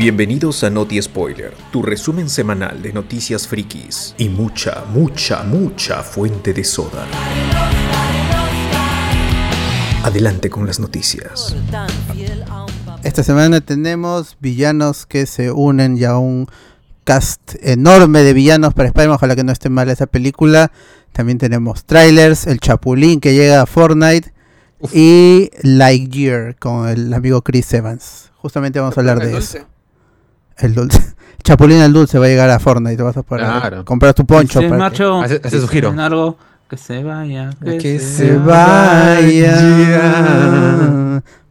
Bienvenidos a Noti Spoiler, tu resumen semanal de noticias frikis y mucha, mucha, mucha fuente de soda. Adelante con las noticias. Esta semana tenemos villanos que se unen ya a un cast enorme de villanos para Spider-Man. Ojalá que no esté mal esa película. También tenemos trailers, el Chapulín que llega a Fortnite y Lightyear con el amigo Chris Evans. Justamente vamos a hablar de eso. El dulce. Chapulín el dulce va a llegar a Fortnite. Te vas a poder Claro. comprar tu poncho. Para que- macho. Hace- hace su giro. Algo que se vaya. Que, que se, se vaya.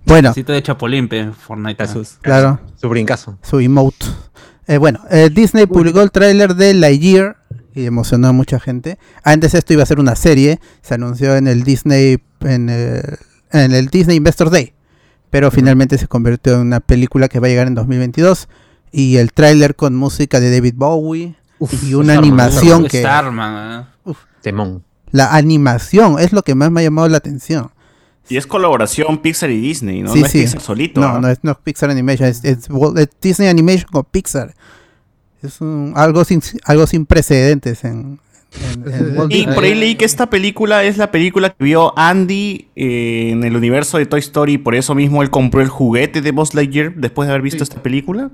Bueno, Necesito de Chapulín, pe, Fortnite. Sus- claro. Su brincazo. su emote. Eh, bueno, eh, Disney publicó el tráiler de Lightyear y emocionó a mucha gente. Antes esto iba a ser una serie, se anunció en el Disney en el, en el Disney Investor Day, pero finalmente se convirtió en una película que va a llegar en 2022 y el tráiler con música de David Bowie y una animación que Starman, ¿eh? Temón. la animación es lo que más me ha llamado la atención. Y es colaboración Pixar y Disney, ¿no? Sí, no es sí. Pixar solito. No, ¿ah? no es, no es Pixar Animation, es, es es Disney Animation con Pixar. Es un- algo, sin, algo sin precedentes en, en- Y por ahí leí que esta película es la película que vio Andy eh, en el universo de Toy Story y por eso mismo él compró el juguete de Buzz Lightyear después de haber visto esta película.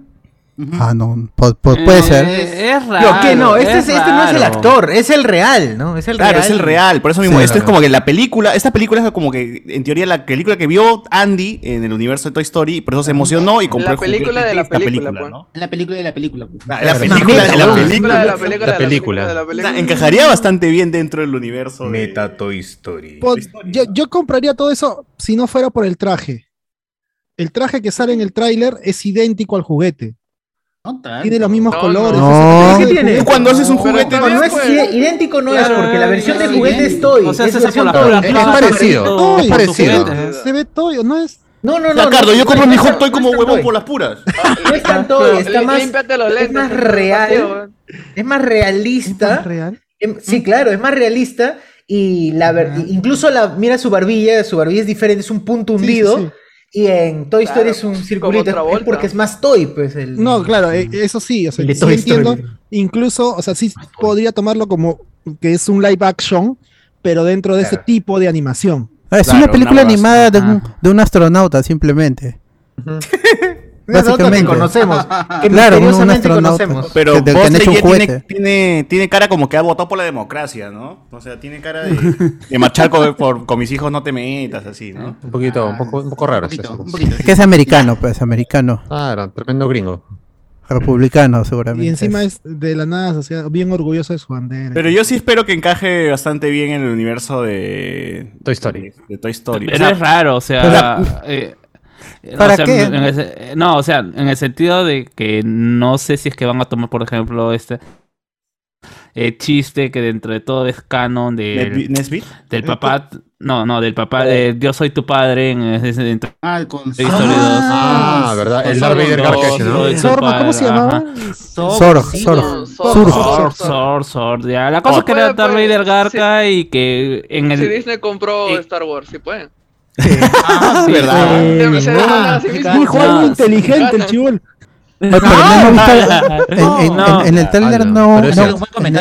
Ah, no, po- po- puede Eh, ser. Es raro. ¿qué? No, este, es- este no es el actor, es el real, ¿no? Es el Claro, real. es el real, por eso mismo. Sí, esto es como que la película, esta película es como que, en teoría, la película que vio Andy en el universo de Toy Story y por eso se emocionó y compró La el juguete película de la esta película, pues. ¿no? En la película de la película. pues. La, la película de la película. la película, La película. la O sea, película. encajaría bastante bien dentro del universo. de- Meta Toy Story. Yo, yo compraría todo eso si no fuera por el traje. El traje que sale en el tráiler es idéntico al juguete. No. Tiene los mismos No, colores. no. ¿Qué tiene? cuando haces un Pero juguete No, no es pues. idéntico, no es, porque la versión de juguete es Toy. O sea, es se la Toy. Es parecido, es parecido. Se ve Toy, ¿no es? No, no, no. Cardo, no, yo compro mi hot toy como huevón por las puras. No es tan Toy, está más, límpiate los es más real. Es más ¿Es realista. más real? Em, Sí, claro, es más realista. Y la incluso la, mira su barbilla, su barbilla es diferente, es un punto Sí, sí, hundido. Y en Toy Story Claro, es un como circulito. Es porque es más Toy, pues. El, No, claro, eh, eso sí, o sea, sí Toy entiendo. Story. Incluso, o sea, sí podría tomarlo como que es un live action, pero dentro de ese tipo de animación. Ah, es Claro, una película una animada de un, de un astronauta, simplemente. Una nota que conocemos. Que Claro, un, un misteriosamente astronauta. conocemos. Pero que- que hecho un tiene, tiene, tiene cara como que ha votado por la democracia, ¿no? O sea, tiene cara de, de marchar con, por- con mis hijos no te metas, así, ¿no? Un poquito, un poco, un poco raro. Un es poquito, eso. un poquito. Es que es americano, pues, americano. Claro, tremendo gringo. Republicano, seguramente. Y encima es de la nada, o sea, bien orgulloso de su bandera. Pero yo sí espero que encaje bastante bien en el universo de Toy Story. de, de Toy Story. O Pero sea, es raro, o sea. eh, ¿Para o sea, qué? en ese- no, o sea, en el sentido de que no sé si es que van a tomar, por ejemplo, este eh, chiste que dentro de todo es canon del, Nesbitt. del papá. No, no, del papá de Yo soy tu padre en, ese- dentro Ah, con de Toy Story 2. Ah, ¿verdad? El Darth Vader ¿no? ¿cómo se llamaba? Sorg, Sorg. no, Surg. Sor, Sor, Sor, ya. La cosa Oh, es que era Darth. Vader Garca y que en el. Si Disney compró Eh, Star Wars, sí pueden. Ah, Sí, ¿verdad? Eh, Se- ah, se- Dijo algo inteligente el chivol. No en, el tráiler Ala, no,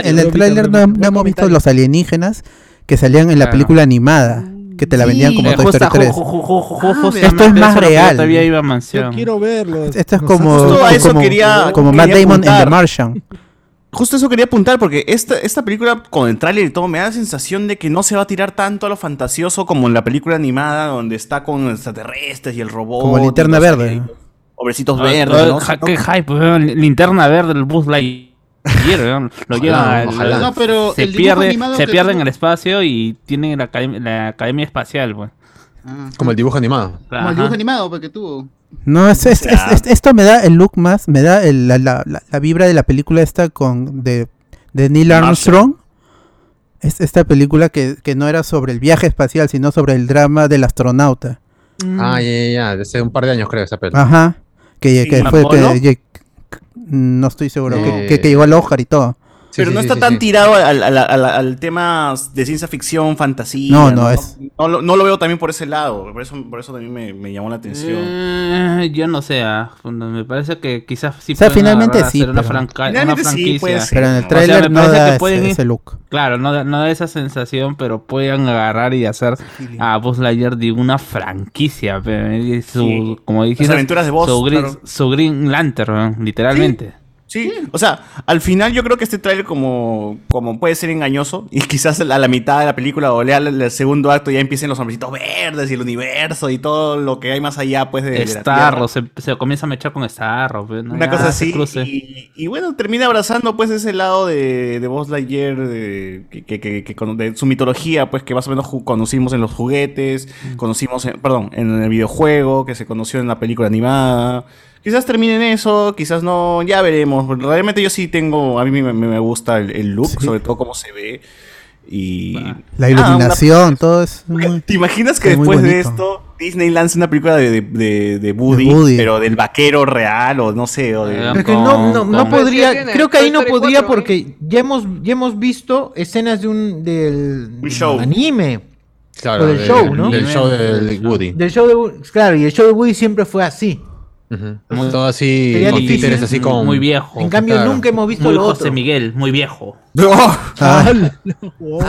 en, el tráiler no, no hemos visto los alienígenas que salían en la Claro. película animada, que te la vendían Sí, como Toy Story 3. ju- ju- ju- ju- Ah, esto es más real. Todavía iba a Yo mencionar. quiero verlo. Esto es como, asustó. Justo a eso como, quería- como Matt Damon en The. Martian. Justo eso quería apuntar porque esta, esta película con el tráiler y todo me da la sensación de que no se va a tirar tanto a lo fantasioso como en la película animada donde está con extraterrestres y el robot. Como Linterna Verde. Obrecitos Ah, verdes, ah, Qué hype. Linterna verde, el Buzz Lightyear. Lo llevan. ojalá. al- No, pero se pierde, se pierde en el espacio y tienen la, academia- la academia espacial. Ah, Como el dibujo animado. como el dibujo animado, porque tuvo. No, es, es- O sea- es- es- esto me da el look más, me da el- la, la- la- vibra de la película esta con de, de Neil. Armstrong. Es esta película que, que no era sobre el viaje espacial, sino sobre el drama del astronauta. Ah, ya, ya, ya. Desde un par de años creo esa película. Ajá. Que, que ¿Y fue que, que- no estoy seguro, que, Eh. que- que llegó al Oscar y todo. Pero sí, no sí, está sí, tan sí. tirado al, al- al- al tema de ciencia ficción, fantasía. No, no, es- No, lo- no lo veo también por ese lado. Por eso, por eso también me, me llamó la atención. Eh, yo no sé, ah, me parece que quizás sí O sea, pueden finalmente agarrar, sí, hacer una, pero- franca- una Finalmente sí, franquicia. puede ser. Pero en el O sea, me no parece da que ese, pueden ir- ese look. Claro, no, da- no da esa sensación, pero pueden agarrar y hacer a Buzz Lightyear de una franquicia. Su, Sí. Como dijiste, Las aventuras de Buzz, su, Green, claro. su Green Lantern, literalmente. Sí, o sea, al final yo creo que este tráiler como, como puede ser engañoso y quizás a la mitad de la película o lea el, segundo acto ya empiecen los hombrecitos verdes y el universo y todo lo que hay más allá pues de, de la Starro, se, se comienza a mechar con Starro. Una cosa se así. Y, y bueno, termina abrazando pues ese lado de, de Buzz Lightyear, de, que, que- que- que con- de su mitología, pues que más o menos conocimos en los juguetes, conocimos, en- perdón, en el videojuego, que se conoció en la película animada. Quizás termine en eso, quizás no, ya veremos. Realmente yo sí tengo, a mí me, gusta el, el look, Sí. sobre todo cómo se ve. Y... La Ah, una- iluminación, todo es muy... ¿Te imaginas que es después de esto Disney lanza una película de, de, de- de Woody, De Woody. pero del vaquero real o no sé, o de... Eh, Es que no, no, no Con- podría, creo que ahí no podría 4, porque ya hemos, ya hemos visto escenas de un del show. anime, Claro, Lo del show, ¿no? Del show del Woody. del show de Woody. Claro, y el show de Woody siempre fue así. Ujú. Muy- Todo así, con títeres así con... Muy viejo. En cambio, claro. nunca hemos visto muy lo José otro. Miguel, muy viejo. Ah, Wow.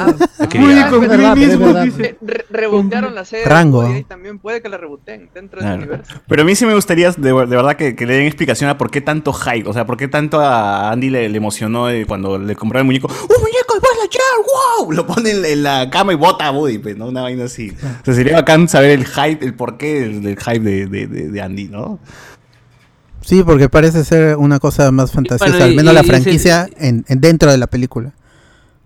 Quería- Ah, con verdad, mismo, verdad. dice. Eh, re- rebotearon la serie Rango. y también puede que la reboteen dentro de Claro. ese universo. Pero a mí sí me gustaría de, de verdad que, que le den explicación a por qué tanto hype, o sea, por qué tanto a Andy le, le emocionó de cuando le compraron el muñeco. ¡Un muñeco de Buzz Lightyear! ¡Wow! Lo pone en, en la cama y bota a Woody, pues, ¿no? Una vaina así. O sea, sería bacán saber el hype, el porqué del, del hype de, de, de- de Andy, ¿no? Sí, porque parece ser una cosa más fantasiosa, Bueno, al menos y- la y franquicia en, en- dentro de la película.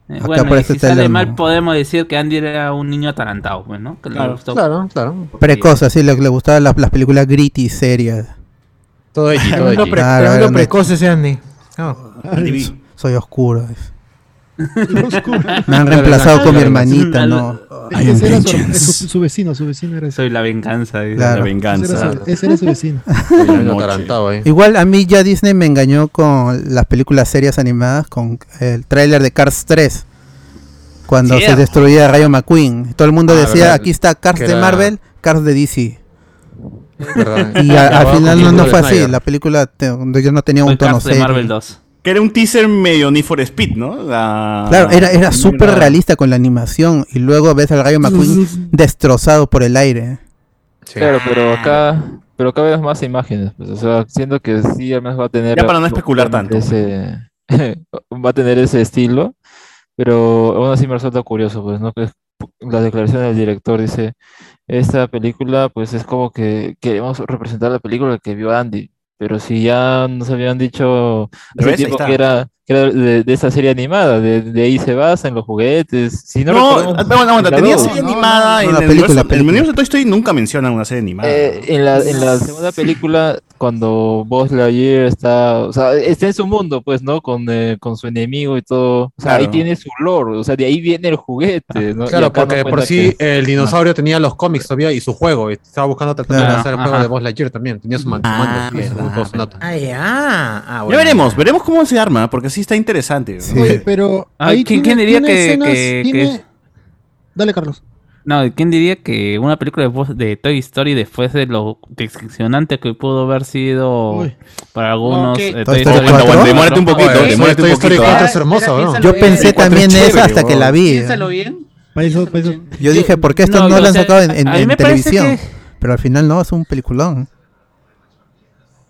Eh, Acá bueno, por y si sale mal podemos decir que Andy era un niño atarantado, pues, ¿no? Que le Claro, gustó- Claro, claro. Precoz, así le, le gustaban las, las películas gritty, serias. Todo allí, todo pre- Claro, ese Andy. No. Soy oscuro. es. Me han reemplazado con mi hermanita. ¿no? Ese era su, su- su vecino, su vecino era ese. Soy la venganza. Claro. La Ese venganza. era su, ese era su vecino. Igual a mí ya Disney me engañó con las películas serias animadas, con el tráiler de Cars 3. Cuando se destruía Rayo McQueen. Todo el mundo Ah, decía, verdad, aquí está Cars de era- Marvel, Cars de DC. Y a- al final no, fue así. La película te- yo no tenía un tono Cars de serio. Marvel 2. Que era un teaser medio Need for Speed, ¿no? La- Claro, era, era súper realista con la animación. Y luego ves al Rayo McQueen destrozado por el aire. Sí. Claro, pero acá, pero acá vemos más imágenes, pues, o sea, siento que sí, además va a tener Ya para no especular tanto. ese, va a tener ese estilo, pero aún así me resulta curioso, pues, ¿no? Que la declaración del director dice, esta película, pues, es como que queremos representar la película que vio Andy, pero si ya nos habían dicho ¿Lo hace tiempo que era de, de esa serie animada, de, de ahí se basa en los juguetes, si no, No, recordamos, bueno, aguanta, tenía dos. serie No, animada no, en la el película, universo, en el universo de Toy Story nunca mencionan una serie animada. Eh, en la, en la segunda película, cuando Buzz Lightyear está, o sea, está en su mundo, pues, ¿no? Con, eh, con su enemigo y todo. O sea, ahí Claro. tiene su lore, o sea, de ahí viene el juguete, ¿no? Claro, porque por sí que- el dinosaurio tenía los cómics todavía y su juego. y estaba buscando tratar de Claro, hacer el juego ajá. de Buzz Lightyear también. Tenía su man- su Ah, su- su nota. Ah, ya. Ah, ya bueno. veremos, veremos cómo se arma, porque sí está interesante. Sí. Oye, pero Ay, ahí ¿quién- tiene- quién diría tiene que- escenas- que- que tiene- es- Dale, Carlos. No, ¿quién diría que una película de, de Toy Story después de lo decepcionante que pudo haber sido Uy. para algunos Ok. eh, Toy Toy Story Story cuatro. cuatro? Aguanta, demórate un poquito, Oye, demórate Toy un Story poquito. 4 ¿ah? es hermoso, ¿no? Yo bien. pensé también es eso hasta que la vi. Piénsalo bien. Yo dije, ¿por qué esto No, no, lo han sacado en, en- en televisión? que- Pero al final no, es un peliculón.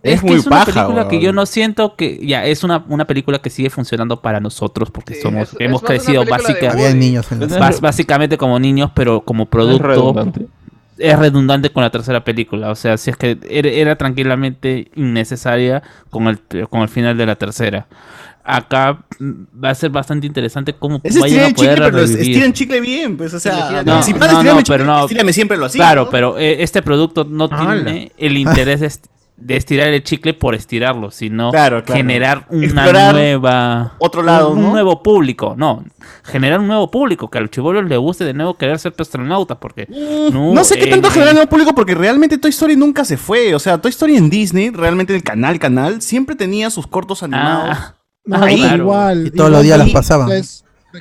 Es Es, que muy es una paja, película que yo no siento que ya es una, una película que sigue funcionando para nosotros porque Sí, somos es- hemos crecido básica- niños en básicamente como niños, pero como es producto redundante. es redundante con la tercera película. O sea, si es que era, tranquilamente innecesaria con el, con el final de la tercera. Acá mm, va a ser bastante interesante cómo Es vayan a el poder chicle, pero estiran chicle bien, pues, o sea, No, si no, no, chicle, pero no. estírame siempre lo así. Claro, ¿no? pero eh, este producto no ¡Hala! tiene el interés de, est- de estirar el chicle por estirarlo, sino Claro, claro. generar una Explorar nueva otro lado, un, un nuevo público, no, generar un nuevo público que a los chibolos les guste de nuevo querer ser astronautas porque no, No sé qué tanto en- genera nuevo público porque realmente Toy Story nunca se fue. O sea, Toy Story en Disney, realmente el canal, canal, siempre tenía sus cortos animados. Ah, No, Ahí. pero igual. Y todos los días las pasaban.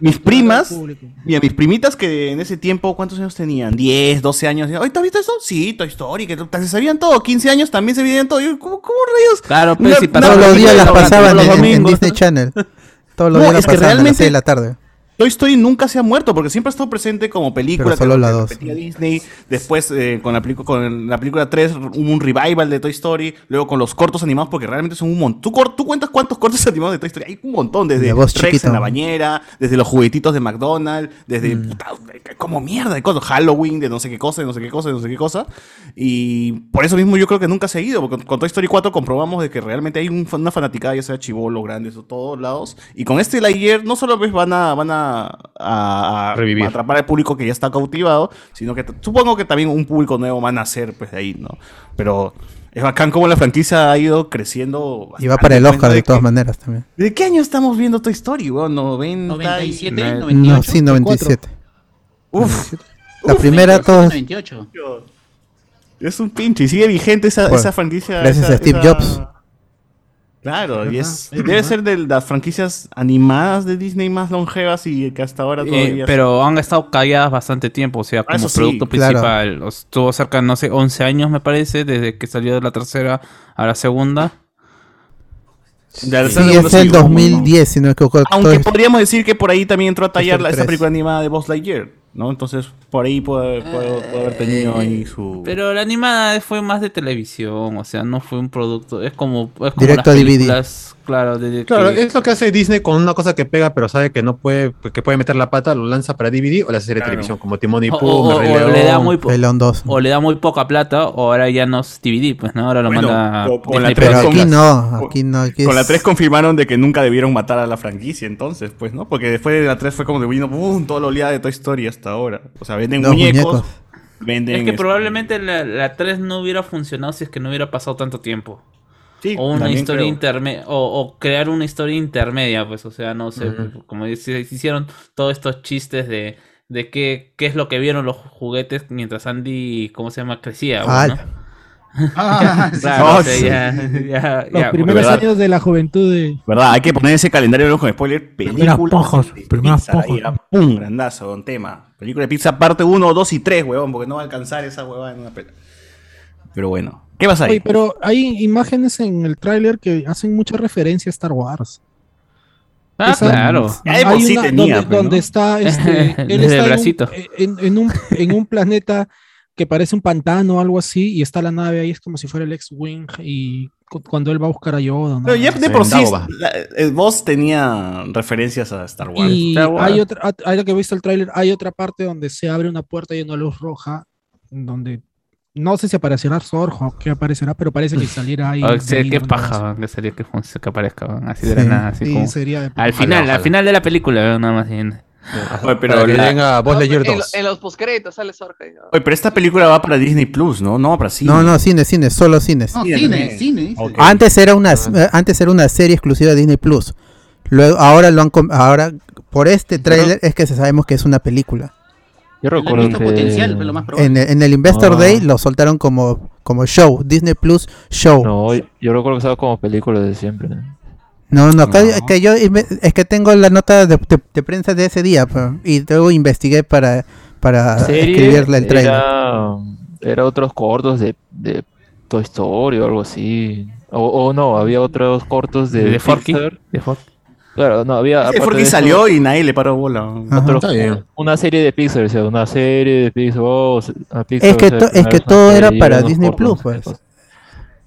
Mis primas, público. mira, mis primitas que en ese tiempo, ¿cuántos años tenían? 10, 12 años. Oye, ¿te has visto eso? Sí, Toy Story, que se sabían todo. 15 años también se veían todo. Yo, ¿Cómo, cómo rayos? Claro, pero Una- si una pasaba Todos los días las pasaban los en, en domingos, Disney ¿no? Channel. Todos los No, días las pasaban a las realmente- 6 de la tarde. Toy Story nunca se ha muerto porque siempre ha estado presente como película. Pero solo que- la dos. Disney. Después eh, con, la con la película 3 hubo un revival de Toy Story. Luego con los cortos animados porque realmente son un montón. ¿Tú, tú cuentas cuántos cortos animados de Toy Story? Hay un montón. Desde De Rex chiquita. en la bañera, desde los juguetitos de McDonald's, desde Mm. puta, como mierda de cosas. Halloween, de no sé qué cosa, de no sé qué cosa, de no sé qué cosa. Y por eso mismo yo creo que nunca se ha ido. Porque con, con Toy Story 4 comprobamos de que realmente hay un una fanaticada, ya sea chivolo, grandes o todos lados. Y con este Lightyear no solo ves van a, van a, a- a Revivir. atrapar al público que ya está cautivado, sino que supongo que también un público nuevo van a nacer pues de ahí, ¿no? Pero es bacán cómo la franquicia ha ido creciendo. Y va para el Oscar de que- todas maneras también. ¿De qué año estamos viendo Toy Story, weón? 90 97, No, 98. No, sí, 97. Uf, La primera, todos. 98. es un pinche. Y sigue vigente esa, Bueno, esa franquicia. gracias esa- a Steve esa- Jobs. Claro, y es, Es debe verdad. ser de las franquicias animadas de Disney más longevas y que hasta ahora Eh, todavía. pero han estado calladas bastante tiempo, o sea, Ah, como eso producto claro. principal. O sea, Estuvo cerca, no sé, 11 años me parece, desde que salió de la tercera a la segunda. Ya, Sí, es el sí, como- 2010, si no me equivoco. Aunque podríamos decir que por ahí también entró a tallar la, esa 3. película animada de Buzz Lightyear, ¿no? Entonces, por ahí puede, puede- puede haber tenido ahí su... Pero la animada fue más de televisión, o sea, no fue un producto, es como, es como Directo las a DVD. Claro, de, de Claro, que- es lo que hace Disney con una cosa que pega, pero sabe que no puede, que puede meter la pata, lo lanza para DVD o la serie de Claro. televisión, como Timón y o, Pumba, o- le da León. muy po- Rey León 2. o le da muy poca plata, o ahora ya no es DVD, pues, ¿no? Ahora lo Bueno, manda con- con la Pero aquí no, aquí no. Aquí Con la es- 3 confirmaron de que nunca debieron matar a la franquicia, entonces, pues, ¿no? Porque después de la 3 fue como de vino, ¡pum! Todo lo oleada de Toy Story hasta ahora. O sea, venden Los muñecos, muñecos. venden... Es que este, probablemente la, la 3 no hubiera funcionado si es que no hubiera pasado tanto tiempo. Sí, O una historia intermedia, o, o crear una historia intermedia, pues, o sea, no sé, como dice- hicieron todos estos chistes de, de qué, qué es lo que vieron los juguetes mientras Andy, ¿cómo se llama? Crecía. Ah, ¿no? Ah, sí. Claro, No, o sea, sí. ya, ya, Los ya, primeros verdad. años de la juventud de. ¿Verdad? Hay que poner ese calendario con spoiler. Película pojos, de primeras ahí pojos. era ¡Pum! Grandazo, don tema. Película de pizza parte 1, 2 y 3, huevón, porque no va a alcanzar esa huevada en una película. Pero bueno. ¿Qué pasa ahí? Oye, pero hay imágenes en el tráiler que hacen mucha referencia a Star Wars. Ah, Esa- claro. Ya de por Hay sí una tenía, donde, ¿no? donde está este, él está el en un- bracito. en, en un, en un planeta que parece un pantano o algo así y está la nave ahí es como si fuera el X-Wing y cu- cuando él va a buscar a Yoda ¿no? Pero ya de Sí, por sí, la- el boss tenía referencias a Star Wars. y Star Wars. hay otra ahora que he visto el tráiler hay otra parte donde se abre una puerta y hay una luz roja donde no sé si aparecerá Zorjo o qué aparecerá pero parece que saliera ahí O sea, qué paja que sería que, que aparezca así de la Sí. nada, así Sí, como- sería de- Al Ojalá, final, al final de la película, nada más. bien. Oye, pero, Para que la- den a Buzz No, Lightyear en, 2. en los postcréditos sale Sorge. ¿no? Oye, pero esta película va para Disney Plus, ¿no? No va para cine. No, no, cine, cine, solo cines. No, Cine cine, cine. Antes era una eh, antes era una serie exclusiva de Disney Plus. Luego ahora lo han com- ahora por este tráiler es que se sabemos que es una película. Yo recuerdo que... potencial, pero lo más probable. En, el- en el Investor Ah. Day lo soltaron como como show, Disney Plus show. No, yo recuerdo que estaba como película de siempre. no, acá- No. que yo es que tengo la nota de, de- de prensa de ese día pues, y luego investigué para para Serie escribirle el tráiler. era, era otros cortos de, de Toy Story o algo así. O, o no, había otros cortos de, De Forky. Pixar. De Forky. Claro, no, había... De eso, salió y nadie le paró bola. Ajá. Está bien. una serie de Pixar, o sea, una serie de Pixar. oh, Pixar Es que es que todo era para Disney cortos, Plus, pues.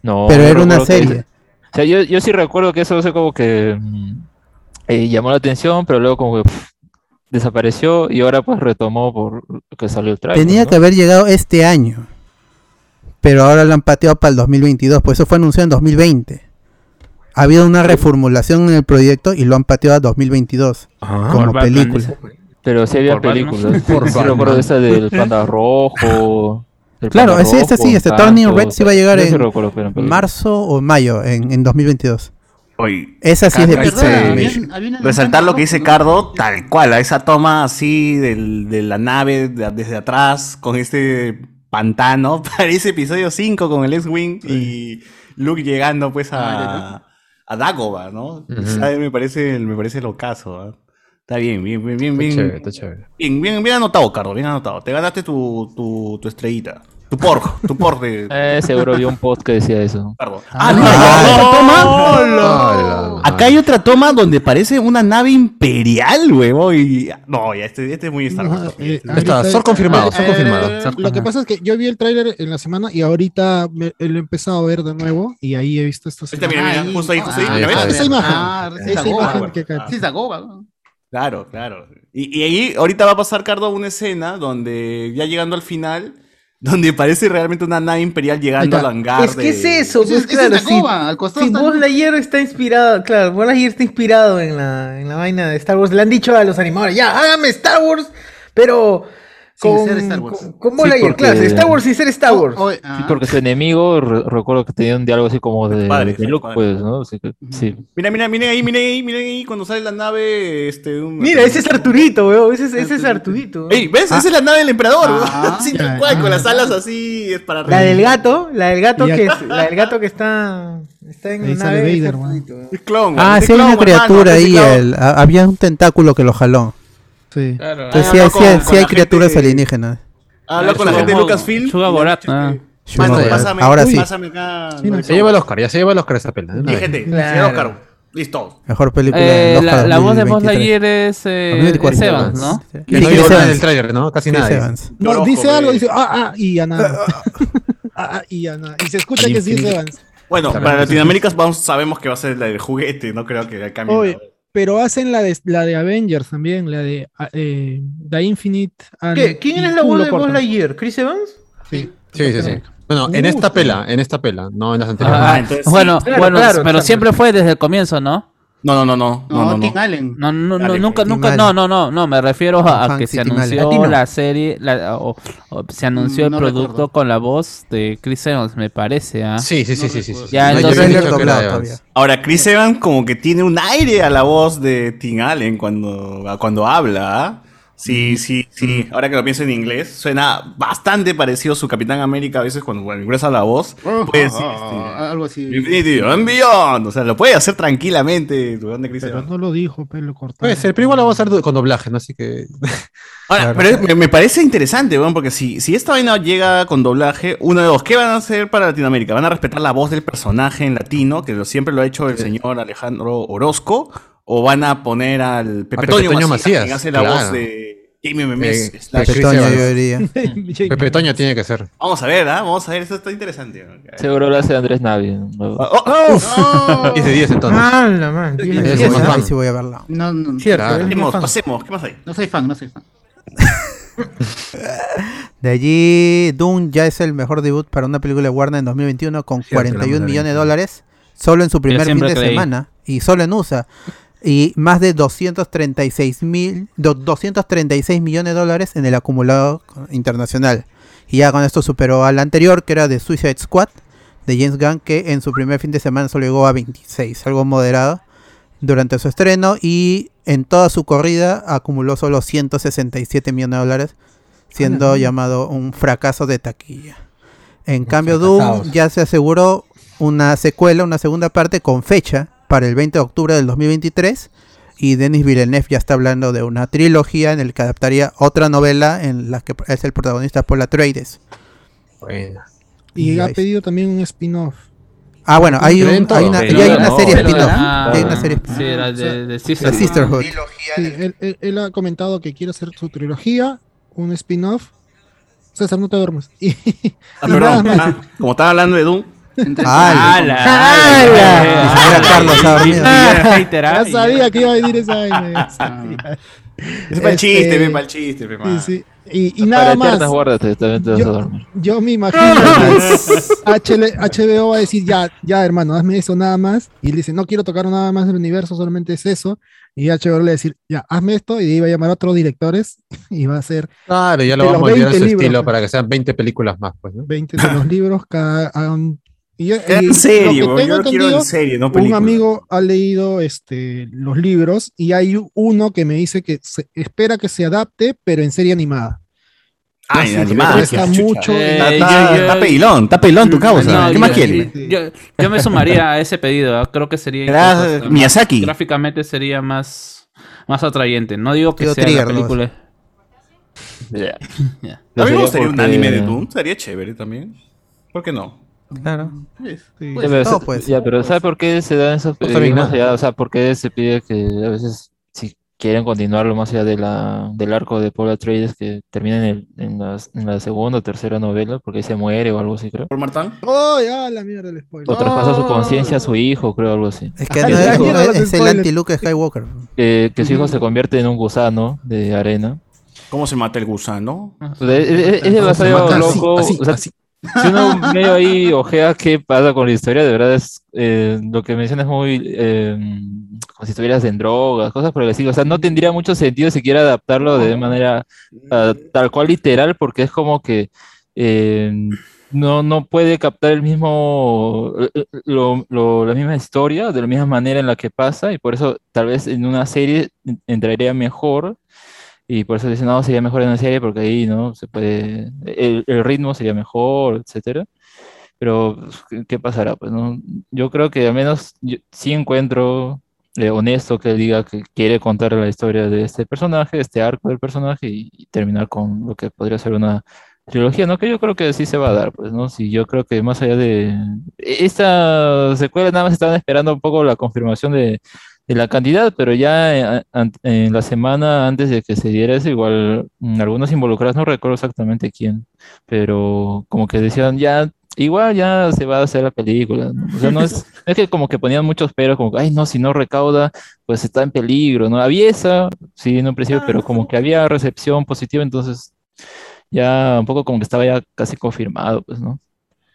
No, Pero era una que- serie. o sea, yo, yo sí recuerdo que eso o sea, como que mm, eh, llamó la atención, pero luego como que pff, desapareció y ahora pues retomó por que salió el trailer. Tenía ¿no? que haber llegado este año. Pero ahora lo han pateado para el 2022, pues eso fue anunciado en 2020. Ha habido una reformulación en el proyecto y lo han pateado a 2022 Ah, como Batman, película. Pero sí había Por Batman. películas. Por sí recuerdo esa del panda rojo. el Claro, ese- rojo, sí, este Turning Red sí va a llegar yo en. Marzo o mayo en, en 2022. Oye, Esa sí es de Pixar resaltar lo que dice. Cardo, tal cual, a esa toma así del- de la nave de- desde atrás, con este pantano, parece episodio 5 con el X-Wing y Luke llegando pues a, a Dagobah, ¿no? Ujú. ¿Sabe? Me parece, me parece el ocaso. ¿ah? Está bien, bien, bien, bien, Está bien. chévere, está chévere. Bien, bien, bien anotado, Cardo, bien anotado. Te ganaste tu, tu, tu estrellita. Tu pork, tu pork de Eh, seguro vi un post que decía eso. Cardo. Ah, mira, ya hay otra toma. Acá hay otra toma donde parece una nave imperial, huevo. Y... No, ya este, este es muy Star Wars. Eh, Está, ahorita- Sor confirmado, Sor eh, confirmado. Lo que pasa es que yo vi el tráiler en la semana y ahorita me- lo he empezado a ver de nuevo y ahí he visto estas Ahorita, mira, mira, justo ahí, justo ahí. Ah, esa imagen. Ah, esa imagen que cae. ¿no? Claro, claro. Y, y ahí ahorita va a pasar, Cardo, una escena donde ya llegando al final, donde parece realmente una nave imperial llegando al hangar. Es que es de- eso, pues es- claro. es Si, Dagoba, al costado si está- Buzz Lightyear está inspirado, claro, Buzz Lightyear está inspirado en la, en la vaina de Star Wars. Le han dicho a los animadores, ya, hágame Star Wars, pero Sin con, ser Star Wars. con, con Buzz Sí, porque- claro, Star Wars sin ser Star Wars. Oh, oh, Sí, ah. porque su enemigo, re- recuerdo que tenía un diálogo así como de, Padre, de Luke, padre. pues, ¿no? Así que, sí. Mira, mira, miren ahí, miren ahí, miren ahí cuando sale la nave. Este, un- Mira, ese es Arturito, weón, ese es, ese es Arturito. Ey, ¿ves? Esa es la nave del emperador, weón. Ah, tal cual, con las alas así, es para La del gato, la del gato que es, la del gato que está, está en Ahí nave. es Vader, weón. Arturito, weón. Es clon, Ah, sí, hay una criatura ahí. clon. el- a- había un tentáculo que lo jaló. Sí. Claro. Entonces Ah, sí, hay- no, sí hay- con- sí con hay criaturas gente- alienígenas. Habla con la gente de Lucasfilm. Suga Borat, ah. que, Mano, pásame, Ahora sí. Pásame acá. Sí, no, Se que- lleva el Oscar, ya se lleva el Oscar esa peli. ¿eh? Y gente, Claro. señor Oscar. Listo. Mejor película Eh, del la, Oscar la voz de Buzz 2023. Lightyear es, eh, 2024. es Evans, ¿no? Sí. Que no nada en Evans. el tráiler, ¿no? Casi Chris nada. dice. Evans. No, Yo dice algo, dice, ah, ah, y ya nada. ah, ah, y ya nada. Y se escucha que sí es Evans. Bueno, para Latinoamérica vamos, sabemos que va a ser la del juguete, no creo que cambie. Pero hacen la de, la de Avengers también, la de ah, eh, The Infinite. and- ¿Qué? ¿Quién es la voz de Buzz. Lightyear? ¿Chris Evans? Sí. Sí, sí, sí. Bueno, en esta pela, en esta pela, no en las anteriores. Ah, Ah, entonces sí. bueno, Claro, bueno, claro, pero claro. siempre fue desde el comienzo, ¿no? No, no, no, no. No, No, no, Tim no. Allen. No, no, no, nunca, Tim nunca, Allen. no, no, no, no, me refiero a, que se Tim Allen. anunció la serie, la- o, o se anunció Mm, el producto recuerdo. con la voz de Chris Evans, me parece, ¿ah? Sí, sí, sí, sí, sí. Ya, No, yo entonces- Trailer que era. Ahora, Chris Evans como que tiene un aire a la voz de Tim Allen cuando, cuando habla. ¿ah? Sí, sí, sí. Ahora que lo pienso en inglés, suena bastante parecido a su Capitán América a veces cuando bueno, ingresa la voz. Pues, sí, Ah, algo así. Infinity and Beyond. O sea, lo puede hacer tranquilamente. ¿Dónde Chris Pero no lo dijo, pero lo cortaron. Puede ser, pero igual la vamos a hacer con doblaje, ¿no? Así que. Ahora, pero me, me parece interesante, weón, porque si, si esta vaina llega con doblaje, uno de dos, ¿qué van a hacer para Latinoamérica? ¿Van a respetar la voz del personaje en latino, que lo- siempre lo ha hecho el señor Alejandro Orozco? ¿O van a poner al Pepe, Toño Macías, Macías, quien hace la claro. voz de Jamie Memes? Eh, Pepe Toño, yo diría. Pepe Toño tiene que ser. Vamos a ver, ¿ah? Vamos a ver, esto está interesante. weón. Seguro lo hace Andrés Navi. ¿no? Oh, oh, oh. 10 de 10 entonces. Ah, la man. Que Ahí sí voy a verla. No, no, Cierto, Claro. Pasemos, pasemos, ¿qué más hay? no soy fan, no soy fan. De allí, Doom ya es el mejor debut para una película de Warner en 2021 con Cierto, 41 la millones de dólares solo en su primer fin de creí. semana y solo en USA y más de 236 mil do- 236 millones de dólares en el acumulado internacional. Y ya con esto superó al anterior que era de Suicide Squad de James Gunn que en su primer fin de semana solo llegó a 26 algo moderado durante su estreno. Y en toda su corrida acumuló solo 167 millones de dólares siendo llamado un fracaso de taquilla. En cambio, Doom ya se aseguró una secuela, una segunda parte con fecha para el 20 de octubre del 2023 y Denis Villeneuve ya está hablando de una trilogía en el que adaptaría otra novela en la que es el protagonista Paul Atreides. Bueno. Y Y ha pedido también un spin-off. Ah, bueno, hay, un- hay una, Pero ya hay no, una serie spin-off. ah, ya hay una serie Sí, era de, de La Sisterhood. Sisterhood. Sí, él, él- él ha comentado que quiere hacer su trilogía, un spin-off. César, no te duermas. Y, Ah, y perdón, nada más. ah, como estaba hablando de Doom, Entre- ¡Hala! ¡Hala! Ni siquiera Carlos ha dormido. Ah, sabía que iba a venir esa vaina, sabía. es para el chiste, Este, ve, para el chiste, ve, Sí. Y, y nada más. Yo, yo me imagino que HBO va a decir, ya, ya, hermano, hazme eso nada más. Y él dice, no quiero tocar nada más del universo, solamente es eso. Y HBO le va a decir, ya, hazme esto. Y va a llamar a otros directores y va a ser Claro, ya lo vamos a moldear a 20 su libros, estilo para que sean 20 películas más, pues, ¿no? 20 de los libros cada hagan- y, yo- y en tengo yo lo quiero en serie, no un película. amigo ha leído este, los libros y hay uno que me dice que se- espera que se adapte, pero en serie animada. Ah, en animada. pero Está mucho. Eh, Está, pedilón tu causa. No, ¿Qué yo- más quieres? Yo, yo me sumaría a ese pedido. ¿ah? Creo que sería. Era incluso hasta más- Miyazaki. Gráficamente sería más, más atrayente. No digo que sea Trigger, la ¿no? película. Ya. Ya. No a mí me gustaría un porque- anime de Doom. Sería chévere también. ¿Por qué no? Claro. Sí. Ya, Pues, pero, todo ser. ya, pero ¿sabe por qué se dan esos Pues más allá? O sea, ¿por qué se pide que a veces si quieren continuarlo más allá de la, del arco de Paul Atreides que termina en, el- en, las- en la segunda o tercera novela, porque ahí se muere o algo así, creo. ¿Por Martán? ¡Oh, ya la mierda del spoiler! O traspasa su conciencia a su hijo, creo, algo así. Es que no, es, el anti-Luke Skywalker. Que, que su hijo se convierte en un gusano de arena. ¿Cómo se mata el gusano? Sea, es, demasiado así, loco. así, o sea, así. Si uno medio ahí ojea qué pasa con la historia, de verdad es eh, lo que mencionas muy eh, como si estuvieras en drogas, cosas por. O sea, no tendría mucho sentido siquiera adaptarlo de manera tal cual literal, porque es como que eh, no, no puede captar el mismo eh, la misma historia de la misma manera en la que pasa, y por eso tal vez en una serie entraría mejor. Y por eso dicen, no, sería mejor en una serie porque ahí, ¿no? Se puede, el, el ritmo sería mejor, etcétera. Pero, pues, ¿qué, pasará? Pues, ¿no? Yo creo que al menos yo sí encuentro eh, honesto que él diga que quiere contar la historia de este personaje, este arco del personaje y, y terminar con lo que podría ser una trilogía, ¿no? Que yo creo que sí se va a dar, pues, ¿no? Sí, yo creo que más allá de esta secuela nada más estaban esperando un poco la confirmación de, de la cantidad, pero ya eh, en la semana antes de que se diera eso, igual mm, algunos involucrados, no recuerdo exactamente quién, pero como que decían, ya, igual ya se va a hacer la película, ¿no? O sea, no es, es que como que ponían muchos peros, como, ay, no, si no recauda, pues está en peligro, ¿no? Había esa, sí, en un principio, pero como que había recepción positiva, entonces ya un poco como que estaba ya casi confirmado, pues, ¿no?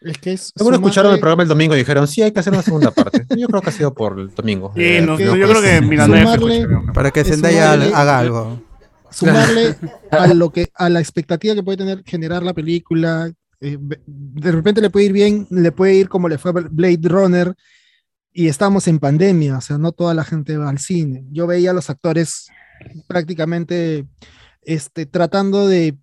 Es que es. Algunos escucharon el sumarle- programa el domingo y dijeron, sí, hay que hacer una segunda parte. Yo creo que ha sido por el domingo. Sí, Eh, no, que- yo creo que mira, no hay sumarle- escucha, Para que Zendaya haga algo. sumarle a lo que a la expectativa que puede tener generar la película eh, de repente le puede ir bien le puede ir como le fue a Blade Runner y estamos en pandemia o sea no toda la gente va al cine yo veía a los actores prácticamente este tratando de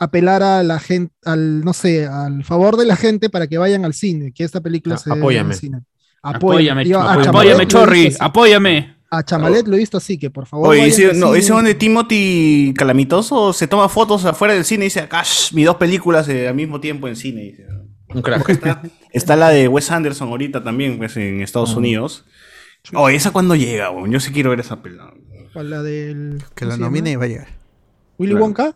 apelar a la gente al no sé al favor de la gente para que vayan al cine que esta película Ah, se vea en apóyame. el cine Apóyame, Yo a apóyame, Chamalet lo he Chorri, visto así. apóyame. a Chamalet lo he visto así que por favor Oye, ese, al no, ese donde Timothy Calamitoso se toma fotos afuera del cine y dice, acá, shh, mis dos películas eh, al mismo tiempo en cine. dice. Un crack. Está, está la de Wes Anderson ahorita también, pues, en Estados Unidos. Oh, ¿esa cuándo llega? weón? Yo sí quiero ver esa película. La del Que ¿cómo lo se nomine y va a llegar. Willy Claro. Wonka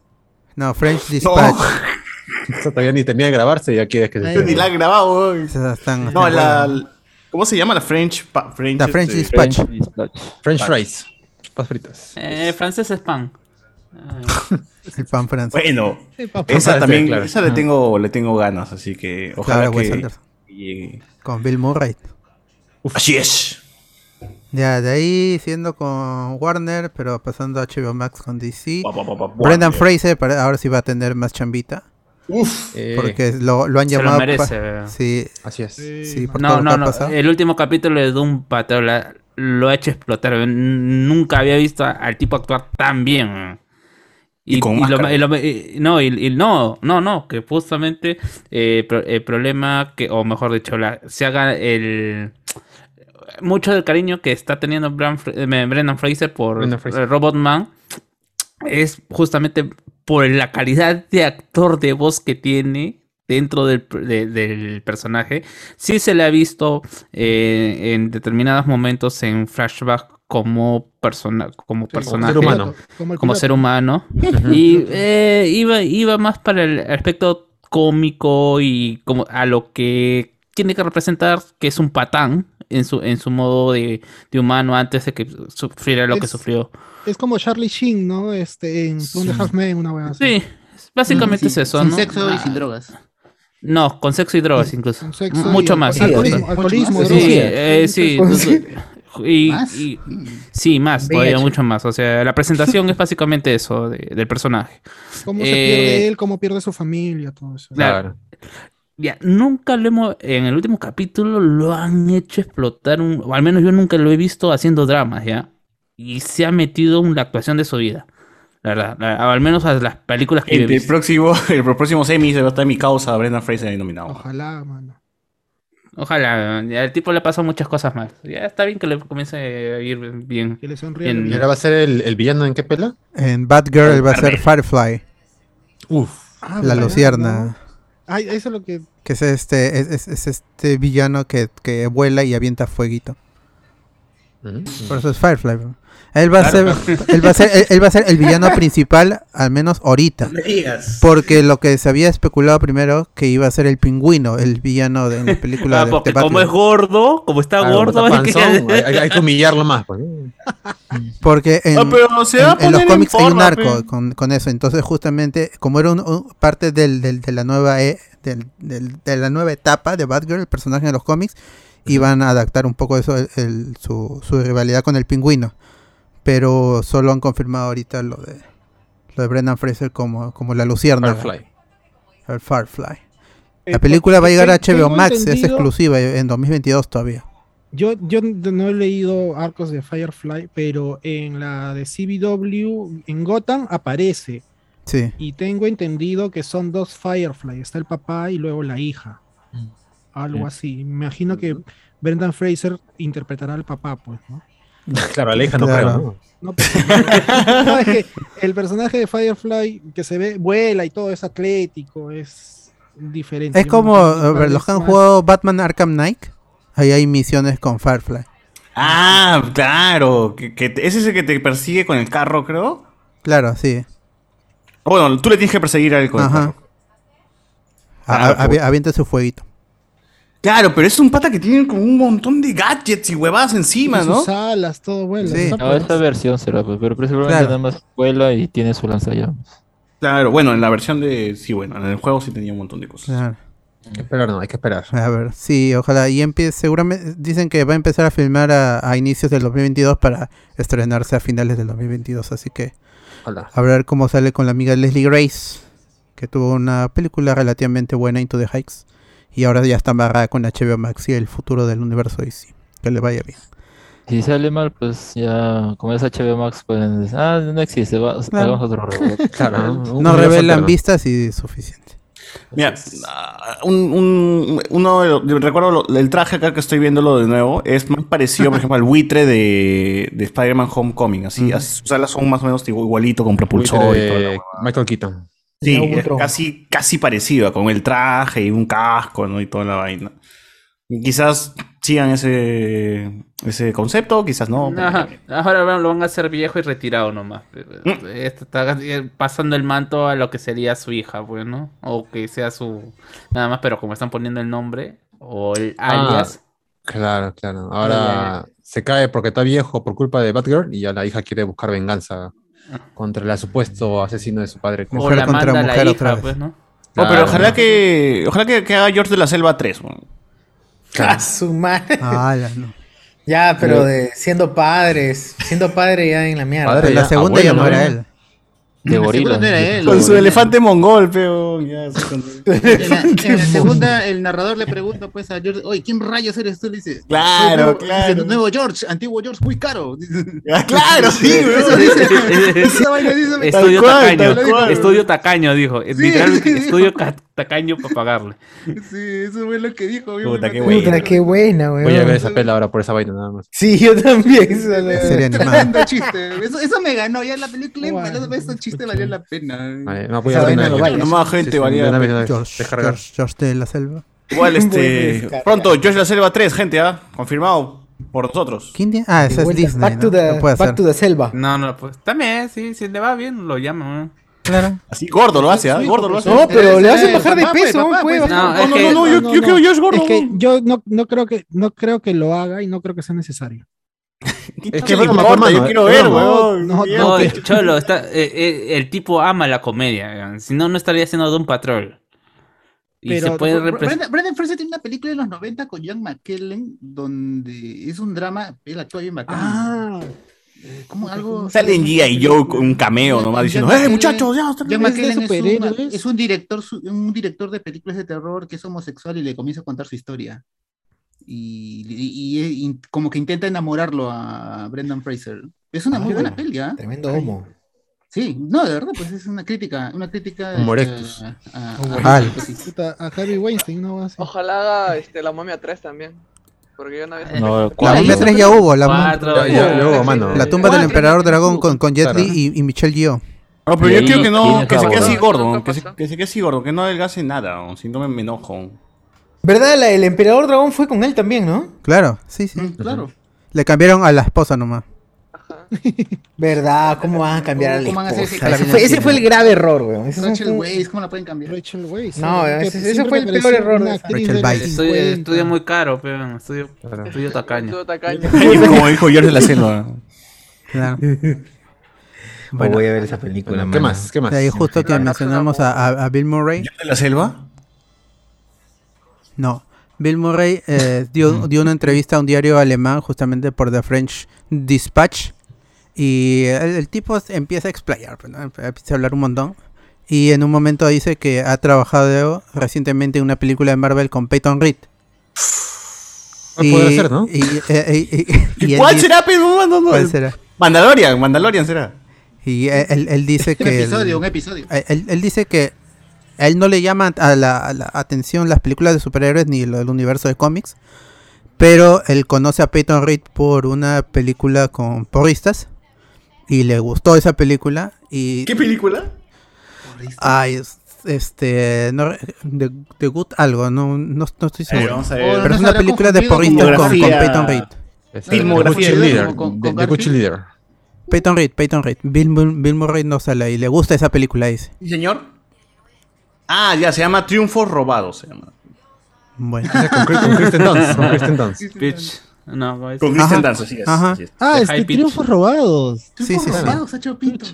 No, French Dispatch. Eso todavía ni termina de grabarse ya quieres que se. Ni la han grabado. están- No, están la. ¿Cómo se llama? La French... pa- French, La French este, Dispatch. French Dispatch. French fries. Papas fritas. Eh, francés spam. El pan francés. Bueno, Sí, papá. esa Francés, también, claro. esa le tengo, le tengo ganas, así que ojalá Claro, que llegue. Con Bill Murray. Así es. Ya, de ahí siendo con Warner, pero pasando a HBO Max con DC. Pa, pa, pa, pa, Brendan Warner. Fraser para- ahora sí va a tener más chambita. Uf. Eh, Porque lo, lo han Se lo llamado. merece. sí, Así es. sí, por No, no, no. pasado. El último capítulo de Doom Patrol lo ha hecho explotar. Nunca había visto al tipo actuar tan bien. weón. Y con lo- y lo- y- no, y, y no, no, no, que justamente eh, pro- el problema que, o mejor dicho, la, se haga el mucho del cariño que está teniendo eh, Brendan Fraser por Brendan Fraser. eh, Robot Man es justamente por la calidad de actor de voz que tiene dentro del, de- del personaje. Sí se le ha visto eh, en determinados momentos en flashback como, persona, como personaje. ser humano. Como, Como piloto. ser humano. y eh, iba, iba más para el aspecto cómico y como a lo que tiene que representar, que es un patán en su, en su modo de, de humano antes de que sufriera lo que sufrió. Es como Charlie Sheen, ¿no? Este, en a Half Men, una wea así. Sí, básicamente es eso, sin ¿no? sexo y Ah, sin drogas. No, con sexo y drogas incluso. Con sexo M- y Mucho más. alcoholismo, alcoholismo, Sí, drogas. eh, sí. Y, ¿Más? y- sí, más, todavía mucho más. O sea, la presentación es básicamente eso de- del personaje. ¿Cómo se Eh, pierde él? ¿Cómo pierde su familia? Todo eso. Claro. Ya, nunca lo hemos, en el último capítulo lo han hecho explotar, un, o al menos yo nunca lo he visto haciendo dramas, ¿ya? Y se ha metido en la actuación de su vida. La verdad, la- al menos a las películas que yo he El, próximo, el próximo semi se va a estar en mi causa, Brendan Fraser ahí nominado. Ojalá, mano. Ojalá, ya el tipo le pasó muchas cosas mal. Ya está bien que le comience a ir bien. Que le sonríe. En- ¿Y ahora va a ser el, el villano en qué pela? En Batgirl va a ser Firefly, Uf. Ah, la ¿verdad? lucierna. Ay, eso es lo que. Es este, es, es- es este villano que, que vuela y avienta fueguito. Por eso es Firefly. bro. Él va a ser, él va a ser, él, él va a ser el villano principal, al menos ahorita. digas. Porque lo que se había especulado primero que iba a ser el pingüino, el villano de en la película Ah, de, porque de como es gordo, como está Claro, gordo, está hay que- panzón, hay, hay- hay que humillarlo más. Pues. Porque en, Ah, pero se va a en- en los cómics hay un arco con, con eso. Entonces, justamente, como era un, un- parte del, del- de la nueva e- del- del- de la nueva etapa de Batgirl, el personaje de los cómics, iban a adaptar un poco eso, el- el- su, su rivalidad con el pingüino. Pero solo han confirmado ahorita lo de lo de Brendan Fraser como, como la lucierna. Firefly. El Firefly. Eh, La película va a llegar a HBO Max, es exclusiva en 2022 todavía. Yo, yo no he leído arcos de Firefly, pero en la de CBW, en Gotham aparece. Sí. Y tengo entendido que son dos Firefly. Está el papá y luego la hija. Algo así. Me imagino que Brendan Fraser interpretará al papá, pues, ¿no? Claro, a la hija no Claro. creo. ¿no? No, porque- no, es que el personaje de Firefly que se ve, vuela y todo, es atlético, es diferente. Es como eh, los que han jugado Batman Arkham Knight. Ahí hay misiones con Firefly. Ah, claro. Que, ese es el que te persigue con el carro, creo. Claro, sí. Bueno, tú le tienes que perseguir a él con el carro. A- Ah, a- avi- avienta su fueguito. Claro, pero es un pata que tiene como un montón de gadgets y huevadas encima, y ¿no? sus alas, todo vuela. Sí. No, esa versión será, pues, pero principalmente Claro. nada más vuela y tiene su lanzallamas. Claro, bueno, en la versión de. Sí, bueno, en el juego sí tenía un montón de cosas. Claro. Hay que esperar, no, hay que esperar. A ver, sí, ojalá. Y empiece, seguramente dicen que va a empezar a filmar a, a inicios del 2022 para estrenarse a finales del 2022. Así que Ojalá. a ver cómo sale con la amiga Leslie Grace, que tuvo una película relativamente buena, Into the Hikes. Y ahora ya está amarrada con HBO Max y el futuro del universo DC. Que le vaya bien. Si sale mal, pues ya, como es HBO Max, pueden decir, ah, no existe, va, Claro. hagamos otro reboot. Claro, ¿no? Un No revelan alterno. vistas y suficiente. Mira, ah, un, un- uno recuerdo lo- el traje acá que estoy viéndolo de nuevo, es más parecido, por ejemplo, al buitre de, de Spider-Man Homecoming. Así, Ujú. así, sus alas son más o menos igual- igualito, con propulsor y todo. de Michael Keaton. Sí, es casi, casi parecido, con el traje y un casco, ¿no? Y toda la vaina. Quizás sigan ese, ese concepto, quizás no. Ajá, Ahora lo van a hacer viejo y retirado nomás. Mm. Este está pasando el manto a lo que sería su hija, bueno, o que sea su nada más, pero como están poniendo el nombre o el Ah, alias, Claro, claro. Ahora se cae porque está viejo por culpa de Batgirl y ya la hija quiere buscar venganza contra el supuesto asesino de su padre. o Mujer la contra manda la mujer otra hija, vez. pues, ¿no? Oh, pero Claro. ojalá que, ojalá que, que haga George de la Selva 3. bueno. A su madre. Ah, no. Ya, pero de siendo padres, siendo padre ya en la mierda. Padre. Pero la segunda ya no era él. De gorila. no era él. Con su elefante mongol, pero. ya, sí, con- En la, en la segunda, el narrador le pregunta pues a George, oye, ¿quién rayos eres tú? Le dice, Claro, "Soy nuevo- claro. dice, nuevo George, antiguo George, muy caro. Ah, claro, sí, Eso dice, esa vaina dice, Estudio cual, tacaño, estudio tacaño, dijo. Sí, Literalmente, sí, estudio ca- tacaño para pagarle. Sí, eso fue lo que dijo. Puta, qué bueno. Puta, qué buena, weón. Voy a ver esa pela ahora por esa vaina nada más. Sí, yo también. Tremendo chiste. Eso, eso me ganó. Ya la película, Bueno, bueno, ese chiste la pena. Vale, no, voy a ver no. No más gente, valía. de una vez, de la selva. Igual, este. Pronto, George de la Selva 3, gente, ¿ah? Confirmado por nosotros. ¿Quién tiene? Ah, esa es Disney. Back to the, Lo puede back hacer. to the selva. No, no, pues también, sí, si le va bien, lo llaman. Claro. Así gordo lo hace, ¿ah? Gordo lo hace. No, pero le hacen bajar de papá, pues, peso, papá, pues. No, No, es no, que- no, no, yo, no, yo creo que es gordo. Es que yo no, no creo que no creo que lo haga y no creo que sea necesario. Es que no me importa, yo quiero ver, no, weón. no, Mierda. No, Cholo, está, eh, eh, el tipo ama la comedia. Si no, no estaría haciendo Doom Patrol. Y Pero- se puede. Brendan, Brendan Fraser tiene una película de los 90 con Ian McKellen donde es un drama, él actúa bien bacán. Ah, Eh, como algo... Sale en G.I. Joe con un cameo nomás diciendo, ¡eh, muchachos! Ya, está Ian ¿Es de McKellen es, un, es un director, un director de películas de terror que es homosexual y le comienza a contar su historia. Y, y- y- y como que intenta enamorarlo a Brendan Fraser. Es una muy Ah, buena peli, ¿ah? Tremendo homo. Sí, no, de verdad, pues es una crítica, una crítica este, a, a- Ah, Harvey Weinstein, no va así. Ojalá haga este, la momia 3 también. Porque yo no había No, La momia 3 ya hubo, la, Cuatro, Ya, ya, ya hubo, mano. la tumba del Cuatro, emperador dragón con, con Jet claro. Li y, y Michelle Yeoh. No, pero yo quiero que no, que se quede así gordo, ¿Qué que se, que se quede así gordo, que no adelgace nada, si no me enojo. ¿Verdad? La- el emperador dragón fue con él también, ¿no? Claro, sí, sí. Mm, Claro. Le cambiaron a la esposa nomás. Ajá. ¿Verdad? ¿Cómo van a cambiar a la ¿Cómo van a hacer esposa? ese- Ese fue, ese fue el grave error, weón. Ese Rachel fue- Weisz, ¿cómo la pueden cambiar? Rachel Weisz. No, ¿eh? ese- Que ese siempre fue el peor error de una esa. actriz Rachel de los Weisz. Estudio, 50. estudio muy caro, pero estudio, estudio tacaño. Estuvo tacaño. Como dijo George de la Selva. Claro. Voy a ver esa película, ¿Qué mano. más? ¿Qué más? De ahí justo que No, no, mencionamos no. a, a- a Bill Murray. ¿George de la Selva? No. Bill Murray eh, dio, dio una entrevista a un diario alemán justamente por The French Dispatch. Y el, el tipo empieza a explayar, pues, ¿no? empieza a hablar un montón. Y en un momento dice que ha trabajado recientemente en una película de Marvel con Peyton Reed. No podrá ser, ¿no? Y, eh, ¿Cuál será, pero no, no, no. ¿Cuál será? Mandalorian, Mandalorian será. Y él, él- él dice Un que... el- episodio, un episodio. él, él- él dice que a él no le llama a la, a la atención las películas de superhéroes ni lo del universo de cómics, pero él conoce a Peyton Reed por una película con porristas y le gustó esa película y ¿Qué película? ay, es- este no, de, de Good algo, no, no, no estoy Eh, seguro. vamos a ver. pero no es una película de porristas con Peyton Reed. Es Filmografía. The Good Leader. Peyton Reed, Peyton Reed. Bill, Bill Murray no sale y le gusta esa película, dice. ¿Sí, señor? Ah, ya, se llama Triunfos Robados. Se llama. Bueno. Con, con Kristen Dunst. Con Kristen Dunst. Bitch. No, ¿cómo es? Con Kristen. Dunst, así es. Ajá. así es. Ah, este, High Pitch. triunfos robados. Sí, sí, sí. Robados, ha hecho pinto.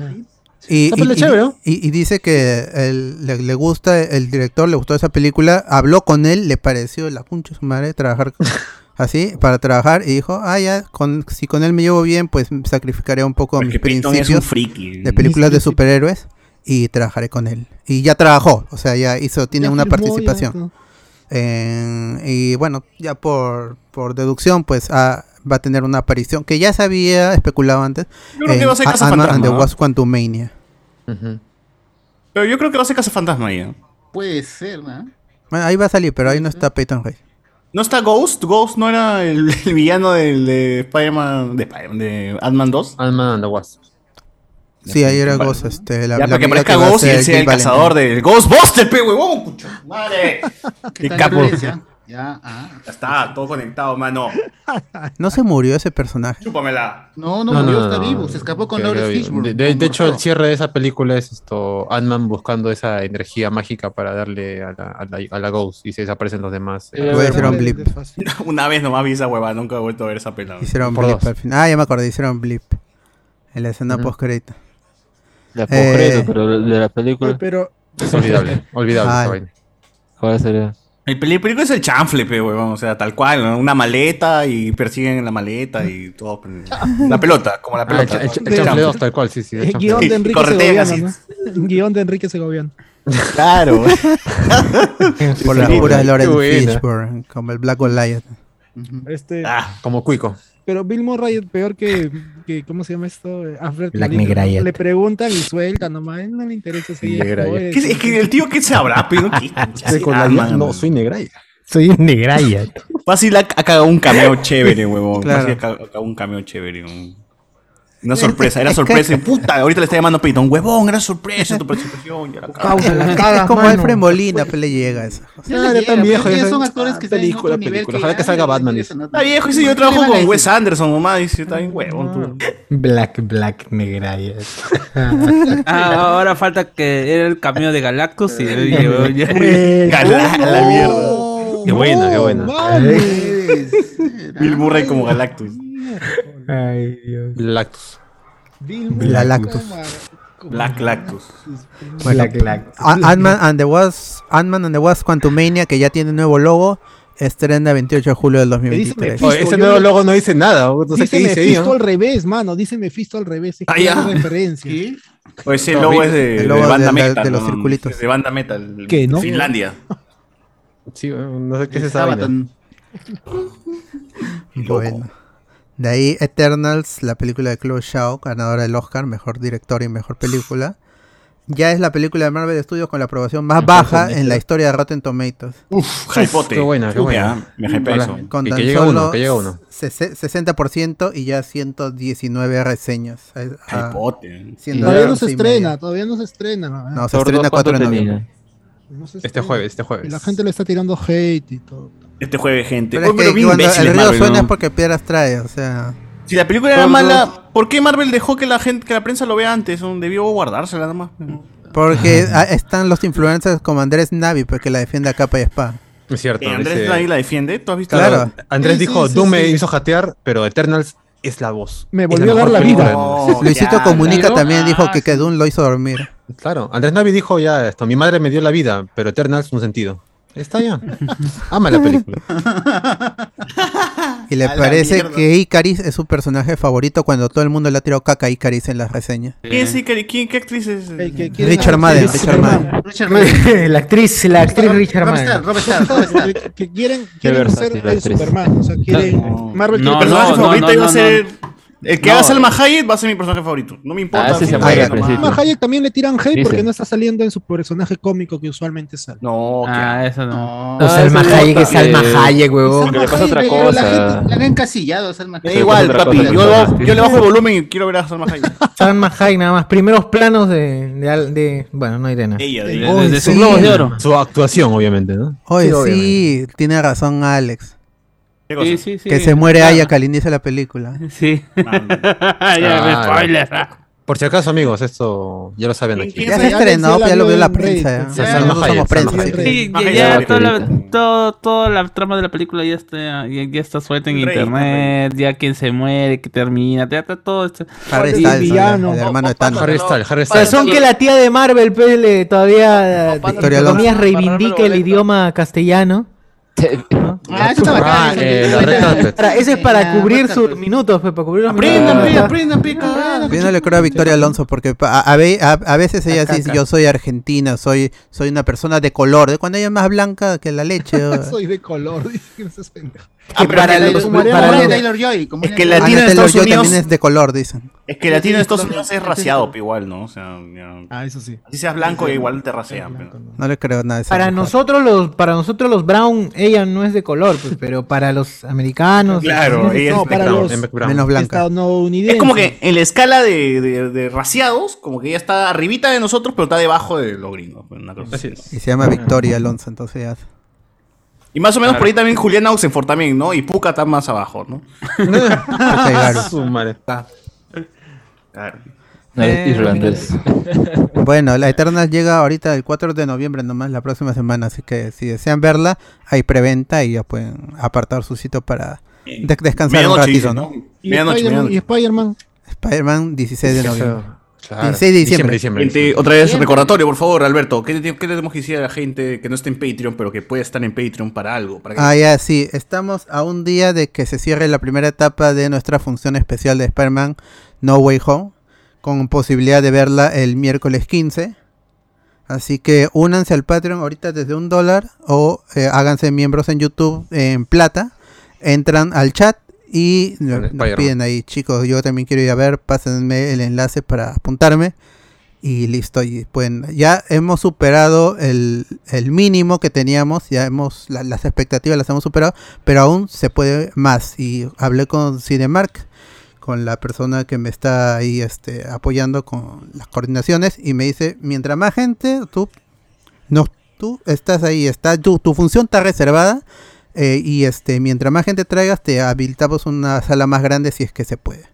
Y, y- y- chévere, ¿no? y- dice que él- le, le gusta, el director le gustó esa película, habló con él, le pareció la concha de su madre trabajar así, para trabajar, y dijo, ah, ya, con, si con él me llevo bien, pues sacrificaré un poco mis Porque es un principios friki. de películas de Mis superhéroes y trabajaré con él. Y ya trabajó, o sea, ya hizo, tiene Ya una firmó, participación. y bueno, ya por, por deducción, pues ah, va a tener una aparición que ya se había especulado antes. Yo creo que va a ser A- Ant-Man Cazafantasma, and the ¿no? Wasp Quantumania. Ujú. Pero yo creo que va a ser Casa Fantasma ahí. ¿no? Puede ser, ¿no? Bueno, ahí va a salir, pero ahí no está Peyton Reed. ¿No está Ghost? ¿Ghost no era el, el villano del, de Spider-Man, de, Spider-Man, de Ant-Man 2? Ant-Man and the Wasp. Sí, ahí era Vale. Ghost, este, la, ya, la para que amiga aparezca va a Ghost y él sea el Valentine. cazador del Ghostbuster, pe huevón, pucha madre. ¿Qué capo. Ya, ah. Ya está, todo conectado, mano. No se murió ese personaje. Chúpamela. No, no, No, murió, no, está no, vivo. no. Se escapó con Que- Lawrence que- Fishburne. De, de- con de hecho, el cierre de esa película es esto Ant-Man buscando esa energía mágica para darle a la, a la, a la Ghost y se desaparecen los demás. Eh, Voy a hacer un De- blip. Una vez nomás vi esa hueva, nunca he vuelto a ver esa pelada. Hicieron Por blip dos. al final. Ah, ya me acordé, hicieron blip. En la escena Ujú. post crédito. La Eh. pero de la película, Pero Es olvidable, olvidable Ah, esa vaina. ¿cuál sería? El película es el chanfle, pe, huevón. O sea, tal cual, ¿no? Una maleta y persiguen en la maleta y todo. La pelota, como la Ah, el, pelota. cha- el, cha- el chanfle 2, tal cual, sí, sí. el chanfle guion de Enrique Segoviano, ¿no? Guión de Enrique Segoviano. Claro. Por las puras buena. Fishburne, como el Black Goliath. Este, ah, Como Cuico. Pero Bill Murray es peor que, que ¿cómo se llama esto? Alfred Black Molina, ¿no? Negrayat. Le preguntan y suelta nomás, no le interesa joder, ¿qué- es que el tío que se habrá, man. No, soy negra. Soy un negraya. Fácil ha, cagado un cameo chévere, huevón. Claro. Fácil ha ca- ha cagado un cameo chévere. un- Una sorpresa, era es que- sorpresa. Puta, ahorita le está llamando Peyton. Huevón, era sorpresa tu participación. ya la Es como mano. Alfred Molina, pues le llega eso. Le ya llega, tan viejo, ya son actores que están en otro nivel Ojalá que salga Batman. ¿no? Está viejo, ese yo ¿Qué trabajo con? Wes Anderson, mamá. Dice, está bien huevón tú. Black, Black Negraya. Ah, ahora falta que era el cameo de Galactus y a la mierda. Qué buena, qué buena. Bill Murray como Galactus. Ay, Dios. Lactus. La Lactus. Black Lactus. Bueno, Black, Black. A- Ant-Man and the Wasp, Ant-Man and the Wasp Quantumania, que ya tiene nuevo logo, estrena 28 de julio del dice 2023. Mephisto. Oye, ese nuevo logo no dice nada. No sé Dice qué dice ahí. Mephisto ¿no? al revés, mano. Dice Mephisto al revés. Es Ah, ya. referencia. ¿Qué? O ese No, logo es de, el de logo banda de- de- metal. de los ¿no? circulitos. De banda metal. ¿Qué, no? Finlandia. Sí, no sé qué es esa vaina. Bueno. De ahí Eternals, la película de Chloe Zhao, ganadora del Oscar, mejor director y mejor película. Ya es la película de Marvel Studios con la aprobación más baja en la historia de Rotten Tomatoes. Uf, hypote. Qué buena, qué buena. ya, Me hypea eso. Con tan que llega solo uno, que llega uno. sese- 60% y ya 119 reseñas. Ah, Hypote. siendo Todavía no se estrena, todavía no se estrena. ¿no? No, se estrena 2, 4 de ¿cuánto noviembre. Este jueves, este Y jueves. la gente le está tirando hate y todo. Este jueves, gente. Pero bien cuando el río Marvel, suena ¿no? es porque piedras trae, o sea... Si la película era mala, ¿por qué Marvel dejó que la gente, que la prensa lo vea antes? Debió guardársela nada más. Porque ah, están los influencers como Andrés Navi, pues que la defiende a capa y espada. Es cierto. Eh, Andrés dice- ahí la defiende. ¿Tú has visto? Claro. Andrés Sí, dijo, sí, Doom sí, me hizo jatear, pero Eternals es la voz. Me volvió a dar la vida. No, Luisito ya, Comunica también dijo Ah, que que Dune lo hizo dormir. Claro, Andrés Navi dijo ya esto, mi madre me dio la vida, pero Eternals un sentido. Está ya. Ama la película. Y le A la parece mierda. que Icaris es su personaje favorito cuando todo el mundo le ha tirado caca a Icaris en las reseñas. ¿Quién es Ikari? ¿Quién, ¿Qué actriz es? Que quieren Richard Madden, Richard Madden. Richard Madden. la actriz, la actriz Richard Madden. Que, quieren, quieren versátil ser la el actriz. Superman. O sea, quieren. Marvel No, quiere personaje no, favorito no, iba a no, ser. El que No, haga Salma eh. Hayek va a ser mi personaje favorito. No me importa. Ah, ese se muere principio. Salma Hayek también le tiran hate Dice. porque no está saliendo en su personaje cómico que usualmente sale. No, que Ah, eso no. No. O Salma Hayek es Salma Hayek, huevón. Porque le pasa otra Pero cosa. La gente la han encasillado a Salma Da Hayek. igual, otra papi. cosa, Yo, le- yo le bajo el volumen y quiero ver a Salma Hayek. Salma Hayek nada más. Primeros planos de, de, al- de- bueno, no nada. Ella, de De, sus sí. globos de oro. Su actuación, obviamente, ¿no? Oye, Sí, tiene razón Alex. Sí, sí, sí. Que se muere Ayak al inicio de la película. Sí. Ah, ya, me spoiler. Por si acaso, amigos, esto ya lo saben aquí. ¿Quién Ya se estrenó, ya lo vio la en prensa. Nosotros somos Hayek, prensa. Que-. Sí, ya, toda, la, ahorita. todo, toda la trama de la película ya está, ya, ya está suelta en Rey, internet, ya quién se muere, que termina, ya está todo esto. Harry Styles, el hermano de Thanos. Harry Styles, Harry Styles. son que la tía de Marvel pues, todavía reivindica el idioma castellano. Ah, eso está Ah, bacán. eh, ese es para Ah, cubrir sus minutos, pues, para cubrir los Aprendan, minutos. Ah, aprendan, cagada. Yo no le creo a Victoria Alonso porque a, a ve- a- a veces ella La dice yo soy argentina, soy soy una persona de color, de cuando ella es más blanca que la leche. Soy de color, dice que no seas pendejo. Ah, pero para de Taylor Joy. como Es que Joy. Latino de Estados Unidos- también es de color, dicen. Es que latino de Estados Unidos es raciado, igual, ¿no? O sea, ya- Ah, eso sí. si seas blanco, igual te rasean. pe. No le creo nada de Para mujer. nosotros los, para nosotros los Brown, ella no es de color, pues, pero para los americanos, Claro, los- ella No, es para los. Menos blanca. Es como que en la escala de, de, de raciados, como que ella está arribita de nosotros, pero está debajo de los gringos. pues, una cosa Así así. es. Y se llama Victoria Alonso, entonces ya. Y más o menos por ahí también Julián Auxenford también, ¿no? Y Puka está más abajo, ¿no? Claro. Su madre. Claro. No, es Eh, irlandés. Bueno, la Eternal llega ahorita el 4 de noviembre nomás, la próxima semana, así que si desean verla, hay preventa y ya pueden apartar su sitio para de- descansar un ratito, dice, ¿no? Y. Spider-Man. Spider-Man 16 de noviembre. Claro. 16 de diciembre. diciembre, Gente, otra vez recordatorio, por favor, Alberto. ¿Qué, qué le tenemos que decir a la gente que no está en Patreon, pero que puede estar en Patreon para algo? Para que- Ah, ya, sí. Estamos a un día de que se cierre la primera etapa de nuestra función especial de Spider-Man No Way Home, con posibilidad de verla el miércoles 15. Así que únanse al Patreon ahorita desde un dólar o eh, háganse miembros en YouTube en plata. Entran al chat y nos, piden ahí, chicos, yo también quiero ir a ver, pásenme el enlace para apuntarme. Y listo, y pueden, ya hemos superado el, el mínimo que teníamos, ya hemos, la- las expectativas las hemos superado, pero aún se puede más. Y hablé con Cinemark, con la persona que me está ahí este, apoyando con las coordinaciones, y me dice, mientras más gente, tú, no, tú estás ahí, está, tu, tu función está reservada, eh, y este, mientras más gente traigas, te habilitamos una sala más grande si es que se puede.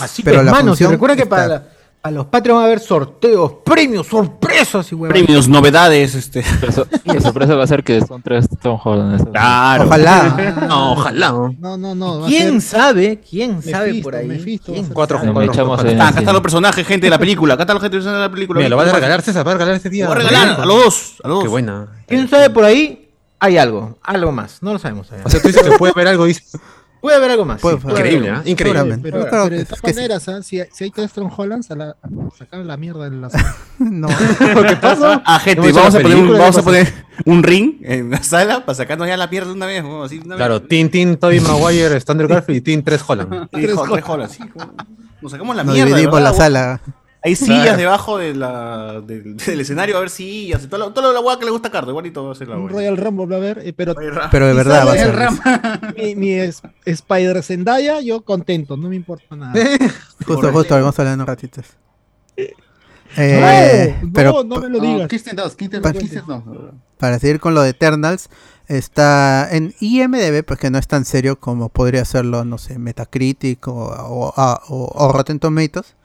Así Pero la hermano, función recuerda que está. para, la- para los Patreon va a haber sorteos, premios, sorpresas y huevos. Premios, novedades, este. So- la sorpresa va a ser que son tres Tom Holland. Claro. Ojalá. No, ojalá. No, no, no. ¿Quién ser sabe? ¿Quién sabe por ahí? Mephisto va a ¿Quién ser- Cuatro, cuatro, cuatro. Ah, Sí. acá están los personajes, gente de la película. Acá está la gente de la película. Mira, lo va a regalar César, va a regalar este día. Lo va a regalar a los dos. A los dos. Qué buena. ¿Quién sabe por ahí? Hay algo, algo más, no lo sabemos. todavía. O sea, tú dices que puede haber algo, dices. Puede haber algo más. Puede- sí, Increíble, ¿ah? Increíble. Pero, pero que de todas que sí. maneras, ¿ah? si, si hay tres Tom Hollands, a la, sacan la mierda de la No. ¿Qué pasó? Ah, gente, vamos a, poner un, vamos a ¿qué poner un ring en la sala para sacarnos ya la mierda de una vez. ¿no? Así una Claro, vez. Tin Tin, Tobey Maguire, Standard Garfield y Tin 3 Holland. Sí, jo- tres jolas, sí, Nos sacamos la Nos mierda. de dividimos la sala. Hay sillas Claro. debajo de la, del, del escenario, a ver sillas. y Toda la, toda la hueá que le gusta a Cardo, igualito va a ser la Un hueá. Royal Rumble, va a ver, eh, pero Pero de verdad va a ser. mi, mi es- Spider Zendaya, yo contento, no me importa nada. Justo, justo, vamos a hablar en un ratito. no, Eh, no, pero no me lo No, digas. Kristen 2, Kristen Pa- Kristen 2. para seguir con lo de Eternals, está en IMDB, pues que no es tan serio como podría serlo, no sé, Metacritic o, o- o Rotten Tomatoes.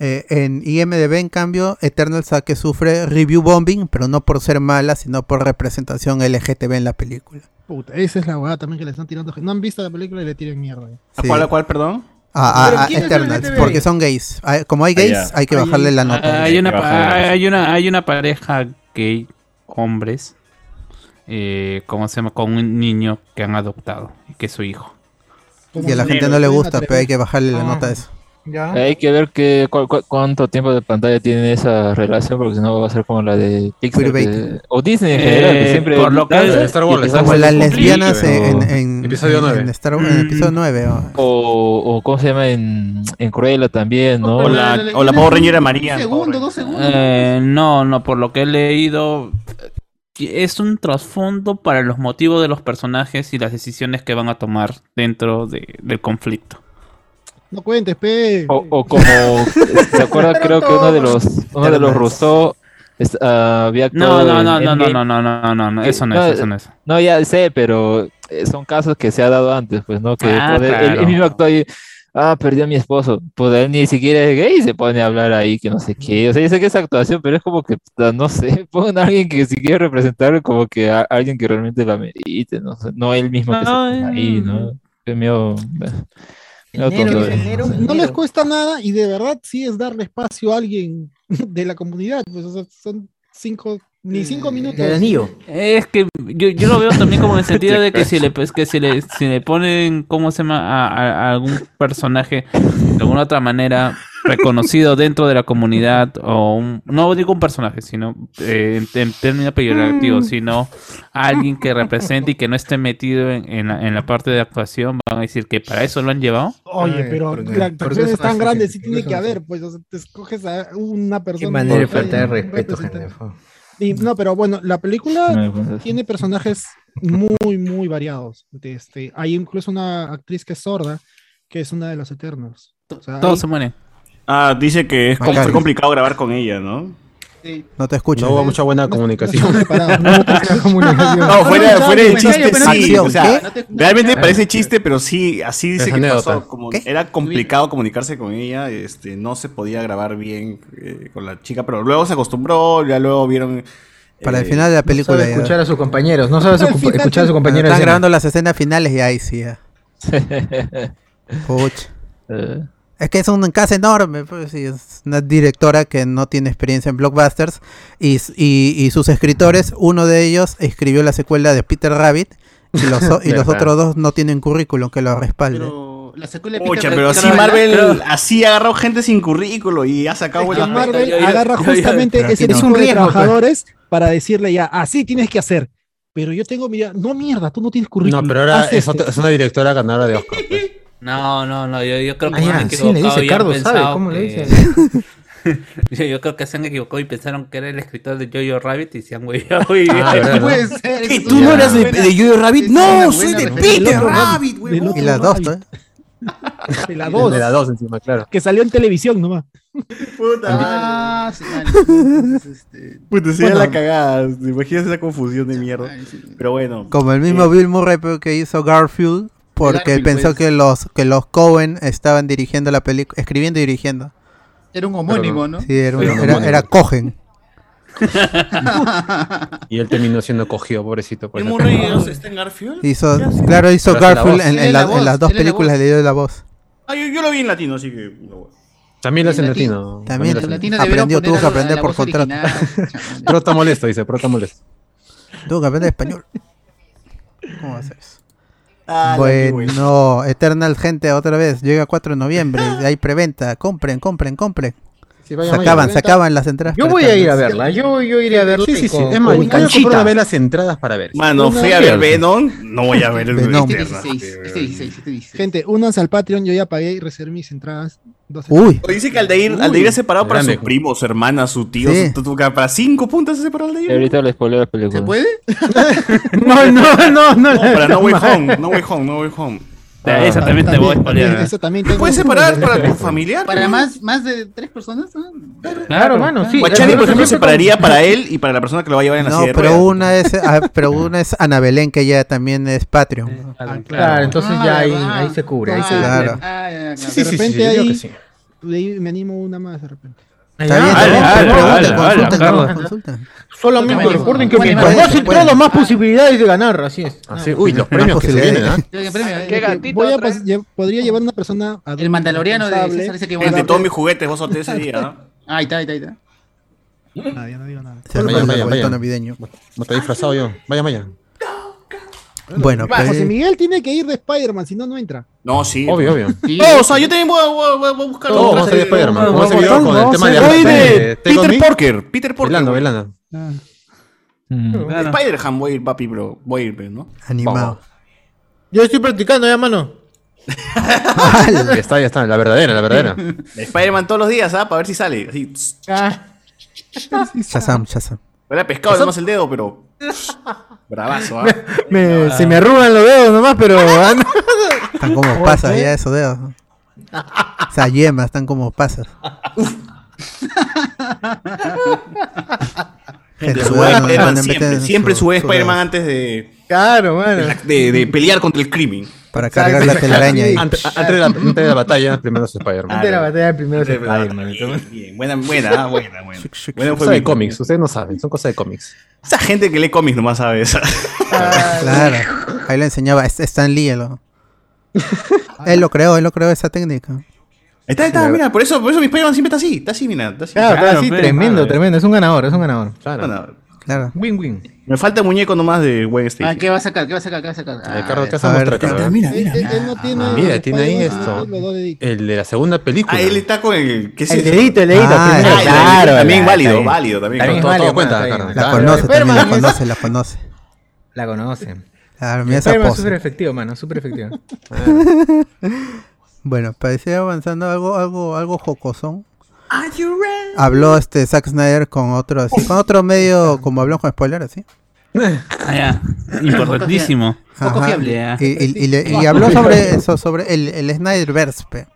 Eh, en IMDB, en cambio, Eternals a que sufre review bombing, pero no por ser mala, sino por representación LGTB en la película. Puta, esa es la hueá también que le están tirando. No han visto la película y le tiran mierda. ¿A Sí. cuál, a cuál, perdón? A, a- ¿Pero a quién es Eternals, porque son gays. Como hay Ah, gays, hay que Hay- bajarle la nota. Ah, hay, una, hay, una, hay una pareja gay, hombres, eh, ¿cómo se llama? Con un niño que han adoptado y que es su hijo. Y a la gente no le gusta, pero hay que bajarle la nota a eso. Ya. Hay que ver que, cu- cu- cuánto tiempo de pantalla tiene esa relación, porque si no va a ser como la de Pixar. Que- o Disney en general, que Eh, siempre. por lo que- lanza Star Wars, Como las lesbianas en, en, Episodio en- Star Wars, en episodio 9. oh. O, o ¿cómo se llama? En, en Cruella también, ¿no? O la, o la Power Ranger María. Un segundo, dos segundos. Eh, no, no, por lo que he leído, es un trasfondo para los motivos de los personajes y las decisiones que van a tomar dentro de- del conflicto. No cuentes, pe. O, o como, ¿se acuerda? Creo que uno de los, uno de los Rousseau es- ah, había No, actuado no, no, no, no, no, no, no, no, no, eso no No, es, eso no es. No, ya sé, pero eh, son casos que se ha dado antes, pues, ¿no? Que Ah, él, claro. él mismo actúa ahí, ah, perdí a mi esposo, pues él ni siquiera es gay y se pone a hablar ahí que no sé qué, o sea, yo sé que es actuación, pero es como que, no sé, pongan a alguien que si quiere representar como que a alguien que realmente lo amerite, no sé, no él mismo que se ponga ahí, ¿no? Es medio Enero, tonto, enero, No les cuesta nada y de verdad sí es darle espacio a alguien de la comunidad. Pues, o sea, son cinco, ni cinco minutos. El anillo. Es que yo, yo lo veo también como en el sentido de que si le pues, que si le, si le ponen cómo se llama a, a- a algún personaje de alguna otra manera reconocido dentro de la comunidad o un, no digo un personaje sino eh, en, en términos peyorativos sino alguien que represente y que no esté metido en, en la, en la parte de actuación van a decir que para eso lo han llevado Oye, pero la actuación es tan grande, sí tiene que haber, pues, o sea, te escoges a una persona. Qué manera de falta de respeto, gente. Y, no, pero bueno, la película No, tiene personajes muy, muy variados. Este, hay incluso una actriz que es sorda, que es una de los Eternals. O sea, todos hay- se mueren Ah, dice que es, complicado grabar con ella, ¿no? Sí. No te escucho. No hubo mucha buena no- no comunicación. no. No, fuera, no, fuera no, chiste, no, no, sí. no, O sea. No realmente parece chiste, pero sí, así dice Es que anécdota. pasó. Como era complicado comunicarse con ella, este, no se podía grabar bien eh, con la chica, pero luego se acostumbró, ya luego vieron. Para el eh, final de la No película. sabe ya. escuchar a sus compañeros, no sabe su- escuchar a su Cuando compañero. de Están grabando las escenas finales y ahí sí. Puch. Es que es un caso enorme, pues, sí, es una directora que no tiene experiencia en blockbusters y, y- y sus escritores, uno de ellos escribió la secuela de Peter Rabbit y los, y los otros dos no tienen currículum que lo respalde. Pero la secuela de Peter- pero así Marvel creo- así ha agarrado gente sin currículo y ha sacado Que buenas Marvel yo- yo- agarra yo- yo- justamente ese no. tipo Es un de riesgo, pues. trabajadores para decirle ya, así tienes que hacer. Pero yo tengo, mira, no mierda, tú no tienes currículum. No, pero ahora es, este. otra- es una directora ganadora de Oscar. No no no yo, yo creo que Ah, se ya, han sí, le equivocado dice y han Cardo, ¿sabe? ¿Cómo le que- dice? yo, yo creo que se han equivocado y pensaron que era el escritor de Jojo Rabbit y se han hueveado y Ah, ¿verdad, no? Puede ser. ¿Qué, eso ¿Tú no eras de, de Jojo Rabbit? es No, buena soy de. Peter Rabbit, otro Y las dos, ¿eh? de la 2, De la dos encima, claro. que salió en televisión nomás. Ah, sí, vale. Entonces, este, Puta, se Bueno. la cagada. Imaginas esa confusión de mierda. sí. Pero bueno. Como el mismo Bill Murray pero, que hizo Garfield, porque pensó pues. que los que los Cohen estaban dirigiendo la película, escribiendo y dirigiendo. Era un homónimo, ¿no? Sí, era, Era era, homónimo. era Cohen. Y él terminó siendo cogido, pobrecito. por ¿El esa Murray está en Garfield? Claro, hizo Pero hace la Garfield en, Él en es la- la en voz, las dos películas le dio la voz. Ah, yo, yo lo vi en latino, así que. También lo hace en latino. También lo hace en Latino Aprendió, tuvo que aprender por contrato. está molesto, dice, pero está molesto. Tuvo que aprender español. ¿Cómo va a ser eso? Ah, Bueno, Eternal, gente, otra vez. Llega 4 de noviembre. Hay preventa. Compren, compren, compren. Sí, vaya, se vaya. acaban, se acaban las entradas. Yo voy a ir a verla. Yo, yo iré a verla. Sí, sí, sí. con- Es más, voy a vez las entradas para ver. Mano, Una fui a ver. Venom. No voy a ver el Venom. Este Eternals. 16, este 16, este 16. Gente, únanse al Patreon, yo ya pagué y reservé mis entradas. Uy, Dice que Aldair, Aldair es separado para sus primos, hermanas, su tío, Sí. su, tu- para cinco puntos se separó Y Aldair. ahorita les spoileo la película. ¿Se puede? No, no, no, no. No, para No Way Home, No Way Home, No Way Home. Esa también te voy a spoilear. ¿Puedes separar para tu familiar? Para más, más de tres personas. ¿no? Claro, mano, sí. Guachani, por ejemplo, separaría para él y para la persona que lo va a llevar en la no, silla de pero ruedas. una es, ah, pero una es Ana Belén, que ella también es Patreon. Claro, entonces Ah, ya ahí, ah, ahí se cubre. Ahí se ah, Claro. ah, ya, ya, claro. De Sí, sí, sí, repente yo digo ahí, que sí. de ahí me animo una más de repente. Está bien, Ah, está bien, ah, ah, ah, ah, ah. Solamente recuerden que mientras más entradas, más posibilidades de ganar, así es. Ah, sí. Uy, los premios que se vienen, ¿ah? Yo, ¿Qué premio? ¿Qué Eh, gatito Voy a otra pas- lle- podría llevar una persona a El mandaloriano de. César dice que Entre bueno. todos mis juguetes, vos sorteé ese día. ¿ah? Ah, ahí está, ahí está, ahí está. Ah, ya no digo nada. Vayan, arbolito vayan. navideño. No estoy disfrazado yo. Vaya, vaya. Bueno, pues, José Miguel tiene que ir de Spider-Man, si no, no entra. No, sí. Obvio, obvio. Sí, No, o sea, yo también voy a, voy a- voy a- a buscar Todos vamos a ir de Spider-Man. Como ese video con el tema de Voy de- Peter Me. Porker. Peter Porker. Velando, velando. Mm. Spider-Man voy a ir, papi, bro. Voy a ir, ¿no? animado. Yo estoy practicando ya, mano. Ya está, ya está. La verdadera, la verdadera. Spider-Man todos los días, ¿ah? Para ver si sale. Así. Ah, Shazam, Shazam. Huele a pescado, además el dedo, pero. Bravazo, ¿ah? me, se me arrugan los dedos nomás, pero. ah, no. Están como pasas ya esos dedos. ¿no? O sea, yemas, están como pasas. Gente, Su bueno, Spider-Man no, no siempre, siempre su- Spider-Man antes de, Claro, de, de pelear contra el crimen. Para cargar la telaraña ahí. Antes, antes de la, antes de la batalla, primero es Spider-Man. Antes de la batalla, primero se Spider-Man. Bien, bien, buena, buena, ah, buena, buena. Buena fue Cosas de mi- cómics, ustedes no saben, son cosas de cómics. Esa gente que lee cómics nomás sabe esa. Claro. Ahí lo enseñaba Stan Lee. Lo... él lo creó, él lo creó esa técnica. Está, está, mira, por eso, por eso mi Spider-Man siempre está así, está así, mira, está así. Claro, está Claro, así, tremendo, claro. tremendo. Es un ganador, es un ganador. Claro. Bueno, Claro. Win-win. me falta el muñeco nomás de Gwen Ah, Stacy. ¿qué va a sacar? ¿Qué va a sacar? ¿Qué va a sacar? Ah, Carlos, ¿qué a vas a ver, mostrar, ¿qué- Carlos? Mira, Él, mira. él- él no tiene. Ah, mira, tiene ahí esto. El de la segunda película. Ah, él está con el. ¿Qué es El dedito, el dedito. Ah, Ah, claro. también válido, válido también. Todo cuenta. La conoce también, la conoce, la conoce. La conocen. Claro, mira esa pose. súper efectivo, mano, súper efectivo. Bueno, parecía avanzando algo, algo, algo jocosón. Habló este Zack Snyder con otro, así, con otro medio, como habló con spoiler, así. Ah, ya. Importantísimo. Poco fiable. Y, y- y le- y habló sobre eso, sobre el, el Snyderverse, pe.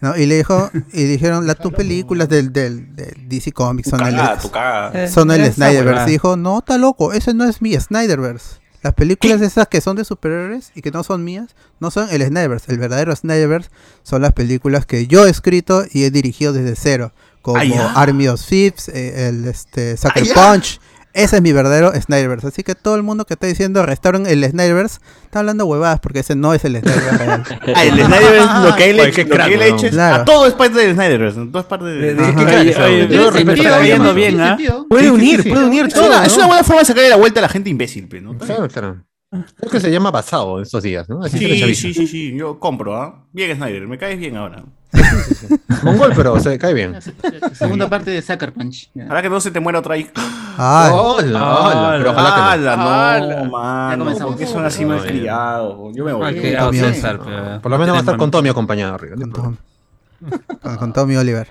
¿no? Y le dijo, y dijeron, las tus películas del, del, del DC Comics Tu son el, son el Esa Snyderverse. Y dijo, no, está loco, ese no es mi Snyderverse. Las películas esas que son de superhéroes y que no son mías, no son el Snyderverse. El verdadero Snyderverse son las películas que yo he escrito y he dirigido desde cero. Como Ah. Army of Thieves, eh, el este, Sucker Ah. Punch. Ese es mi verdadero Snyderverse. Así que todo el mundo que está diciendo restauren el Snyderverse está hablando huevadas porque ese no es el Snyderverse real. Ah, el Snyder es lo que él, él ha weón. hecho es- Claro. a todo es parte del Snyder, todo es parte de... De- yo está viendo ¿no? bien, ¿ah? Puede unir, puede unir Es todo. una, es una buena forma de sacarle la vuelta a la gente imbécil, ¿no? Claro, claro. Es que se llama basado en estos días, ¿no? Así Sí, sí, sí, sí, yo compro, ¿ah? Bien Snyder, me caes bien ahora. Mongol, pero se cae bien. Segunda parte de Sucker Punch. Ahora que no se te muera otra hija. Ay, Hola, hola. Pero ojalá que no. ¡Hala, no, ¡Hala! mano! ¿Por qué son así mal criados? Yo me voy. Por lo menos va a estar con Tommy acompañado arriba. con- con Tommy Oliver.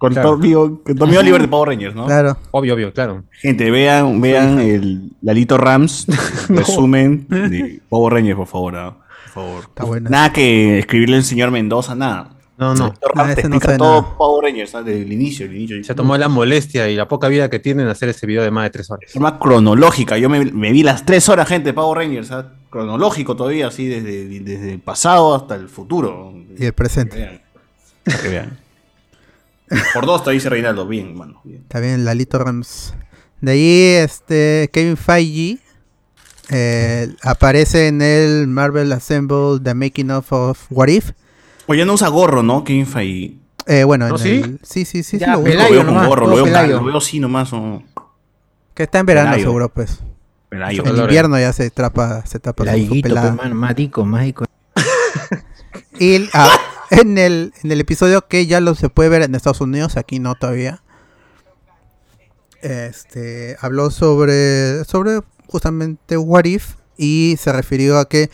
Con Tommy, con Tommy Oliver de Power Rangers, ¿no? Claro. Obvio, obvio, claro. Gente, vean, vean el Lalito Rams, resumen de Power Rangers, por favor, ¿ah? Por favor. Está bueno. Nada que escribirle al señor Mendoza, nada. No, no. Ah, te no explica todo nada. Power Rangers, ¿sabes? Desde el inicio, el inicio. Se tomó la molestia y la poca vida que tienen hacer ese video de más de tres horas. De forma cronológica. Yo me, me vi las tres horas, gente, de Power Rangers, ¿sabes? Cronológico todavía, así, desde, desde el pasado hasta el futuro. Y el presente. Que vean. Que vean. Por dos te dice Reinaldo, bien, mano. Bien. Está bien, Lalito Rams. De ahí, este, Kevin Feige eh, aparece en el Marvel Assemble The Making of, of What If. Oye, no usa gorro, ¿no? Kevin Feige. Eh, bueno, ¿No, en sí? el- sí, sí, sí, sí, Ya, lo usa. Lo Pelayo veo con nomás, gorro, lo veo, lo veo así nomás. ¿no? Que está en verano Pelayo. seguro, pues. Pelayo. En invierno ya se trapa, se tapa El su- pelada. pues, mágico, mágico. Y ah, en, el, en el episodio que ya lo se puede ver en Estados Unidos, aquí no todavía. Este habló sobre, sobre justamente What If y se refirió a que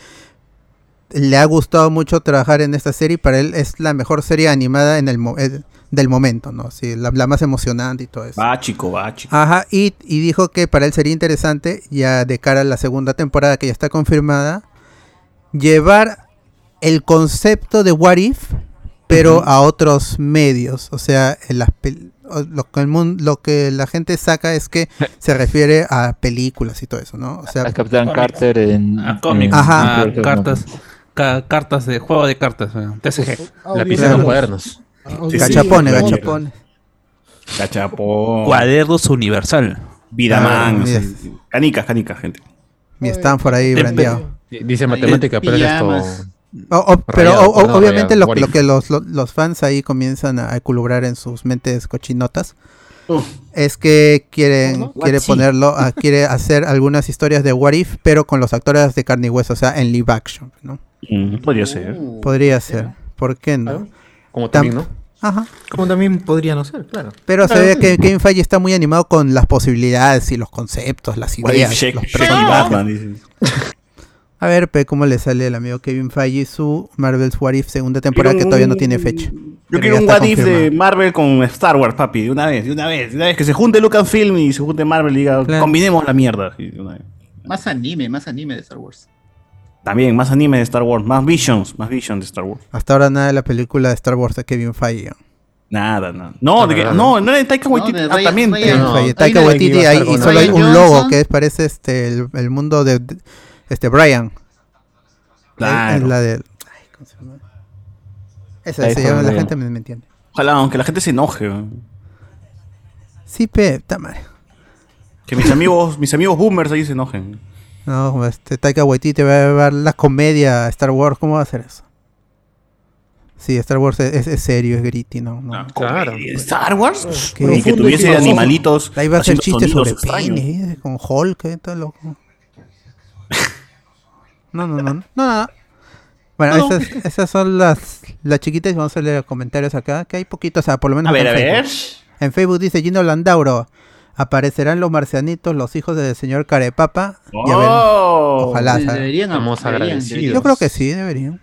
le ha gustado mucho trabajar en esta serie para él es la mejor serie animada en el mo- eh, del momento, ¿no? Sí, la, la más emocionante y todo eso. Va, chico, va, chico. Ajá, y, y dijo que para él sería interesante, ya de cara a la segunda temporada que ya está confirmada, llevar el concepto de What If, pero a otros medios. O sea, en las lo, que el mundo, lo que la gente saca es que se refiere a películas y todo eso, ¿no? O sea, Al Capitán Carter en. A cómics, Ajá. a cartas, ca- cartas de juego de cartas, eh, TCG. La pista de los cuadernos. gachapones, gachapones. Gachapón. Cuadernos Universal. Vidaman. Ah, sí. Canicas, canicas, gente. Mi Stanford ahí brandeado. Dice matemática, pero es esto. Pijamas. O- o- pero Rayado, o- o- perdón, obviamente rayado, lo, que los, lo- los fans ahí comienzan a eculubrar en sus mentes cochinotas es que quieren quiere ponerlo a- quiere hacer algunas historias de What If pero con los actores de carne y hueso, o sea, en live action, ¿no? Mm, podría ser. Uh, Podría ser. ¿Por qué no? Como Tam- también, ¿no? Ajá. Como también podría no ser, claro. Pero se ve que Kevin Feige está muy animado con las posibilidades y los conceptos, las What if ideas, los. Batman, dicen. A ver, pe, cómo le sale el amigo Kevin Feige su Marvel's What If segunda temporada que todavía no tiene fecha. Yo quiero un what if de. Marvel con Star Wars, papi, de una vez, de una vez, de una vez. Que se junte Lucasfilm y se junte Marvel y diga, Claro. combinemos la mierda. sí, de una vez. Más anime, más anime de Star Wars. También, más anime de Star Wars, más Visions, más Visions de Star Wars. Hasta ahora nada de la película de Star Wars de Kevin Feige. Nada, nada. No, No, de que- no, no, no era de Taika Waititi. de ah, también. No, Taika Waititi ahí y solo hay un logo que es, parece este el, el mundo de, de- este Brian. Claro. Es la de ay, ¿cómo se llama? Esa se llama, la Brian. gente me, me entiende. Ojalá, aunque la gente se enoje. Sí, pe, ta madre. Que mis amigos, mis amigos boomers ahí se enojen. No, este Taika Waititi va a llevar la comedia a Star Wars, ¿cómo va a hacer eso? Sí, Star Wars es, es- es serio, es gritty, ¿no? no. Claro. ¿De ¿Star Wars? ¿Qué? Y que tuviese animalitos. Ahí va a ser chistes sobre extraños. penes, ¿eh? con Hulk, ¿eh? todo loco. No, no, no, no, no. Bueno, No. Esas, esas son las, las chiquitas. Vamos a leer comentarios acá, que hay poquitos, o sea, por lo menos A ver, a en ver. Facebook. En Facebook dice Gino Landauro. Aparecerán los marcianitos, los hijos del señor Carepapa. Ya ven. Oh. Ojalá. Deberían, Estamos deberían, agradecidos. deberían. Yo creo que sí, deberían.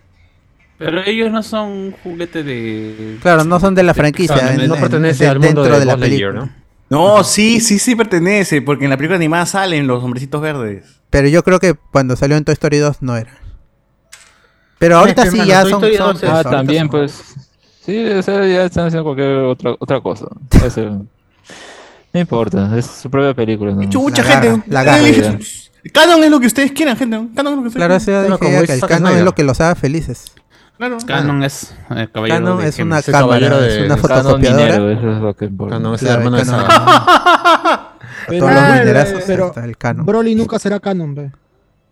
Pero ellos no son juguete de. Claro, no son de la franquicia. En- no en- pertenece de- al mundo dentro de, de la película. ¿no? No, sí, sí, sí pertenece, porque en la película animada salen los hombrecitos verdes. Pero yo creo que cuando salió en Toy Story 2 no era. Pero ahorita Sí, sí hermano, ya Toy son. Story son- 2 es- pues, Ah, también, son- pues. Sí, o sea, ya están haciendo cualquier otra, otra cosa. No importa, es su propia película. ¿no? Hecho, mucha La gente. garra, la eh, garra. elige- Canon es lo que ustedes quieran, gente. Canon es lo que ustedes Claro, ya dice que el canon es lo que los haga felices. Claro. Canon es eh, caballero Canon de es una cámara, caballero es de- una de fotocopiadora. dinero, eso es lo que importa. Canon es el Claro, hermano de Saga. Todos los dinerazos, pero hasta el canon. Broly nunca será canon, ve.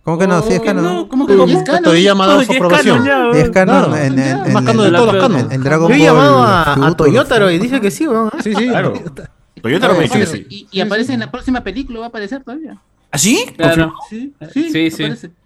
¿Cómo que no? Sí es Oh, canon. no, ¿Cómo que no? Es canon. Ha dado su aprobación. Sí es canon en, en, en, Más canon de todos los canon. en Dragon Yo he Ball. llamado a, a. Toyotaro y dice que sí, weón. Sí, sí. Claro. Toyota no me dicho que sí. y, aparece en la próxima película, va a aparecer todavía. ¿Ah, sí? Claro. Sí, Sí, sí.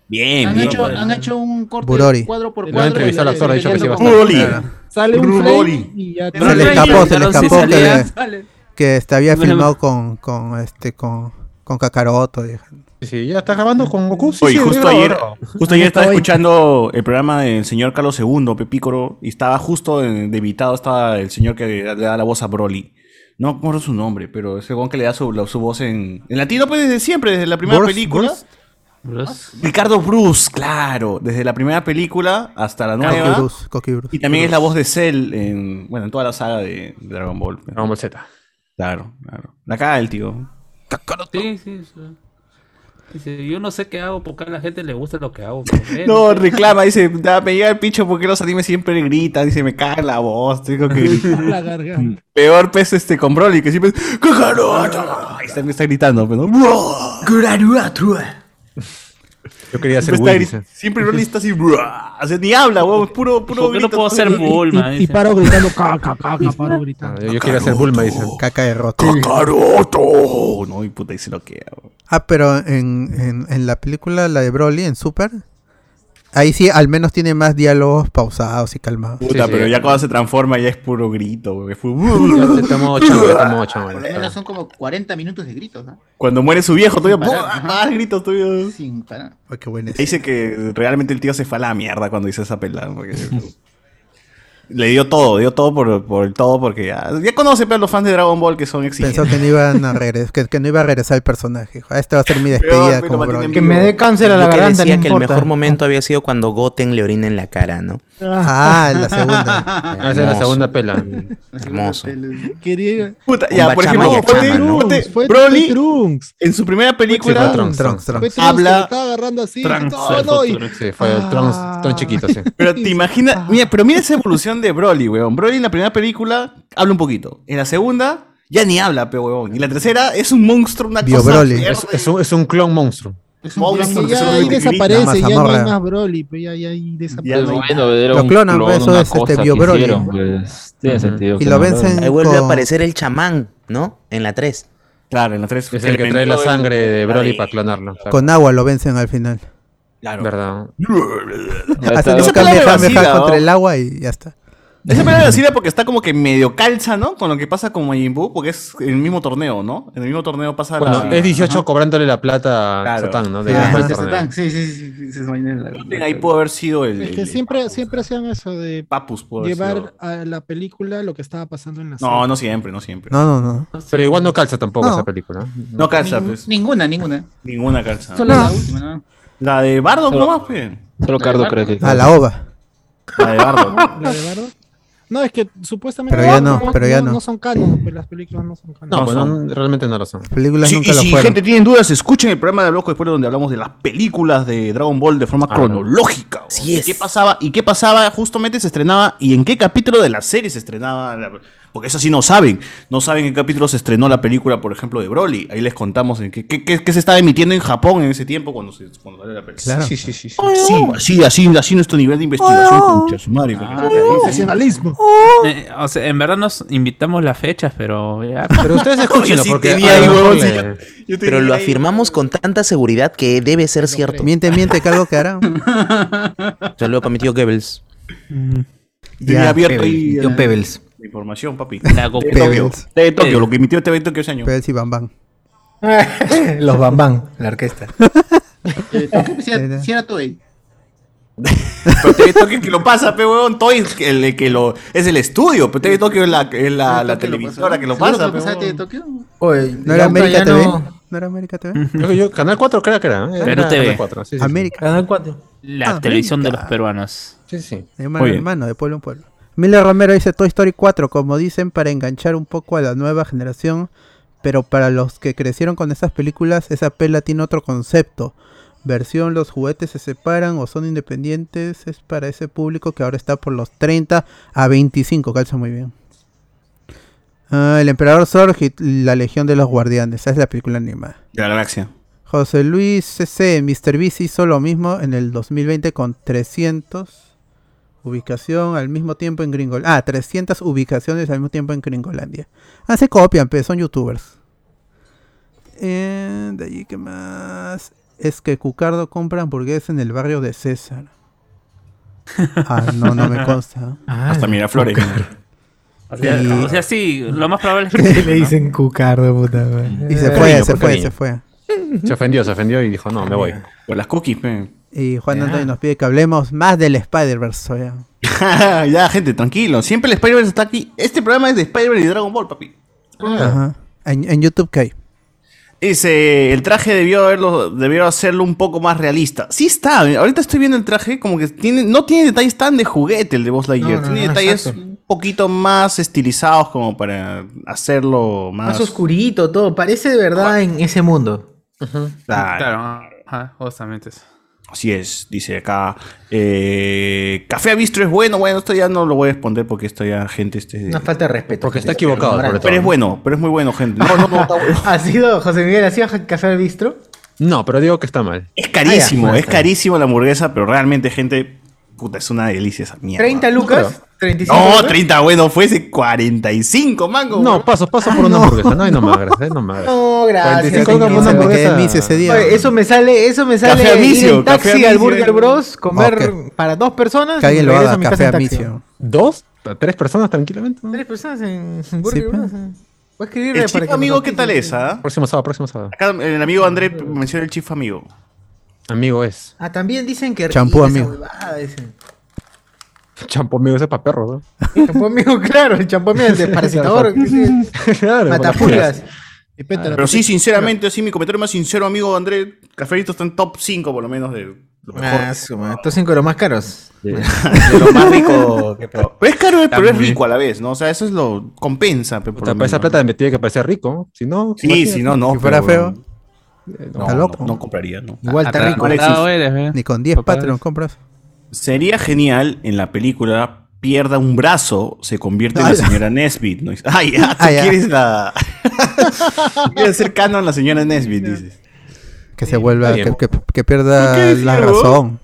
Bien, Han bien. hecho, han hecho un corte Burori. cuadro por cuadro. han entrevistado al de- actor, ha dicho que sí va a estar. Sale un Broly. frame y ya Se le escapó, se le escapó que, que este, había Bueno. filmado con, con este con, con Kakaroto. dije. Sí, sí, ya está grabando con Goku. Sí, Oye, sí, justo ayer, grabó. justo ayer estaba escuchando el programa del señor Carlos II, Pepícoro, y estaba justo en- de invitado estaba el señor que le da la voz a Broly. No me acuerdo su nombre, pero ese que le da su, la- su voz en, en latino, pues desde siempre, desde la primera Bruce, película. Bruce. Bruce. Ricardo Bruce, claro, desde la primera película hasta la Coqui nueva. Bruce, Coqui Bruce. Y también es la voz de Cell en, bueno, en toda la saga de Dragon Ball. Dragon Ball Z. Claro, claro. La caga el tío. Sí, sí, sí. Dice, yo no sé qué hago porque a la gente le gusta lo que hago. No, reclama, dice, "Da, me llega el picho porque los animes siempre gritan, dice, me caga la voz, tengo que gritar. la garganta. Peor pez este con Broly, que siempre es. Ahí está, me está gritando, pero Yo quería ser Siempre Will, está gri- dice. Siempre Broly está así, o sea, ni habla, weón, es puro, puro ¿Por qué no puedo ser Bulma? Y paro gritando, caca, caca, paro gritando. Yo, yo quería ser Bulma, dice. Caca de roto. ¡Kakaroto! No, y puta, y se lo queda. Ah, pero en, en, en la película, la de Broly, en Super, ahí sí al menos tiene más diálogos pausados y calmados. Puta, sí. pero ya cuando se transforma ya es puro grito, weón. es puro- Ya te tomo chamo, ya tomo chamo. Por lo menos son como 40 minutos de gritos, ¿no? Cuando muere su viejo, todavía más gritos todavía. Sin parar. Ay, qué buena Dice que realmente el tío se fue a la mierda cuando hizo esa pelada. porque le dio todo, dio todo por, por el todo porque ya, ya conoce pero los fans de Dragon Ball que son exigentes. Pensó que no iban a regresar, que, que no iba a regresar el personaje. Dijo, "Ah, Esta va a ser mi despedida Pero, como. Que me dé cáncer a la que garganta, no decía que el importa. mejor momento había sido cuando Goten le orina en la cara, ¿no? Ah, en la segunda. Ah, Esa es la segunda pela. Hermoso. Quería... Puta, ya, por ejemplo, ponte- Achama, ¿no? ponte Fue Broly Trunks. en su primera fue película Trunks. Trunks, Fue Trunks. Trunks Habla- que estaba agarrando así. Trunks, no, el no, y-. Sí, fue el Trunks, Trunks chiquito, sí. Pero te imaginas, mira, pero mira esa evolución de Broly, weón. Broly en la primera película habla un poquito. En la segunda, ya ni habla, pe weón. Y en la tercera es un monstruo, una Bio cosa Broly. Es, es un, es un clon monstruo. Es un Monstruo, ya ahí desaparece, ya no hay más Broly, pero ya, ya ahí Ya desaparece. Bueno, era Lo un clonan, clon, pues, eso es, este, Bio Broly. hicieron, pues, tiene sentido. Y lo vencen Ahí vuelve a aparecer el chamán, ¿no? En la 3. Claro, en la 3 Es el que trae la sangre de Broly para clonarlo. claro. Con agua lo vencen al final. Claro. ¿Verdad? Ya Hacen un ¿no? contra el agua y ya está. Esa pelea de Sira porque está como que medio calza, ¿no? Con lo que pasa con Majin Buu, porque es en el mismo torneo, ¿no? En el mismo torneo pasa Bueno, la... es 18 cobrándole la plata a Claro. Satán, ¿no? De. Satán. Sí, sí, sí. la- Ahí pudo haber sido el... Es que el- siempre, siempre hacían eso de Papus pudo haber llevar sido. a la película lo que estaba pasando en la No, no siempre, no siempre. No, no, no. Pero igual no calza tampoco No. esa película. No calza, pues. Ninguna, ninguna. Ninguna calza. Solo la última, ¿no? La de Bardock nomás, pe. Solo Cardo cree que. A la ova. La de Bardock. ¿La de Bardo? No, es que supuestamente Pero ya no, pero ya no. no son canon, pues las películas no son canon. No, pues son. no, realmente no lo son. Las películas Sí, nunca y lo si fueron. gente tiene dudas, escuchen el programa de Bloco después donde hablamos de las películas de Dragon Ball de forma Ah, cronológica. Así ¿Y es. ¿Qué pasaba? ¿Y qué pasaba? Justamente se estrenaba y en qué capítulo de la serie se estrenaba. Porque eso sí no saben. No saben en qué capítulo se estrenó la película, por ejemplo, de Broly. Ahí les contamos en qué, qué- qué- qué se estaba emitiendo en Japón en ese tiempo cuando se cuando salió la película. Claro. Sí, sí, sí. sí. Sí, así, así, así nuestro nivel de investigación, madre. Profesionalismo. Eh, o sea, en verdad nos invitamos las fechas, pero ya. Pero ustedes escúchenlo sí porque tenía lo le- sí. Yo Pero tenía lo ahí- afirmamos con tanta seguridad que debe ser cierto. Miente, miente, que algo que hará. Saludo para mi tío Goebbels. Tenía Ya, abierto ahí Tío eh, Pebbles. Información, papi. La Goku. TV Tokio. TV Tokio, lo que emitió TV Tokio ese año. Pebbles y Bam Bam. Los Bambán, la orquesta. Eh, Tokio, sí era- Toei. Pero TV Tokio que lo pasa, pe huevón, Toy es el que lo es el estudio, pero TV Tokio es la, es la, la televisora que lo ¿Seguro pasa, que. TV Tokio? Oye, ¿No era América TV? no- ¿No era América TV? Que yo, Canal 4 creo que era. ¿eh? Perú Era TV. Canal 4, sí, sí. América. Canal 4. La Ah, televisión de los peruanos. Sí, sí. De hermano hermano, de pueblo en pueblo. Miller Romero dice Toy Story 4, como dicen, para enganchar un poco a la nueva generación. Pero para los que crecieron con esas películas, esa pela tiene otro concepto. Versión, los juguetes se separan o son independientes. Es para ese público que ahora está por los 30 a 25. Calza muy bien. Ah, el Emperador Zorg y la Legión de los Guardianes. Esa es la película animada. De la galaxia. José Luis CC, Mr. Beast hizo lo mismo en el 2020 con 300 ubicación al mismo tiempo en Gringolandia. Ah, 300 ubicaciones al mismo tiempo en Gringolandia. Ah, se copian, pero son youtubers. Eh, de allí, ¿qué más? Es que Cucardo compra hamburguesas en el barrio de César. Ah, no, no me consta. Ah, Hasta Miraflores. O sea, Y- o sea, sí, lo más probable es que. ¿Qué le dicen cucardo, puta madre? Y se Cariño, fue, se fue, se fue. Se ofendió, se ofendió y dijo, no, me voy. Por las cookies, pe. Y Juan. Antonio nos pide que hablemos más del Spider-Verse. ya, gente, tranquilo. Siempre el Spider-Verse está aquí. Este programa es de Spider-Man y Dragon Ball, papi. Ajá. En, en YouTube, ¿qué hay? Dice, el traje debió haberlo, debió hacerlo un poco más realista. Sí está, ahorita estoy viendo el traje, como que tiene, no tiene detalles tan de juguete el de Buzz Lightyear. No, no, tiene no, detalles exacto. un poquito más estilizados como para hacerlo más... Más oscurito, todo. Parece de verdad en ese mundo. Claro. Claro, ajá, justamente eso. Así es, dice acá. eh, Café a Bistro es bueno. Bueno, esto ya no lo voy a responder porque esto ya, gente. Este, Una falta de respeto. Porque está equivocado, sobre todo. pero es bueno, pero es muy bueno, gente. No, no, no. ¿Ha sido, José Miguel, ha sido Café al Bistro? No, pero digo que está mal. Es carísimo, Ah, ya. es carísimo la hamburguesa, pero realmente, gente, puta, es una delicia esa mierda. 30 lucas, 35 No, lucas. 30, bueno, fuese 45, mango. No, paso, paso por una hamburguesa. No, hay no más, gracias. No más, gracias. No, gracias. 45 señor. por una hamburguesa. ese día. Oye, eso me sale, eso me sale Café ir Amicio, en taxi Café al Amicio, Burger eh. Bros, comer Ok. para dos personas. Que alguien lo haga, a mi casa café en a taxi. misio. ¿Dos? ¿Tres personas tranquilamente? Tres personas en Burger Sí, Bros. pues. Voy a escribirle El para chif que amigo, ¿qué tal es, ah? Próximo sábado, próximo sábado. Acá el amigo André menciona el chif amigo. Amigo es. Ah, también dicen que Champú amigo. huevada, dicen. Champú amigo ese es para perros, ¿no? Champú amigo, claro, el champú amigo el desparasitador. ¿qué es? claro. Matapulgas. Pero sí, sinceramente, así mi comentario más sincero, amigo André, Cafelito está en top 5 por lo menos de lo mejor. Ah, su madre, Estos cinco de los más caros. de lo más rico que. Pero es caro, eh, pero es rico a la vez, ¿no? O sea, eso es lo compensa. pe, por Puta, lo para esa plata me tiene que parecer rico. ¿no? Si no, Sí, si no, no. Si fuera pero, feo, eh, está no, loco. No, no compraría, ¿no. Igual está rico. Acordado eres, ¿ve? Ni con 10 Papá. Patreon compras. Sería genial en la película pierda un brazo, se convierte en la Ala. señora Nesbit. ¿no? Ah, ya, tú Ah, ya. quieres la. quieres ser canon la señora Nesbit, dices. Que se vuelva, que, que- que ¿Qué pierda la razón.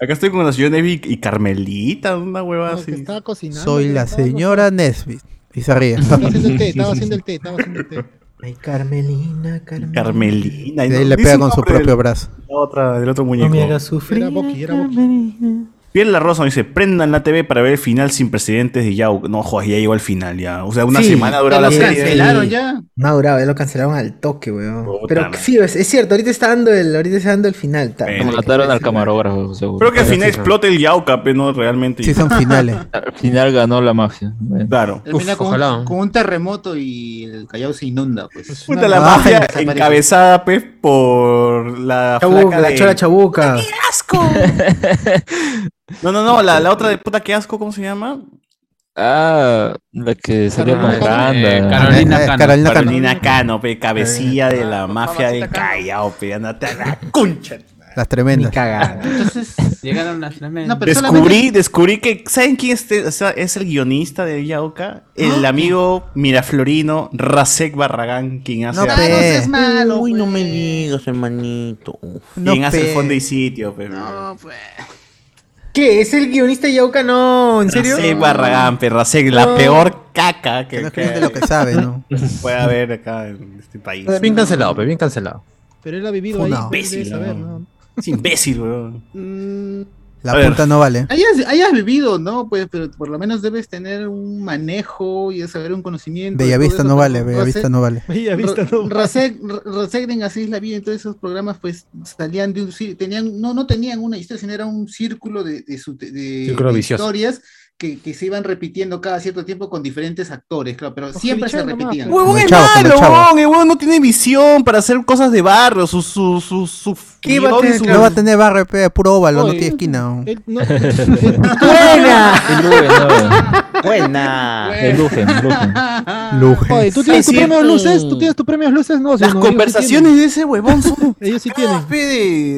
Acá estoy con la señora Nesbit y Carmelita, una hueva No, que así. estaba cocinando. Soy la estaba señora Nesbit. Y se ríe. Estaba haciendo el té, estaba haciendo el té, estaba haciendo el té. Ay, Carmelina, Carmelina. Carmelina. Y de no, ahí le pega con su propio del- brazo. la otra, del otro No muñeco. me hagas sufrir. Era Boqui, era Boqui. Pierre La Rosa dice, prendan la TV para ver el final sin precedentes de Yao. No, joder, ya llegó al final ya. O sea, una Sí, semana duró Ya la lo serie. cancelaron ya. No ha durado, ya lo cancelaron al toque, weón. Puta Pero sí, es, es cierto, ahorita está dando el, ahorita está dando el final. Bueno, Mataron al camarógrafo, seguro. Creo que al final Sí, sí. explote el Yauca, pero no realmente. Sí, son finales. Al final ganó la mafia. Bueno. Claro. Termina Uf, con, ojalá. con un terremoto y el Callao se inunda, pues. Puta, la mafia encabezada, pues, por la Chabuca, flaca la de... chola chabuca. ¡Asco! No, no, no, la, la otra de puta que asco, ¿cómo se llama? Ah, la que salió con Carolina Eh. Carolina Eh, Cano. Carolina Cano. Carolina Cano, pe, cabecilla de la mafia del Callao, pe, andate a la concha. Las Ni tremendas. cagada. Entonces, Llegaron las tremendas. No, pero Descubrí, solamente- descubrí que, ¿saben quién es, este- o sea, es el guionista de Yauca? El amigo miraflorino Rasek Barragán, quien hace, No, Ah, pe. seas malo. Uy, no me pues. digas, hermanito. No, quien hace el fondo y sitio. Pe, No, pues. ¿Qué? ¿Es el guionista de Yauca? No, ¿en serio? Rasek Barragán, pe, Rasek, la No. peor caca que, Que no que es de lo que sabe, ¿no? puede haber acá en este país. Bien cancelado, pero bien cancelado. Pero él ha vivido ahí. Imbécil, saber, ¿no? Es imbécil, weón. Mm, La A ver. punta no vale. hayas, hayas vivido, ¿no? Pues, pero por lo menos debes tener un manejo y saber un conocimiento. Bellavista no vale, Bellavista no vale. Bella vista, no. En Así es la vida, en todos esos programas, pues salían de un tenían, no, no tenían una historia, sino era un círculo de, de, su- de- Círculo de vicioso. historias que, que se iban repitiendo cada cierto tiempo con diferentes actores, claro, pero siempre se repetían. pues. Huevón es malo, huevón. El huevón no tiene visión para hacer cosas de barrio. Su, su, su, su ¿Qué va a tener, su- No va a tener barrio, pe, puro óvalo, no tiene esquina. ¡Buena! El Lugen, no. Buena. El Lugen, el Lugen. Luge. Oye, ¿tú tienes Sí, tu premio cierto. luces? ¿Tú tienes tu premio luces? No, si Las no, ellos sí conversaciones de ese huevón son. Ellos sí tienen. de,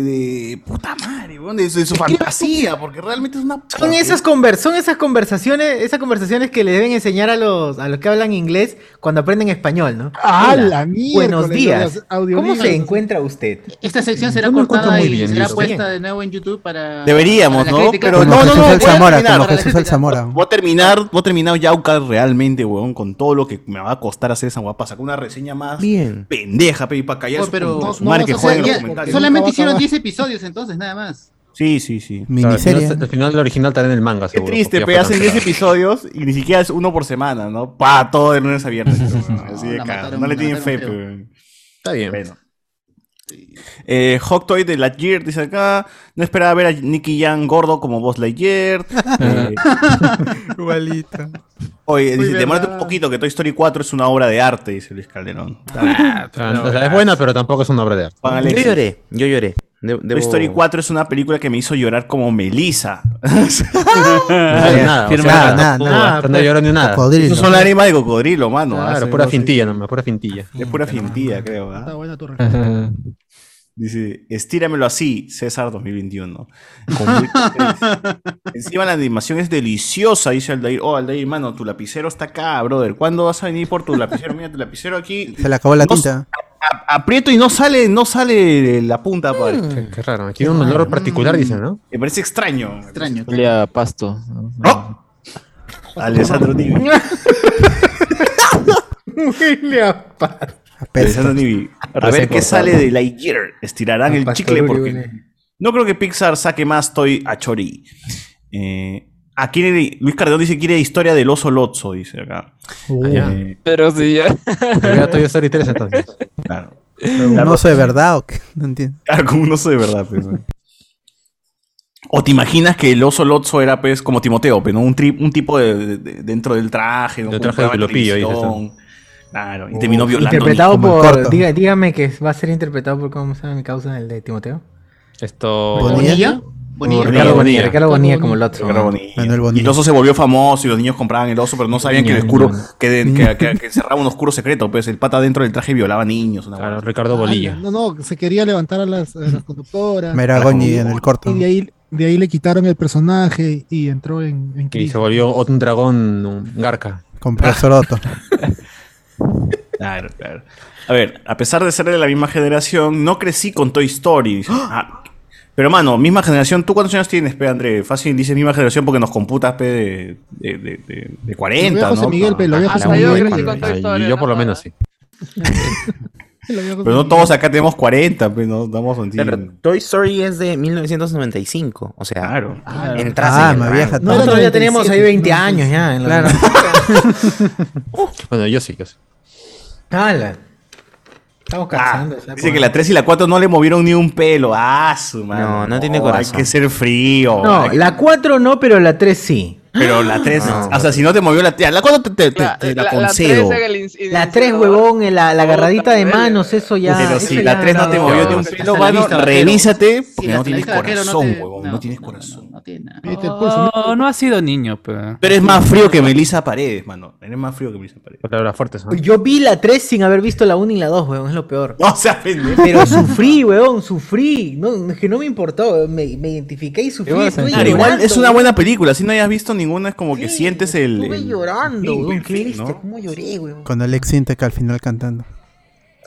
de puta madre, huevón, de, de su fantasía, porque realmente es una. Son esas, conver son esas conversaciones, esas conversaciones que le deben enseñar a los, a los que hablan inglés cuando aprenden español, ¿no? ¡Ah, Hola, la mierda! Buenos días. ¿Cómo se encuentra usted? Esta sección será me encuentro cortada muy y bien, será puesta de nuevo en YouTube para. Deberíamos, para ¿no? Pero no, no, Jesús no. voy a Alzamora, terminar, como Jesús crítica. Alzamora. Voy a terminar, voy a terminar Yauca realmente, huevón, con todo lo que me va a costar hacer esa guapa. Sacar una reseña más Bien. pendeja, pe, y para callar Oh, su- pero no que jueguen los comentarios. solamente hicieron acabar. 10 episodios entonces, nada más. Sí, sí, sí. Miniserie. Al final el original estará en el manga, Qué seguro. triste, porque pe, ya fue hacen 10 cancelado. episodios y ni siquiera es uno por semana, ¿no? Pa, todo de lunes a viernes. Así de mataron, No le tienen fe, mataron feo. pe. Está bien. Bueno. Eh, Hawk Toy de Lightyear dice acá, no esperaba ver a Nicky Young gordo como Buzz Lightyear. Eh, Igualito. oye, dice, demórate un poquito que Toy Story 4 es una obra de arte, dice Luis Calderón. Ah, o sea, es buena, pero tampoco es una obra de arte. Yo lloré, yo lloré. De- Toy debo- Story 4 es una película que me hizo llorar como Melissa. No nada. nada, nada, no, nada. hasta no lloró ni nada. Cocodrilo. Eso son lágrimas de cocodrilo, mano. Claro, Hace- pura no fintilla nomás, pura fintilla. Es pura fintilla, creo. ¿ah? Está buena tu respuesta. Dice, estíramelo así, César 2021. Con Rick Cortés. Encima la animación es deliciosa, dice Aldair. Oh, Aldair, mano, tu lapicero está acá, brother. ¿Cuándo vas a venir por tu lapicero? Mira, tu lapicero aquí. Se le acabó la no- tinta. Aprieto y no sale, no sale la punta, padre. Qué, qué raro. Tiene un olor particular, dicen, ¿no? Me parece extraño. Extraño. Huele a pasto. ¿no? Alessandro Nivi. Huele a pa- Alessandro Nivi. A ver qué sale de Lightyear. Estirarán el chicle porque no creo que Pixar saque más Toy a Chori. Eh, quiere- Luis Cardeón dice quiere historia del oso Lotso, dice acá. Allá. Eh, Pero sí, ya. Pero ya Story 3 entonces. claro. ¿Un oso de verdad o qué? No entiendo. Claro, como un oso de verdad. pues, ¿no? O te imaginas que el oso Lotso era pues como Timoteo, pero un, tri- un tipo de, de- de- dentro del traje, ¿no? Del Como traje de Pilopillo. Claro, y terminó violando. Interpretado el por. diga- dígame que va a ser interpretado por cómo se llama mi causa, el de Timoteo. Esto. Bonilla. Bonilla. Ricardo Bonilla. Bonilla. Ricardo Bonilla como el otro. Ricardo Bonilla. Manuel Y Bonilla. el oso se volvió famoso y los niños compraban el oso, pero no sabían que el oscuro, que, de- que, que- que encerraba un oscuro secreto. Pues el pata dentro del traje violaba niños. Una Claro. Ricardo Bolilla. No, no, se quería levantar a las, a las conductoras. Meragoñi en el corto. Y de ahí, de ahí le quitaron el personaje y entró en, en Y se volvió un dragón un Garca. Con profesor Otto. Claro, claro. A ver, a pesar de ser de la misma generación, no crecí con Toy Story. dice. Ah, pero mano, misma generación, ¿tú cuántos años tienes, pe, André? Fácil dices misma generación porque nos computas, pe, de, de, de, de- de 40, Lo veo José ¿no? Miguel, pe, lo veo José Miguel. yo por lo ¿no? menos sí. Pero no todos acá tenemos 40, pe, no damos Pero Toy Story es de 1995. O sea, Claro. entras Ah, en el vieja. Nosotros ya 97, tenemos ahí 20 años ya. En la Claro. Bueno, yo sí, yo sí. Hala. Estamos Ah, cansando. esa dice que la 3 y la 4 no le movieron ni un pelo. Ah, su madre. No, no tiene corazón. Hay que ser frío. No, la 4 no, pero la 3 sí. Pero la 3, No. o sea, si no te movió la ya, la 4 te, te- te- La, te la la- concedo. La 3, incinerador. huevón, la, la agarradita de manos, eso ya. Pero si la 3 no te movió ni un pelo, mano, revísate porque no tienes corazón, huevón. No, tienes corazón. No, nada. Pues, ¿no? No, no ha sido niño, pero. Pero es más frío que Melissa Paredes, mano. Eres más frío que Melissa Paredes. Palabras fuertes. Yo vi la 3 sin haber visto la 1 y la 2, huevón, es lo peor. No se pendejo. Pero sufrí, huevón, sufrí. No, es que no me importó, me, me identifiqué y sufrí. Igual es una buena película. Si no hayas visto ninguna, es como que Sí, sientes el. Estuve el- llorando, el cómo lloré, huevón. Con Alex Sintek al final cantando.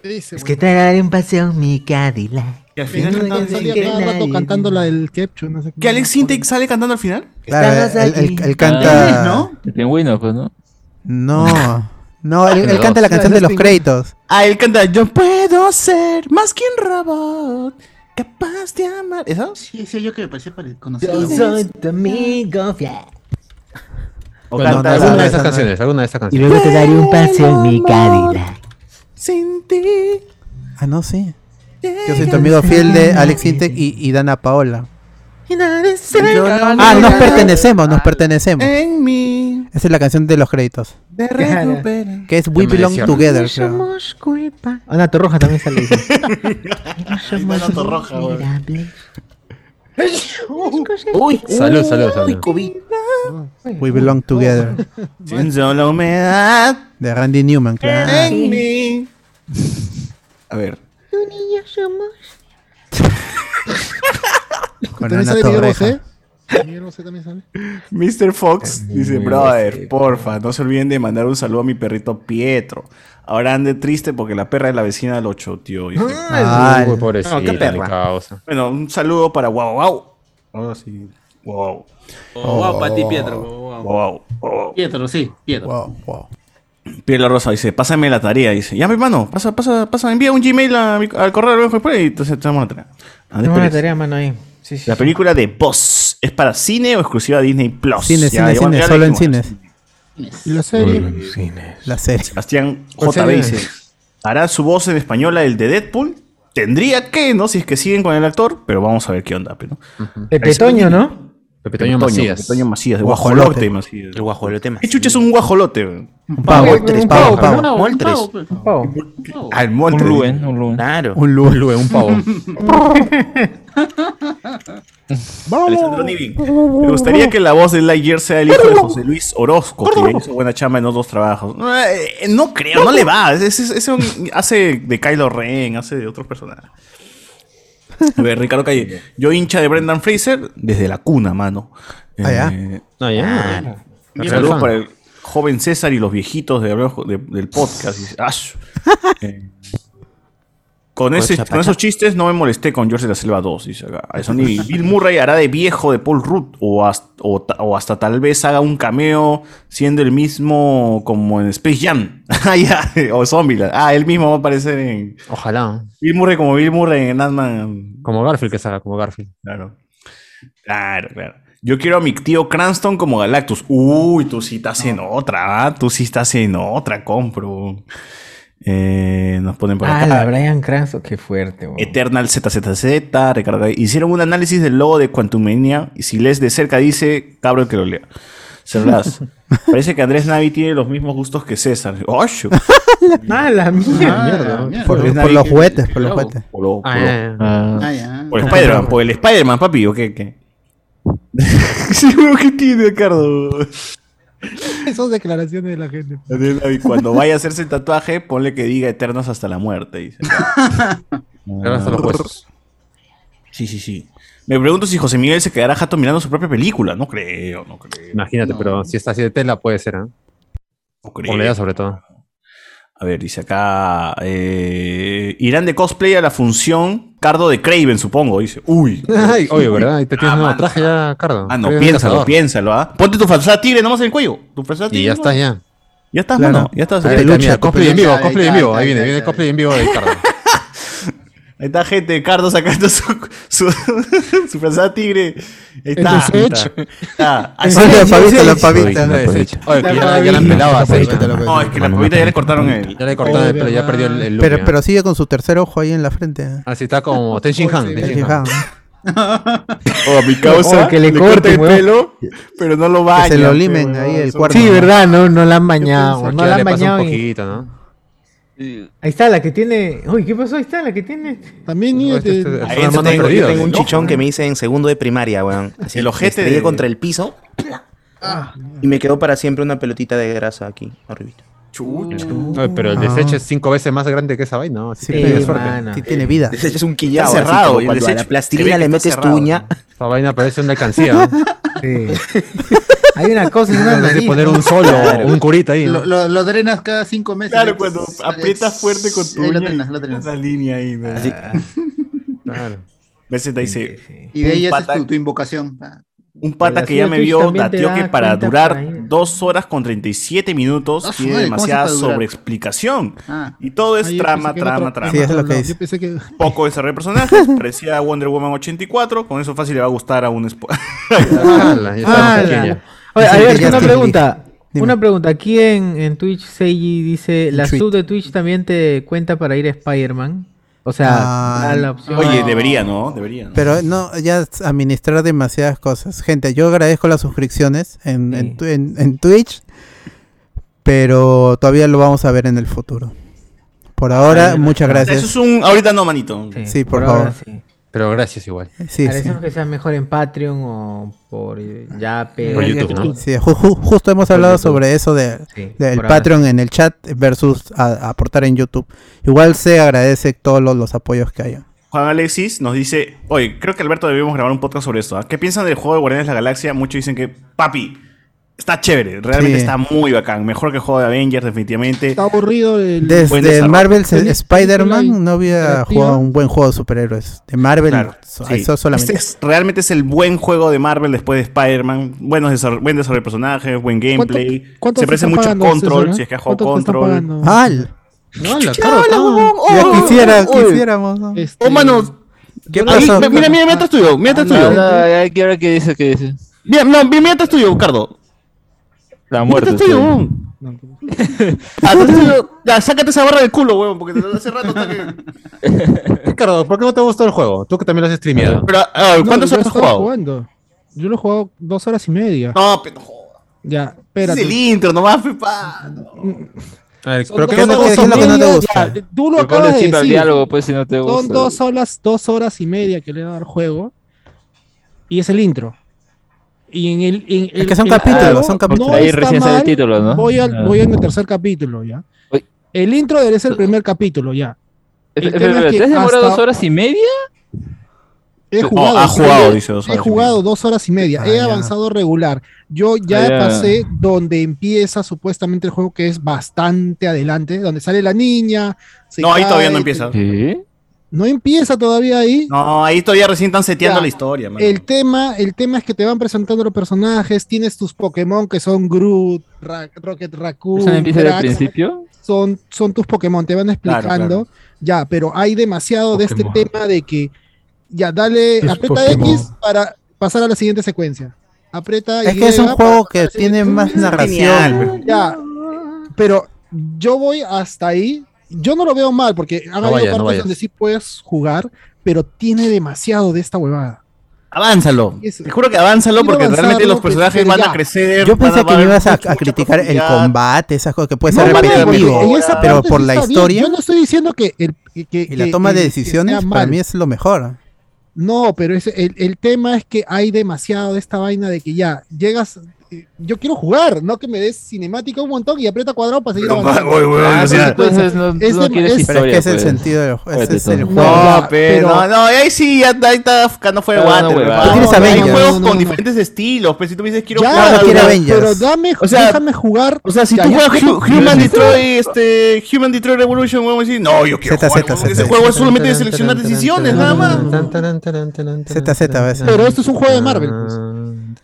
Dice, Es que te daré un paseo en mi Cadillac. Que al final No, no, Salía cada rato cantando la del Kepchu, no sé qué. ¿Que Alex Sintek sale cantando al final? Claro, él, él- aquí. él canta. ¿no? El pingüino, pues, ¿no? No. No, él, canta la canción de los créditos. Ah, él canta Yo puedo ser más que un robot, capaz de amar. ¿Eso? Sí, decía yo que me parecía pare- conocido. Yo soy tu amigo fiel. O Bueno, canta no, Alguna de esa estas no. canciones, alguna de estas Y canciones. luego te daré un paseo en mi Cadillac. Sin ti. Ah, no, sí. Yo soy tu amigo fiel de Alex Sintek y, y Dana Paola. Ah, nos pertenecemos, nos pertenecemos. En mí Esa es la canción de los créditos. de. Que es We Belong. Together. creo. Somos culpa. Ana Torroja también sale. Ana Torroja. Uy, Salud, salud, salud. We Belong Together. Sin solo humedad De Randy Newman, claro. en mí. A ver. Con ¿También Ana sale Miguel Torreja. Bosé? Miguel Bosé también sale. Mr. Fox dice, brother, porfa, no se olviden de mandar un saludo a mi perrito Pietro. Ahora ande triste porque la perra de la vecina lo choteó. dice. Ah, Uy, pobrecita, No, qué perra. Bueno, un saludo para Wow Wow. Ahora sí. Wow. Wow, para ti, Pietro. Wow. Wow. wow. Pietro, sí, Pietro. wow, wow. Piedra Rosa dice, pásame la tarea. Dice, ya, mi hermano, pasa, pasa, pasa, envía un Gmail a mi- al correo de después y entonces te damos la tarea. Una Pérez. tarea, mano, ahí. Sí, sí. La película de Boss, ¿es para cine o exclusiva de Disney Plus? Cine, Ya, cine, ya, cine, ya solo en cines. Y la serie. La serie. Sebastián ¿Cuál JB serie? dice, ¿hará su voz en española el de Deadpool? Tendría que, ¿no? Si es que siguen con el actor, pero vamos a ver qué onda, pero. Pepe Toño, ¿no? Pepe Toño Macías. Pepe Toño Macías, de Guajolote. guajolote Macías. El guajolote más. ¿Qué chucha es un guajolote? Un pavo, Un pavo, pavo, pavo. No, Moltres. un pavo. Un pavo. Ah, el Un monte. Luen, un Luen. Claro. Un lu- Un lue, un pavo. Alessandro. Me gustaría que la voz de Lightyear sea el hijo de José Luis Orozco, que ya hizo buena chamba en los dos trabajos. No, eh, no creo, no le va. Un- hace de Kylo Ren, hace de otros personajes. A ver, Ricardo Calle. Yo hincha de Brendan Fraser desde la cuna, mano. Ah, ya. Eh, No, ya. Saludos Saludos para el joven César y los viejitos de, de- del podcast. Eh, Con, ese, Chapacha. con esos chistes no me molesté con George de la Selva 2, dice acá. Ni Bill Murray hará de viejo de Paul Rudd o hasta, o, ta- o hasta tal vez haga un cameo siendo el mismo como en Space Jam. Ah, ya, o Zombieland. Ah, él mismo va a aparecer en... Ojalá. Bill Murray como Bill Murray en Ant-Man. Como Garfield que salga, como Garfield. Claro. Claro, claro. Yo quiero a mi tío Cranston como Galactus. Uy, tú sí estás en otra, ¿ah? Tú sí estás en otra, compro. Eh, nos ponen por Ah, acá. la Brian Cranston, qué fuerte, weón. Eternal ZZZ, Ricardo. Hicieron un análisis del logo de Quantumania y si lees de cerca dice, cabro el que lo lea. Cerrás. Parece que Andrés Navi tiene los mismos gustos que César. ¡Oh, shu! Ah, la mierda. mierda. Por, por los juguetes, por los juguetes. Por, lo- por Ah, lo- ya. Ah, Ah, ya. por Spider-Man, por el Spider-Man, papi, ¿o qué? qué? ¿qué tiene, Ricardo? Esas declaraciones de la gente. Navi, Cuando vaya a hacerse el tatuaje, ponle que diga Eternos hasta la muerte. Dice. Hasta los huesos. Sí, sí, sí. Me pregunto si José Miguel se quedará jato mirando su propia película. No creo, no creo. Imagínate, pero si está así de tela, puede ser, ¿eh? No creo. la idea sobre todo. A ver, dice acá. eh, irán de cosplay a la función Cardo de Craven, supongo. Dice. Uy. Ay, oye, ¿verdad? Ahí te tienes Ah, un nuevo mano. traje ya, Cardo. Ah, no, un piénsalo, piénsalo, ¿ah? Ponte tu falsa tigre nomás en el cuello. Tu falsa tigre. Y ya nomás. está, ya. Ya estás, Claro. mano. Ya estás. Ahí cosplay en vivo, cosplay en vivo. ahí viene, viene ahí cosplay en vivo de Cardo. Está gente, Cardo sacando su, su, su tigre. Ahí está. Ahí está. Así- la pavita, la pavita. no, Oye, pues, que ya, ya la han pelado a No, es que la pavita ya le cortaron el. Ya le cortaron el pelo, ya perdió el, el look. Pero, sigue con su tercer ojo ahí en la frente. ¿eh? Así está como Ten Shin Han. Ten Shin Han. Oh, a mi causa. Oh, que le corten, el pelo, pero no lo baña. se lo limen weón, ahí el cuerpo. Sí, verdad, no, no la han bañado. No la han bañado. un poquito, ¿no? Ahí está la que tiene. Uy, ¿qué pasó? Ahí está la que tiene. También No, niño, este- te- este- Ahí yo tengo, yo tengo un chichón que me hice en segundo de primaria, weón. Así, El ojete de- contra el piso y me quedó para siempre una pelotita de grasa aquí, arribita. Oye, pero el de Sech es cinco veces más grande que esa vaina, ¿no? Así Sí, que tiene suerte. mano. Sí tiene vida. Deseches un quillado, Está así cerrado, como y el cuando a desecho la se ve plastilina que le está metes tu cerrado. uña. Esa vaina parece una alcancía. ¿no? Sí. Hay una cosa en una nariz. poner un solo un curita ahí. ¿no? Lo, lo, lo drenas cada cinco meses. Claro, cuando pues, aprietas fuerte con tu ahí lo uña, drenas, lo drenas. esa línea ahí. ¿no? Claro. Veces te dice, Y de ahí un haces pata- tu, tu invocación. Ah, un pata que ya me vio dateó que para durar por ahí. 2 horas con 37 minutos su tiene madre, ¿cómo así demasiada para sobreexplicación. Ah. Y todo es Ah, trama, trama, otro- trama. Sí, eso es lo que Yo dice. pensé que. Poco desarrollo de personajes, parecía Wonder Woman 84, con eso fácil le va a gustar a un Ah, Oye, a ver, una pregunta. Dime. Una pregunta. Aquí en, en Twitch, Seiji dice: ¿La tweet. sub de Twitch también te cuenta para ir a Spider-Man? O sea, Ah, da la opción. Oye, debería, ¿no? Debería. ¿no? Pero no, ya administrar demasiadas cosas. Gente, yo agradezco las suscripciones en, Sí. en, tu- en- en Twitch, pero todavía lo vamos a ver en el futuro. Por ahora, muchas Eso gracias. es un. Ahorita no, manito. Sí, por ahora favor. sí. Pero gracias igual. Sí, sí. Agradecemos que sea mejor en Patreon o por Yape. Por YouTube, ¿no? Sí, ju- ju- justo hemos hablado sobre eso de, Sí, del ahora Patreon en el chat versus aportar en YouTube. Igual se agradece todos los, los apoyos que haya. Juan Alexis nos dice, oye, creo que Alberto debemos grabar un podcast sobre esto. ¿ah? ¿Qué piensan del juego de Guardianes de la Galaxia? Muchos dicen que, papi, está chévere, realmente Sí. está muy bacán. Mejor que el juego de Avengers, definitivamente. Está aburrido el. Desde. Marvel Spider-Man no había jugado un buen juego de superhéroes. De Marvel, Claro, so- sí. eso solamente. Este es- realmente es el buen juego de Marvel después de Spider-Man. Buen desarrollo de personajes, buen gameplay. ¿Cuánto Se parece mucho a Control, si es que has jugado ¿Cuánto te están Control. ¡Al! No, la cara, Ya quisiera, Oye. quisiéramos. ¿no? Este, Oh, mano, ¿Qué ahí, mira, mira, mira, atrás tuyo, mira atrás tuyo. no, ya, ¿qué hora que dice? ¿Qué dice? Mira, no, mira atrás tuyo, Cardo. La muerte. weón. Atrás tuyo. Ya, sácate esa barra del culo, weón, porque hace rato está que... Ricardo, ¿por qué no te gustó el juego? Tú que también lo has streameado. Pero, ah, no, ¿cuántas yo horas has jugado? jugando. Yo lo he jugado dos horas y media. No, pero. Ya, Es espérate. el intro nomás, pepa. A ver, Son ¿pero dos qué no te ¿qué es lo que no te gusta? ya, Tú lo Pero acabas de decir. diálogo, pues, si no te gusta. Son dos horas, dos horas y media que le he dado al juego. Y es el intro. Y en el. en Es que son el capítulos, son capítulos. no Ahí recién sale el mal, título, ¿no? Voy al, Ah. voy al tercer capítulo, ya. Uy. El intro debe ser el primer capítulo, ya. El es que ¿te has demorado dos horas y media? He No, jugado. ha jugado, he- dice, dos He horas jugado dos horas y media. Ah, he ya. avanzado regular. Yo ya Ah, ya. pasé donde empieza supuestamente el juego, que es bastante adelante, donde sale la niña. se No, ahí todavía no empieza. Sí. No empieza todavía ahí. No, ahí todavía recién están seteando Ya, la historia, mano. El tema, el tema es que te van presentando los personajes, tienes tus Pokémon que son Groot, Ra- Rocket Raccoon, ¿Eso empieza desde el Drax, principio? Son, son tus Pokémon, te van explicando. claro. Ya, pero hay demasiado de este tema de que ya dale, Tus aprieta Pokémon. X para pasar a la siguiente secuencia. Aprieta Es Y que es un juego que tiene más Genial, narración. Ya, pero yo voy hasta ahí. Yo no lo veo mal porque han No habido no partes donde sí puedes jugar, pero tiene demasiado de esta huevada. Avánzalo. Te juro que avánzalo Quiero porque realmente los personajes van ya. a crecer. Yo pensé que va me a ibas a, a criticar el combate, esas cosas que puede No, ser vale, repetitivo, pero por la bien. historia Yo no estoy diciendo que el que, que- y la toma que- de decisiones para mí es lo mejor. No, pero es, el, el tema es que hay demasiado de esta vaina de que ya llegas. Yo quiero jugar, no que me des cinemática un montón y aprieta cuadrado para seguir Pero, avanzando. güey, güey, Ah, o sea, entonces no- es no de- quieres es- historia, Pero es que es el pues. sentido del juego. Ese es el Juégate juego. No, No, pero, pero- no, no, ahí sí, ya, ahí está buscando fuera de Ah, no, water. huevada. hermano. Tú quieres Hay Avengers. juegos No, no, con no. diferentes estilos, pero si tú me dices quiero Ya, jugar no algo- quiere pero, Avengers. pero dame, O sea, déjame jugar. O sea, si Ya, tú juegas Human Detroit, este, Human Detroit Revolution, vamos a decir, no, yo quiero jugar, ese juego es solamente de seleccionar decisiones, nada más. ZZ a veces. Pero esto es un juego de Marvel. pues.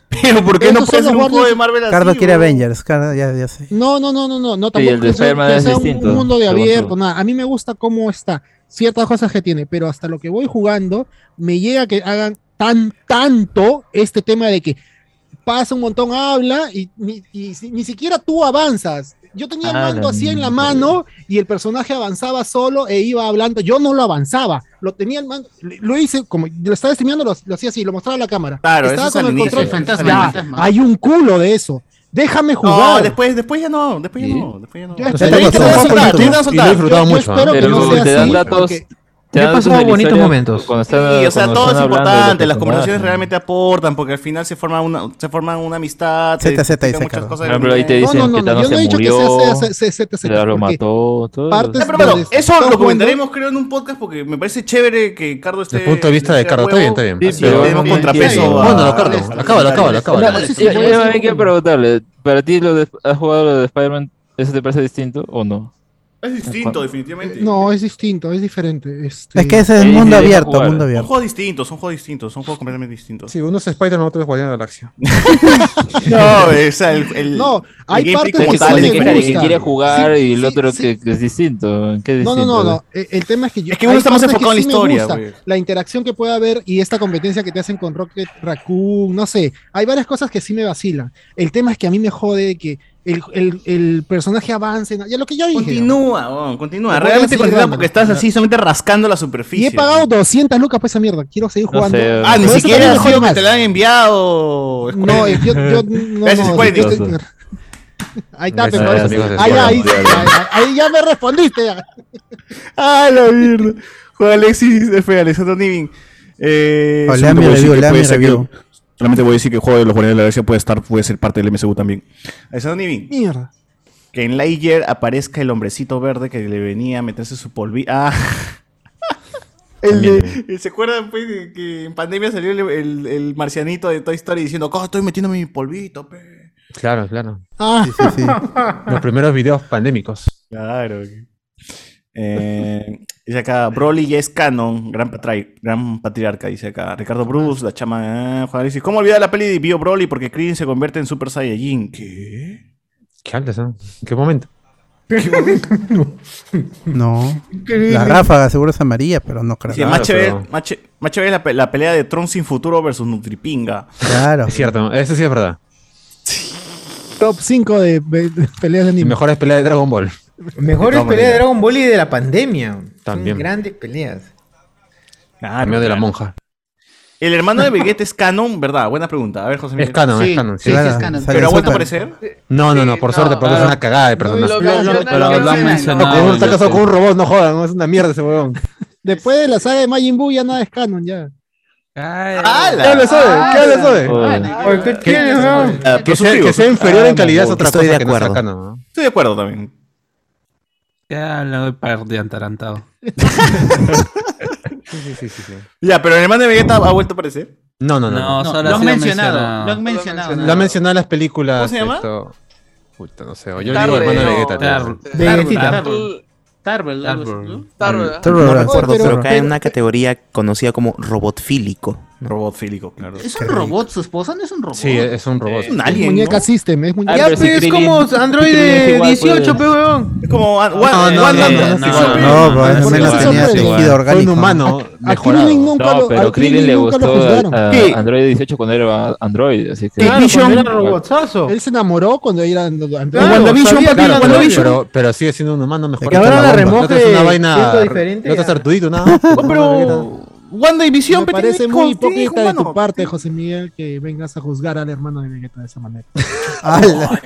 Pero ¿por qué no puede ser un juego de Marvel así? Cardo quiere? Avengers, Cardo, ya, ya sé. No, no, no, no, no, no Sí, tampoco el de que sea- un- mundo de abierto, nada. A mí me gusta cómo está, ciertas cosas que tiene, pero hasta lo que voy jugando, me llega que hagan tan, tanto este tema de que pasa un montón, habla y ni, y ni siquiera tú avanzas. Yo tenía el Ah, mando así en la mano y el personaje avanzaba solo e iba hablando. Yo no lo avanzaba, lo tenía el mando, lo hice como lo estaba streameando, lo, lo hacía así, lo mostraba a la cámara. Claro, estaba con el inicio, control. fantasma, Ya, el fantasma. hay un culo de eso. Déjame No, jugar. después, después ya no, después ya no, después ya no. Yo espero que disfrutado Yo- espero ¿ah? que Pero no sea así, datos. porque- Te he pasado bonitos momentos. Cuando están, Sí, o sea, todo es importante, las conversaciones realmente aportan, porque al final se forma una, se forma una amistad, se Z, Z, explican dice muchas cosas. Por ejemplo, ahí te dicen No, no, que no, Thanos yo no he se dicho que murió, que lo mató, todo Ya, pero bueno, eso lo comentaremos creo en un podcast porque me parece chévere que Cardo esté... Desde el punto de vista de Cardo, está bien, está bien. Tenemos contrapeso. Bueno, Cardo, acábalo, acábalo, acábalo. Yo, me quiero preguntarle, ¿para ti lo de, has jugado lo de Spider-Man, eso te parece distinto o no? Es distinto, definitivamente. No, es distinto, es diferente. Este... Es que ese es Sí, mundo abierto, jugar. mundo Son juegos distintos, son juegos distintos, son juegos completamente distintos. Sí, uno es Spider-Man, otro es Guardián de la Galaxia. No, o sea, el, el- No, hay el partes que tal es que, quiere jugar Sí, y el sí, otro sí. que, que es distinto. ¿Qué es No, no, distinto? no, no. eh, El tema es que yo. Es que uno está más enfocado en la historia. La interacción que puede haber y esta competencia que te hacen con Rocket Raccoon, no sé. Hay varias cosas que sí me vacilan. El tema es que a mí me jode que el, el, el personaje avance. Ya lo que ya dije. Continúa, weón, continúa. Realmente continúa porque estás así solamente rascando la Y superficie. he pagado 200 lucas por esa mierda. Quiero seguir No jugando. sé, Ah, ni siquiera ha me sido que te la han enviado. No, yo, yo no, Gracias, no, Square yo Enix. estoy- Ahí está, pero ahí, ahí, ahí, ahí ya me respondiste. ya. Ah, la mierda. Juega Alexis, F. Alexander Nivin. Eh, Oh, solamente lea mi voy a decir review, que- review. Solamente voy a decir que el juego de los Guardianes de la Galaxia puede estar, puede ser parte del MCU también. Alexander Nivin. Mierda. Que en Lightyear aparezca el hombrecito verde que le venía a meterse su polvi. Ah. El de- ¿Se acuerdan pues, que en pandemia salió el, el- el marcianito de Toy Story diciendo, "Oh, estoy metiéndome mi polvito, pe"? Claro, claro. Ah, Sí, sí, sí. Los primeros videos pandémicos. Claro. Eh, dice acá, Broly ya es canon, gran, patri- gran patriarca, dice acá. Ricardo Bruce, la chama, eh, Juan Alexis. ¿Cómo olvidar la peli de Bio Broly porque Krillin se convierte en Super Saiyajin? ¿Qué? ¿Qué hablas? ¿En qué momento? No. La ráfaga seguro es amarilla, pero no creo. Sí, Claro, más chévere, pero- más ché- más chévere es la, pe- la pelea de Tron sin futuro versus Nutripinga. Claro. Es cierto, eso sí es verdad. top 5 de, peleas de anime. mejores peleas de Dragon Ball. Mejores De peleas de. Dragon Ball y de la pandemia. También. Son grandes peleas. Claro, Cameo de la monja. El hermano de Vegeta es canon, ¿verdad? Buena pregunta. A ver, José Es Miguel. canon, Sí, es canon. sí, Sí. sí, es canon. ¿Pero ha vuelto a aparecer? No, no, no, por no, suerte, porque es claro. una cagada de personaje. Lo Lo- lo- lo lo han mencionado. No, con un- está casado con un robot, no jodan, es una mierda ese huevón. Después de la saga de Majin Buu ya nada es canon ya. Ay, ¿Qué hablas hoy? ¿Qué hablas hoy? Joder. Oye, ¿qué? Ah, Que sea, inferior en calidad es no, otra estoy cosa de que no sea acuerdo. canon, ¿no? Estoy de acuerdo también. Ya lo voy para de atarantado. Sí, sí, sí, sí, sí. Ya, pero el hermano de Vegeta ha vuelto a aparecer. No, no, no. No, no. No, solo lo ha han mencionado, mencionado. lo han mencionado. Lo han mencionado en las películas. ¿Cómo se llama? esto- Puta, no sé. o Yo le digo hermano de. Vegeta. Vegetita. Claro. L- Starburst, algo así, ¿no? Pero- recuerdo, pero- cae en una categoría conocida como robotfílico. Robot fílico, claro. Es un robot, su esposa no es un robot. Sí, es un robot. Es un Es alien, muñeca ¿no? system, es muñeca. Ya, si pues, es como Android Krillin es de igual, 18, pues. pe huevón. Es como Wan- No, no, no, no, no, no, no, no, pues, al porque menos no tenía son tejido igual. orgánico. Fue un humano A mejorado. Krillin nunca No, pero Krillin le nunca lo gustó. Android 18 cuando era Android, así que... Claro, Vision- cuando era robotzazo. Él se enamoró cuando era Android. WandaVision, Pero, WandaVision. pero, pero sigue siendo un humano mejorado. Que ahora la La remoje otra es una vaina. siendo diferente, La otra es ya. Artudito, nada. Oh, pero Wanda y Visión Me parece muy hipócrita de tu parte, José Miguel, que vengas a juzgar al hermano de Vegeta de esa manera. ¡Hala!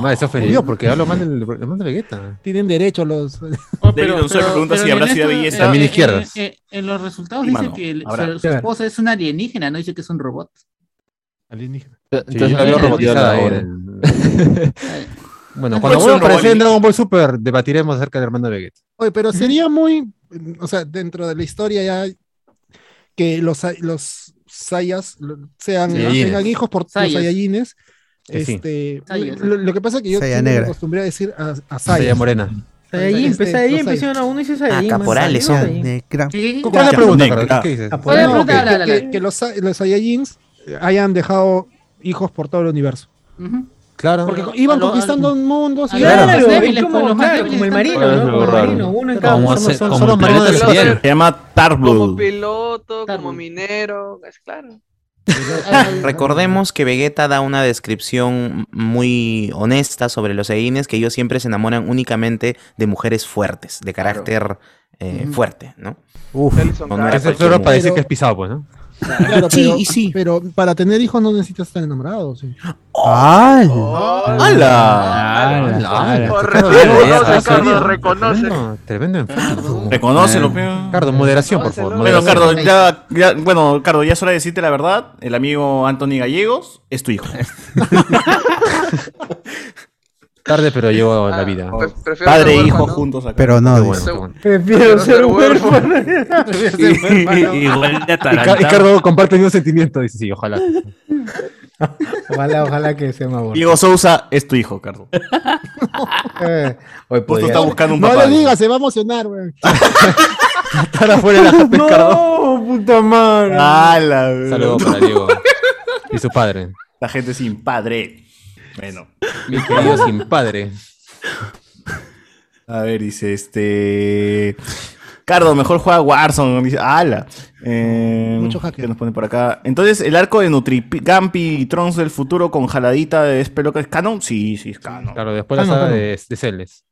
No, eso ofendido porque hablo mal del hermano de Vegeta. Tienen derecho los. Oh, David González pregunta si habrá sido belleza. También eh, izquierdas. eh, eh, En los resultados dice que su- esposa es una alienígena, no dice que es un robot. Alienígena. Entonces, robotizada ahora. en Bueno, cuando ser vuelva a un aparecer en Dragon Ball Super, debatiremos acerca del hermano de Vegeta. Oye, pero sería muy. O sea, dentro de la historia ya. Que los, los Saiyas lo- sean, Saiyajines. tengan hijos por los. Saiyajines. Que sí. Este, Saiyas. lo, lo que pasa es que yo me acostumbré a decir a, a Saya Saiyas. Morena. Saiyajin, Este, pues Saiyajin, los pues Saiyajin. uno dice Saiyajin. Ah, caporales son. Saiyajin. Negra. ¿Qué- qué- ¿Cuál es la pregunta? ¿Qué dices? Que, los, los Saiyajins hayan dejado hijos por todo el universo. Ujú. Claro. Porque iban lo- conquistando mundos y Claro, Claro, los es débiles, como, los claro, como el marino. ¿no? Como el marino, uno en cada Como uno. son- como son marinos. del cielo. Se llama Como Tarbull. piloto, como minero, es claro. Recordemos que Vegeta da una descripción muy honesta sobre los Saiyajines, que ellos siempre se enamoran únicamente de mujeres fuertes, de carácter eh, fuerte, ¿no? Uf. No, no era Pero- que es pisado, pues, ¿no? Claro, Sí, pero, y sí. pero para tener hijos no necesitas estar enamorado. sí. ¡Hala! ¡Hala! Oh, Claro, reconoce. Tremendo, enfermo. Reconócelo, Eh, pe. Cardo, moderación, por favor. Bueno. Cardo, ya, ya- bueno, Cardo, ya es hora de decirte la verdad. El amigo Anthony Gallegos es tu hijo. Tarde, pero la Ah, vida. pre- prefiero Padre e hijo juntos acá. Pero no, bueno. Prefiero ser ser huérfano. Igual de Y. Cardo comparte el mismo sentimiento. Dice, sí, ojalá. Ojalá, ojalá que sea más bueno. Diego Sousa es tu hijo, Cardo. Eh, hoy Justo está buscando un No papá. le digas, se va a emocionar, güey. Estar afuera de la JP, Cardo. No, puta madre. Saludos para Diego y su padre. La gente sin padre. Bueno. Mi querido sin padre. A ver, dice este. Cardo, mejor juega Warzone. Dice, ala. Eh, Mucho hacker. ¿Qué nos pone por acá? Entonces, ¿el arco de Nutrigampi y Trunks del futuro con jaladita es pelo que es canon? Sí, sí, es canon. Claro, después la saga de, de Celes.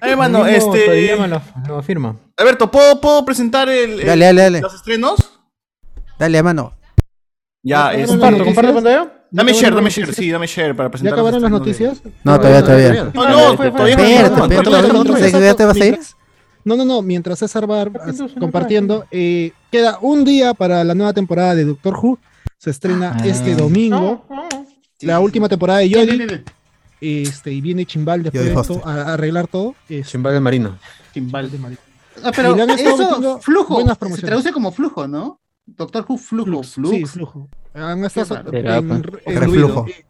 A ver, mano, este. Lo, lo afirma. Alberto, ¿puedo, ¿puedo presentar el, el- Dale, dale, dale. los estrenos? Dale, mano. Ya, ¿Ya este, acabaron Comparto, comparto pantalla. Dame ¿Ya share, dame share, sí, dame share para ¿Ya presentar. acabaron las noticias? No, todavía, todavía. de- No, no, todavía. ¿Ya te vas a ir? Mientras- No, no, no, mientras César va Compartiendo, eh, queda un día para la nueva temporada de Doctor Who. Se estrena este domingo, la última temporada de bien. Este, y viene Chimbal después de esto a, a arreglar todo. Este, Chimbal del Marino. Timbal. de Madrid. Ah, pero eso, flujo. Se traduce como flujo, ¿no? Doctor Who, flujo. Flux. Sí, flujo. Han estado Qué raro. en- Terapa. en- Reflujo. eh,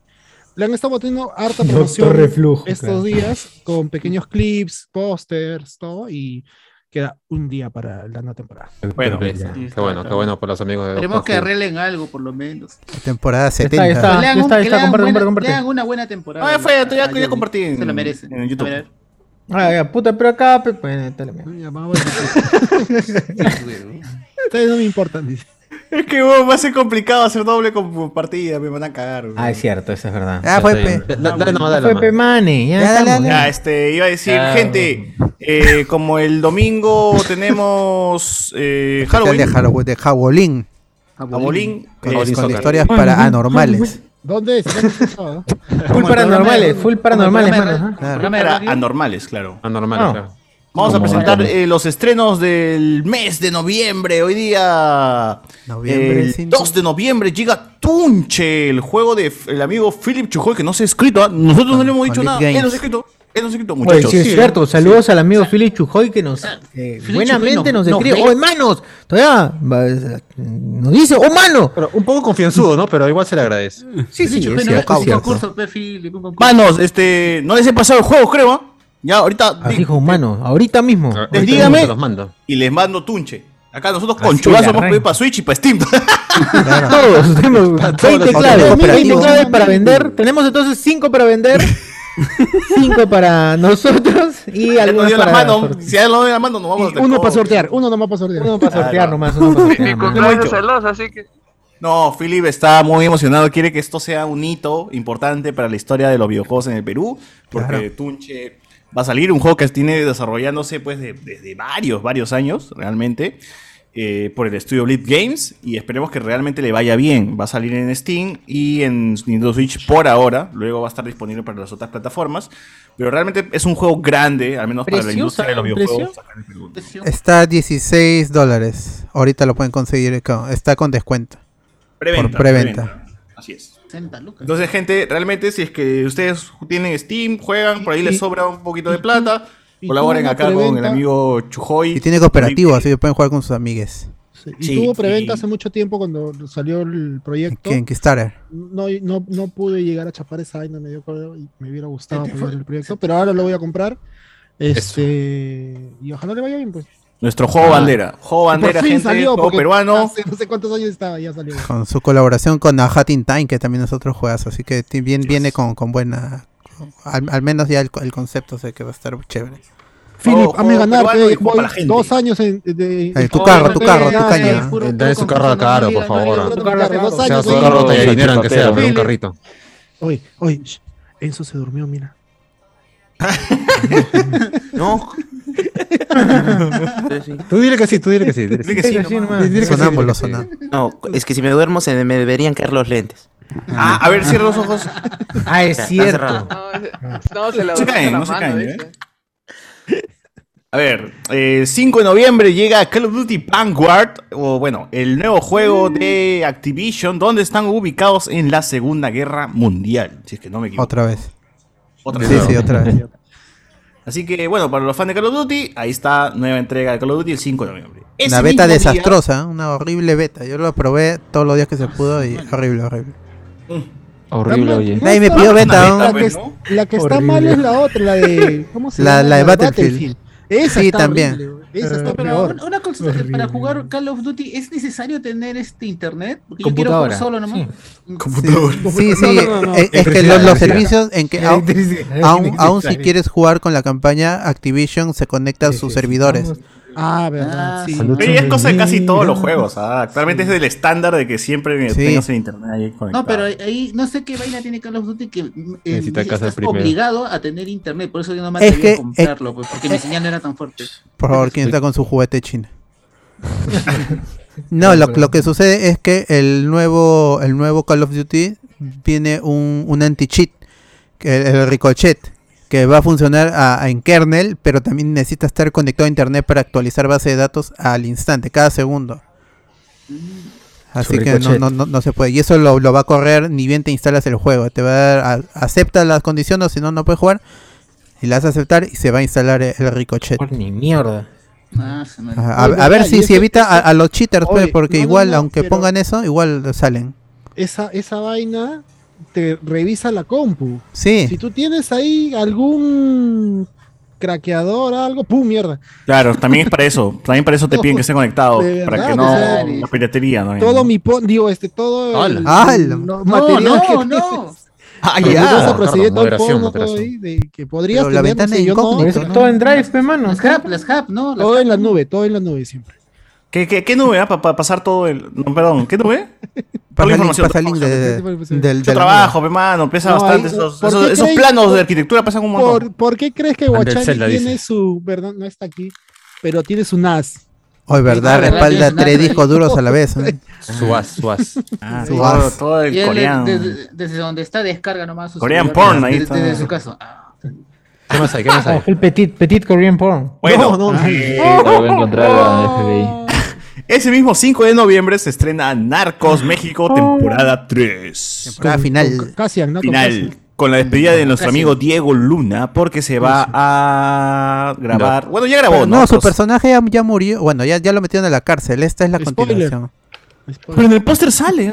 Le han estado metiendo harta promoción Reflujo. estos claro. días con pequeños clips, pósters, todo. Y queda un día para la nueva temporada. Bueno, Qué bueno, qué bueno por los amigos de Doctor que arreglen algo, por lo menos. Temporada está, 70. está. Está, comparte, una buena temporada. Ah, ya fue, ya, ya, Ah, compartí Se lo merecen. en YouTube. A ver, Ah, ya, puta, pero acá, pe, pues, dale, mira. Ya, vamos a ver. Ustedes no me importan, dice. Es que weón, va a ser complicado hacer doble con partida, me van a cagar. weón. Ah, es cierto, eso es verdad. Ah, fue, pe. Da- Dale nomás, dale Fue nomás. pe mane, ya, Ya, dale, estamos. dale. Ya, este, iba a decir, Ah, gente, eh, como el domingo tenemos eh, Halloween, de Halloween, de Jabolín. Con, eh, con Soccer. historias para anormales. ¿Dónde es? ¿Dónde es eso? Full paranormales, full paranormales, mano. programa de para radio. anormales, claro. Anormal, No. claro. Vamos a presentar eh, los estrenos del mes de noviembre. Hoy día, Noviembre, el cinco. 2 de noviembre, llega Tunche, el juego del amigo Philip Chujoy, que no se ha escrito. ¿ah? Nosotros no le hemos dicho nada. Él no se ha escrito. Él no se ha escrito, Oye, muchachos. sí, es Sí, cierto. Saludos al amigo Philip Chujoy que nos eh, buenamente Chujoy nos nos- escribe. ¡Oh, hermanos! Todavía nos dice, ¡oh, mano! Pero un poco confianzudo, ¿no? Pero igual se le agradece. Sí, sí, es cierto, es cierto. concurso. Manos, este, no les he pasado el juego, creo. ¿ah? Ya, ahorita. Así hijo humano, ahorita mismo. Ah, dígame y les mando tunche. Acá nosotros con hemos arranca. pedido para Switch y para Steam. Todos tenemos 20 claves, 20 claves para vender. Tenemos entonces 5 para vender, 5 para nosotros y algunos la para mano. Si ya nos dio la mano, nos vamos a Uno para sortear, uno nomás para sortear. Uno para sortear nomás, uno para sortear. Así que. No, Philip está muy emocionado. Quiere que esto sea un hito importante para la historia de los videojuegos en el Perú. Porque Claro. Tunche va a salir un juego que tiene desarrollándose pues de- desde varios, varios años, realmente. eh, por el estudio Blitz Games. Y esperemos que realmente le vaya bien. Va a salir en Steam y en Nintendo Switch por ahora. Luego va a estar disponible para las otras plataformas. Pero realmente es un juego grande, al menos para la industria de los ¿Saben videojuegos. precio? acá en el Perú. Está a 16 dólares. Ahorita lo pueden conseguir. con- Está con descuento. Preventa, por preventa. preventa. Así es. 60 lucas. Entonces, gente, realmente si es que ustedes tienen Steam, juegan, por ahí les sobra un poquito de plata, y colaboren acá con el amigo Chujoy. Y tiene cooperativo, así que pueden jugar con sus amigues. Y Sí, tuvo preventa y- hace mucho tiempo cuando salió el proyecto. En Kickstarter. No, no, no pude llegar a chapar esa vaina, me dio y me hubiera gustado apoyar el proyecto, pero ahora lo voy a comprar. Este, y ojalá le vaya bien, pues. Nuestro juego bandera. Juego Por bandera, fin gente, salió, juego peruano. Hace no sé cuántos años estaba, ya salió. Con su colaboración con A Hat in Time, que también es otro juegazo. Así que bien, viene con, con buena. Al, al menos ya el, el concepto sé que va a estar chévere. Philip, Juego- hazme juego ganar, dos años en, de, Eh, tu Oh, carro, tu carro, tu caña. ya, puro- Dale su carro caro, por favor. Tu carro, O sea, su carro te dinero aunque sea, pero un carrito. Oye, oye, Enzo se durmió, mira. No. Tú dile que sí, tú dile que sí. Dile que sí, sí, Sonámbulo, dile que sí. sonámbulo. No, es que si me duermo se me deberían caer los lentes. Ah, a ver, cierra los ojos. Ah, es cierto. No, se la No se caen, no se caen, dice. A ver, eh, 5 de noviembre llega Call of Duty Vanguard, o bueno, el nuevo juego de Activision, donde están ubicados en la Segunda Guerra Mundial, si es que no me equivoco. Otra vez. Otra Sí, vez. sí, otra vez. Así que, bueno, para los fans de Call of Duty, ahí está nueva entrega de Call of Duty el 5 de noviembre. Ese Una beta día- desastrosa, una horrible beta. Yo lo probé todos los días que se pudo y horrible, horrible. Horrible, oye. Nadie me pidió beta. beta, ¿no? La que, ¿no? la que está Horrible. mal es la otra, la de. ¿Cómo se La- llama? la de Battlefield. Esa Sí, está también. horrible, güey. Esa está No, pero peor. una, una cosa, Horrible. para jugar Call of Duty, ¿es necesario tener este internet? Porque yo quiero jugar solo nomás. Sí, sí, No, no, no, no. Es, es que los, los servicios en que aún, si quieres jugar con la campaña, Activision se conecta a sus servidores. Ah, verdad. Ah, sí. Pero ya es cosa de casi todos los juegos. ¿ah? Actualmente es el estándar de que siempre Sí. tengas el internet ahí conectado. No, pero ahí no sé qué vaina tiene Call of Duty que eh, Necesita dice, casa estás primero. obligado a tener internet. Por eso yo no me Es atreví a que- comprarlo, pues, porque mi señal no era tan fuerte. Por favor, ¿quién está con su juguete chino? No, lo, lo que sucede es que el nuevo, el nuevo Call of Duty viene un, un anti-cheat, que el, el Ricochet, que va a funcionar a- a- en kernel, pero también necesita estar conectado a internet para actualizar base de datos al instante, cada segundo. Así Su que no, no, no, no se puede. Y eso lo, lo va a correr ni bien te instalas el juego. Te va a dar, a- acepta las condiciones, si no, no puedes jugar. Y las aceptar y se va a instalar el, el Ricochet. Ni mierda. Ah, se me- A, a- Oye, a ver si, si evita a, los cheaters, pues, porque igual, no, aunque pongan eso, igual salen. Esa, esa vaina te revisa la compu. Sí, Si tú tienes ahí algún craqueador, algo, ¡pum! Mierda. Claro, también es para eso. También para eso te piden que esté conectado. Para que no. sea, La piratería, ¿no? Todo mi pon, digo, este, todo. el- ¡Hala! el- No, no, que no. Ah, ya. todo el moderación, porno, todo moderación. ahí, de que podrías Pero la no ventana sé, yo no, todo en Drive, pe, mano. Las hub, las hub, no. Las todo hub, en la nube, todo en la nube siempre. ¿Qué, qué, qué nube? ah? Para pasar todo el. No, perdón, ¿qué nube? Toda la información. pasa el link de, de- del, del- trabajo, pe mano, pesa No, bastante. ahí- esos ¿por esos, crees- planos de arquitectura pesan un montón. ¿Por, ¿Por qué crees que Guachani tiene dice. su, perdón, no está aquí, pero tiene su NAS? Hoy, ¿verdad? Ah. Respalda tres discos duros a la vez. ¿eh? Suaz, suaz. Ah, Sí. todo, todo el él, coreano. Desde, desde donde está, descarga nomás. su Korean porn, ahí desde, está. desde su casa. Ah. ¿Qué más hay? ¿Qué más hay? Oh, el petit, petit Korean porn. Bueno, No, no, eh, Lo voy a encontrar a FBI. Ese mismo 5 de noviembre se estrena Narcos México temporada 3. Temporada final. Con Cassian, ¿no? Final. Con la despedida de nuestro Casi. amigo Diego Luna, porque se va a grabar. Bueno, ya grabó, Pero ¿no? no, su personaje ya, ya murió. Bueno, ya, ya lo metieron a la cárcel. Esta es la Spoiler. continuación. Pero en el póster sale.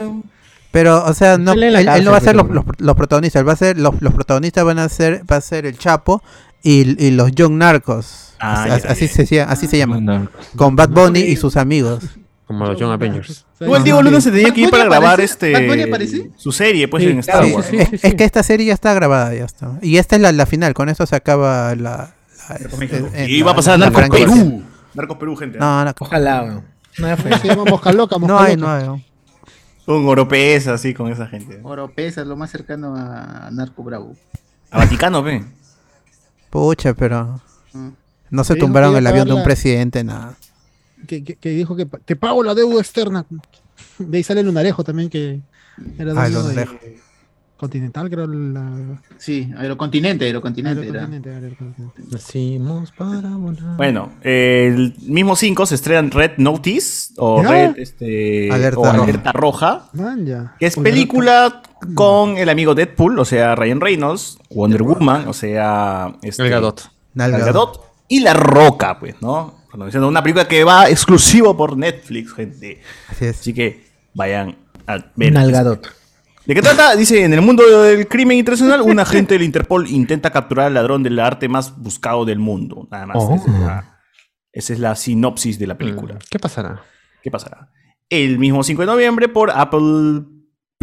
Pero, o sea, no, él, no va a ser los, pero- los- los protagonistas. Él va a ser, los, los protagonistas van a ser, va a ser el Chapo Y, y los Young Narcos. Ah, así, ya, así ya. se, así se llaman. Narcos. Con Bad Bunny y sus amigos. Como los Young Avengers. Igual Diego Luna se tenía que ir para ¿Bad Bunny grabar este su serie, pues, Sí, en Star Sí, Wars. sí, es, es que esta serie ya está grabada, ya está. Y esta es la, la final, con esto se acaba la... la- Y va a pasar a Narcos. Perú. Narcos Perú, gente. No, no, Ojalá, weón. No fue. Se llama Mosca Loca, Mosca no hay, no hay. no. Un oropesa así con esa gente. Oropesa, lo más cercano a Narco Bravo. A Vaticano, ve. Pucha, pero... No se tumbaron el avión de un la- presidente, nada. Que, que- que dijo que pa- te pago la deuda externa. De ahí sale el lunarejo también, que era Ah, de. Continental, creo. La... Sí, Aerocontinente, Aerocontinente. era. Aerocontinente, Aerocontinente. Nacimos para volar. Bueno, eh, el mismo 5 se estrena Red Notice o ¿Ya? Red este, Alerta o Roja. Alerta Roja, Man, ya. que es Uy, película con el amigo Deadpool, o sea, Ryan Reynolds, Wonder Woman, o sea, este, El Gadot. Y La Roca, pues, ¿no? Una película que va exclusivo por Netflix, gente. Así es. Así que vayan a ver. Nalgadot. ¿De qué trata? Dice, en el mundo del crimen internacional, un agente del Interpol intenta capturar al ladrón del arte más buscado del mundo. Nada más. Oh. Esa, es la, esa es la sinopsis de la película. ¿Qué pasará? ¿Qué pasará? El mismo 5 de noviembre por Apple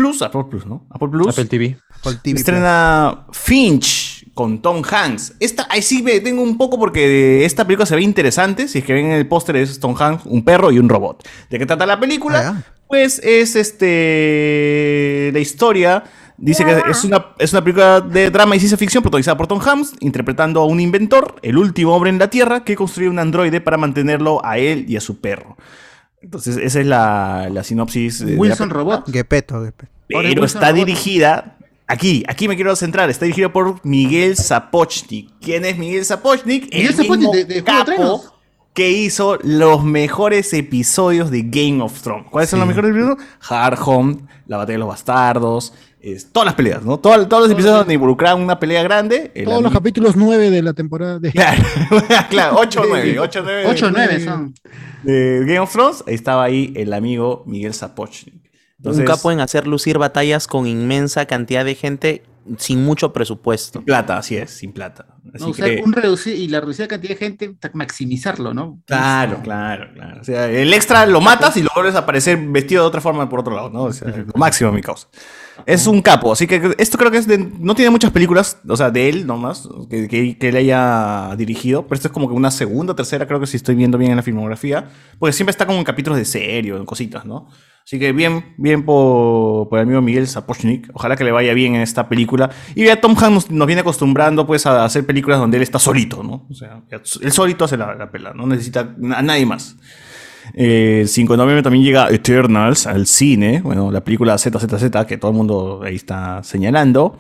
Plus, Apple Plus, ¿no? Apple Plus. Apple TV. Apple TV Estrena Finch con Tom Hanks. Esta, ahí sí me tengo un poco porque esta película se ve interesante. Si es que ven en el póster es Tom Hanks, un perro y un robot. ¿De qué trata la película? Ah, Pues es este. La historia. Dice que es una, es una película de drama y ciencia ficción protagonizada por Tom Hanks, interpretando a un inventor, el último hombre en la Tierra, que construye un androide para mantenerlo a él y a su perro. Entonces, esa es la, la sinopsis. de- de la Wilson. Robot. Gepetto, Gepetto. Pero Wilson está Robot. dirigida. Aquí, aquí me quiero centrar. Está dirigida por Miguel Sapochnik. ¿Quién es Miguel Sapochnik? Miguel El Sapochnik, mismo de- de Juego de capo que hizo los mejores episodios de Game of Thrones. ¿Cuáles son los mejores episodios? Hard Home, La Batalla de los Bastardos, es- todas las peleas, ¿no? Todos, todos los episodios donde involucraban una pelea grande. el Todos los capítulos 9 de la temporada. De... Claro, claro, 8 o 9, 8 o 9. 8 o 9 son. De Game of Thrones, ahí estaba ahí el amigo Miguel Sapochnik. Entonces, un capo en hacer lucir batallas con inmensa cantidad de gente sin mucho presupuesto. plata, así es, sin plata. Así No, o sea, que- un reducir, y la reducida cantidad de gente, maximizarlo, ¿no? Claro, claro, claro. O sea, el extra lo matas y lo vuelves a aparecer vestido de otra forma por otro lado, ¿no? O sea, lo máximo, mi causa. Es un capo, así que esto creo que es no tiene muchas películas, o sea, de él nomás, que, que, que él haya dirigido, pero esto es como que una segunda, tercera, creo que si estoy viendo bien en la filmografía, porque siempre está como en capítulos de serio, en cositas, ¿no? Así que bien, bien por, por el amigo Miguel Sapochnik, ojalá que le vaya bien en esta película. Y ya Tom Hanks nos, viene acostumbrando pues a hacer películas donde él está solito, ¿no? O sea, él solito hace la, la pela, no necesita a nadie más. Eh, El 5 de noviembre también llega Eternals al cine, bueno, la película ZZZ que todo el mundo ahí está señalando.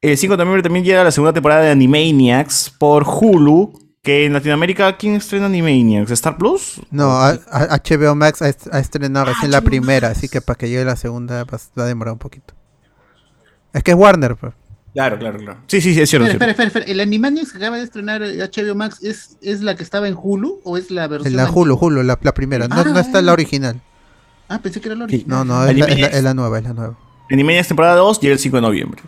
El 5 de noviembre también llega la segunda temporada de Animaniacs por Hulu, que en Latinoamérica, ¿quién estrena Animaniacs? ¿Star Plus? No, a- a- HBO Max ha, est- ha estrenado recién la primera, así que para que llegue la segunda va va a demorar un poquito. Es que es Warner, pues. Claro, claro, claro. Sí, sí, sí, es cierto. Espera, es cierto. espera, espera, ¿El Animaniacs que acaba de estrenar HBO Max es, es la que estaba en Hulu o es la versión? En la? Hulu, Hulu, la, la primera. No, Ah, no está la original. Ah, pensé que era la original. No, no, es la, es la- Animaniacs. es la nueva, es la nueva. Animaniacs temporada 2 llega el 5 de noviembre.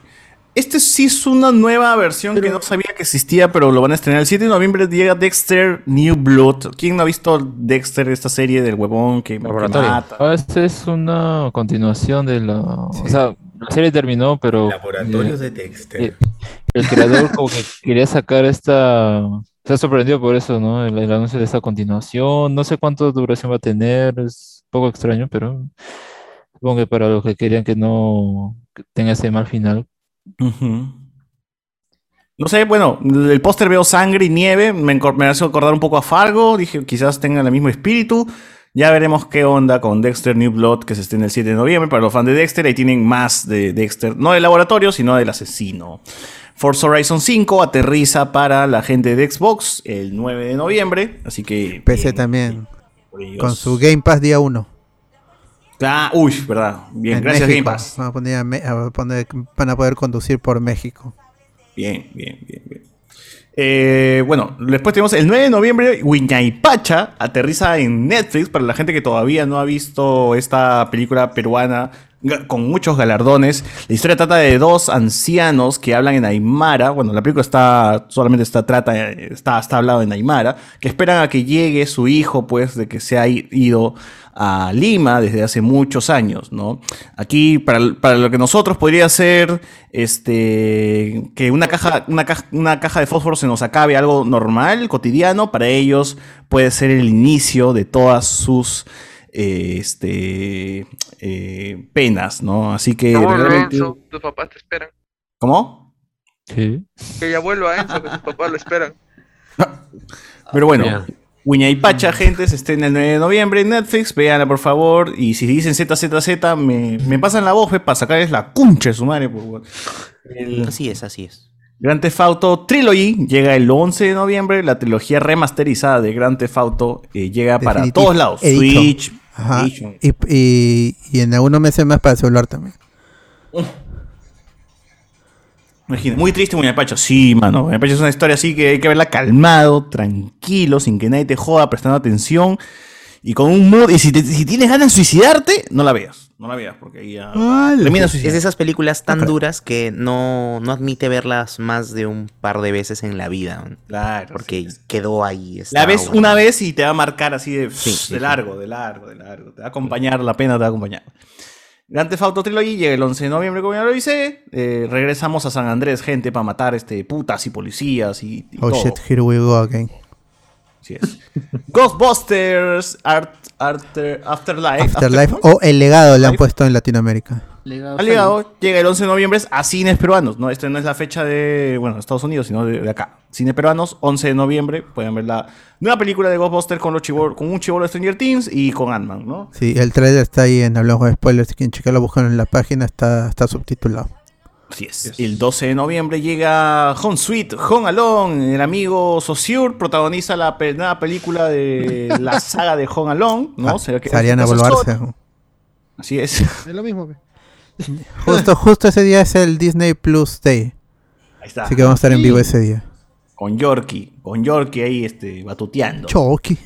Este sí es una nueva versión que no sabía que existía, pero lo van a estrenar. El 7 de noviembre llega Dexter New Blood. ¿Quién no ha visto Dexter, esta serie del huevón que, que mata? Ah, Esta es una continuación de la. O sea, la serie terminó, pero. Laboratorios eh, de Dexter. eh, el creador como que quería sacar esta. Se ha sorprendido por eso, ¿no? El, el anuncio de esta continuación. No sé cuánto duración va a tener. Es un poco extraño, pero. Supongo que para los que querían que no que tenga ese mal final. No sé, bueno, el póster veo sangre y nieve, me, me hace acordar un poco a Fargo, dije quizás tengan el mismo espíritu. Ya veremos qué onda con Dexter New Blood que se esté en el 7 de noviembre. Para los fans de Dexter, ahí tienen más de Dexter, no del laboratorio, sino del asesino. Forza Horizon 5 aterriza para la gente de Xbox el 9 de noviembre, así que... PC bien, también. Con su Game Pass día 1. Ah, uy, verdad. Bien, En gracias México. Game Pass. Van a, poner- van a poder conducir por México. Bien, bien, bien, bien. Eh, bueno, después tenemos el 9 de noviembre, Wiñaypacha aterriza en Netflix para la gente que todavía no ha visto esta película peruana con muchos galardones. La historia trata de dos ancianos que hablan en Aymara. Bueno, la película está solamente está trata está está hablado en Aymara, que esperan a que llegue su hijo, pues, de que se ha ido a Lima desde hace muchos años, ¿no? Aquí, para, para lo que nosotros podría ser este que una caja, una caja, una caja de fósforo se nos acabe, algo normal, cotidiano, para ellos puede ser el inicio de todas sus eh, este eh, penas, ¿no? Así que No, realmente- Enzo, tus papás te esperan. ¿Cómo? Sí. Que ya vuelva Enzo, que tus papás lo esperan. Pero bueno, Bien. Uña y Pacha, gente, se estrena el 9 de noviembre en Netflix. Véanla, por favor. Y si dicen ZZZ, me, me pasan la voz, pues, para sacarles la cuncha de su madre. por favor. El- Así es, así es. Grand Theft Auto Trilogy llega el 11 de noviembre. La trilogía remasterizada de Grand Theft Auto eh, llega para todos lados. Edition. Switch, Ajá. Y, y, y en algunos meses más para celular también. Imagina, muy triste Muña Pacho. Sí, mano. Muña Pacho es una historia así que hay que verla calmado, tranquilo, sin que nadie te joda, prestando atención. Y con un mood. Y si, te- si tienes ganas de suicidarte, no la veas. No la veas, porque ahí ya. termina Es de esas películas tan Ok. duras que no, no admite verlas más de un par de veces en la vida. Claro. Porque quedó ahí. La ves bueno. una vez y te va a marcar así de, Sí, largo, de largo, de largo. Te va a acompañar, la pena te va a acompañar. Grand Theft Auto Trilogy llega el 11 de noviembre, como ya lo hice. Eh, regresamos a San Andrés, gente, para matar este putas y policías y, y Oh todo. shit, here we go again. Así es. Ghostbusters Art, Afterlife. Afterlife o El Legado le han puesto en Latinoamérica. Al legado llega el 11 de noviembre a cines peruanos. No, esta no es la fecha de bueno, Estados Unidos, sino de, de acá. Cines peruanos, 11 de noviembre. Pueden ver la nueva película de Ghostbusters con, los chibol- con un chivolo de Stranger Things y con Ant-Man, ¿no? Sí, el trailer está ahí en Hablamos de Spoilers. Si quieren checarlo, buscan en la página, está, está subtitulado. Así es. El 12 de noviembre llega Home Sweet, Home Alone. El amigo Saussure protagoniza la pe- nueva película de la saga de Home Alone, ¿no? Ah, Se ve que- Sariana Esa es Boluarse. toda. Así es. Es lo mismo. Justo, justo ese día es el Disney Plus Day. Ahí está. Así que vamos a estar en vivo ese día. Con Yorkie, con Yorkie ahí este, batuteando. Choki.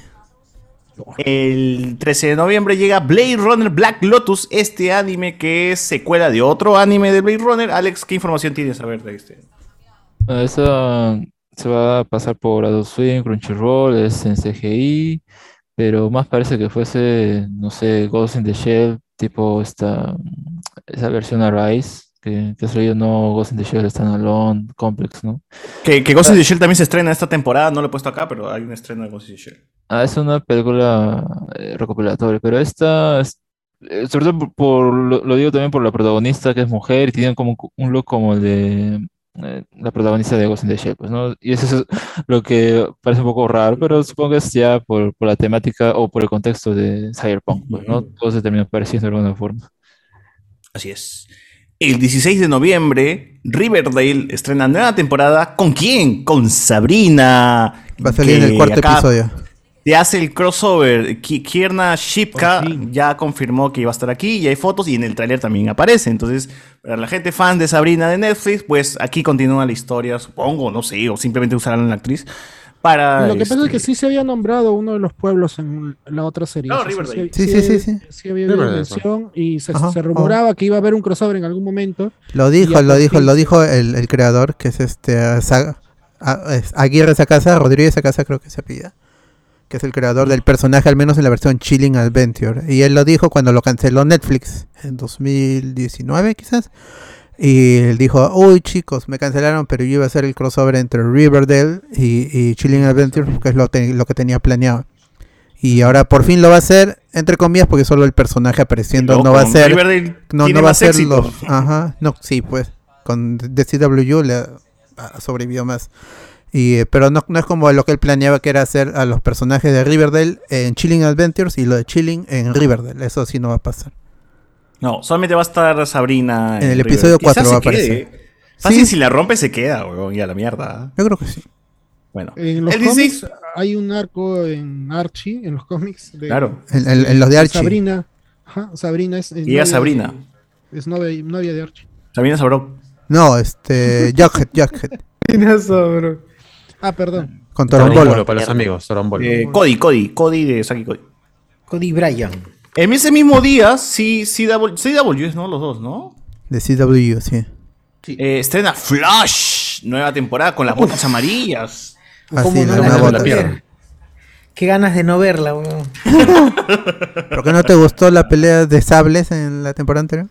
El 13 de noviembre llega Blade Runner Black Lotus, este anime que es secuela de otro anime de Blade Runner. Alex, ¿qué información tienes a ver de este? Ah, Esa se va a pasar por Adult Swim, Crunchyroll, es en CGI, pero más parece que fuese, no sé, Ghost in the Shell, tipo esta, esa versión Arise, que, que ha salido no Ghost in the Shell Standalone, Complex, ¿no? Que, que Ghost in the Shell también se estrena esta temporada, no lo he puesto acá, pero hay un estreno de Ghost in the Shell. Ah, es una película eh, recopilatoria, pero esta, es- eh, sobre todo por, por- lo, lo digo también por la protagonista que es mujer y tiene como un look como el de eh, la protagonista de Ghost in the Shell, pues, ¿no? Y eso es lo que parece un poco raro, pero supongo que es ya por, por la temática o por el contexto de Cyberpunk, pues, ¿no? Todo se termina pareciendo de alguna forma. Así es. El 16 de noviembre, Riverdale estrena nueva temporada. ¿Con quién? Con Sabrina. Va a salir en el cuarto acá episodio. Te hace el crossover. Ki- Kierna Shipka ya confirmó que iba a estar aquí y hay fotos y en el tráiler también aparece. Entonces, para la gente fan de Sabrina de Netflix, pues aquí continúa la historia, supongo, no sé, o simplemente usarán a la actriz. Para Lo que pasa es este, que sí se había nombrado uno de los pueblos en la otra serie. No, O sea, Riverdale. Sí, sí, sí, sí. Sí había mención y se, Ajá, se rumoraba que iba a haber un crossover en algún momento. Lo dijo, lo dijo, fin lo dijo el, el creador, que es este Sa- a- es Aguirre Sacasa, Rodríguez Sacasa creo que se pilla. Que es el creador del personaje, al menos en la versión Chilling Adventure. Y él lo dijo cuando lo canceló Netflix, en 2019 quizás. Y él dijo, uy chicos, me cancelaron, pero yo iba a hacer el crossover entre Riverdale y, y Chilling Adventure, que es lo, te- lo que tenía planeado. Y ahora por fin lo va a hacer, entre comillas, porque solo el personaje apareciendo no va a ser. Riverdale No, no va a ser éxito. los. Ajá, no, sí, pues. Con DCW le ah, sobrevivió más. Y, eh, pero no, no es como lo que él planeaba que era hacer a los personajes de Riverdale en Chilling Adventures y lo de Chilling en Riverdale. Eso sí no va a pasar. No, solamente va a estar Sabrina. En el Riverdale. episodio Quizás 4 se va a quede. aparecer. Fácil, Sí. si la rompe se queda, weón, y a la mierda. ¿ah? Yo creo que sí. Bueno. En los El 16 cómics hay un arco en Archie, en los cómics. de- Claro. En- en- en los de Archie. Sabrina. Ajá, Sabrina es. es Llega novia Sabrina. de- es novia, novia de Archie. Sabrina Sabró. No, este. Jughead, Jughead. Ah, perdón. Con Torombolo para los amigos, Torombolo. Eh, Cody, Cody, Cody de Saki Cody. Cody Bryan. En ese mismo día, sí, CW, CW es, ¿no? Los dos, ¿no? De CW, sí. Eh, estrena Flash, nueva temporada con las botas amarillas. Ah, ¿Cómo sí, no la bota. Qué ganas de no verla, weón. ¿Por qué no te gustó la pelea de sables en la temporada anterior?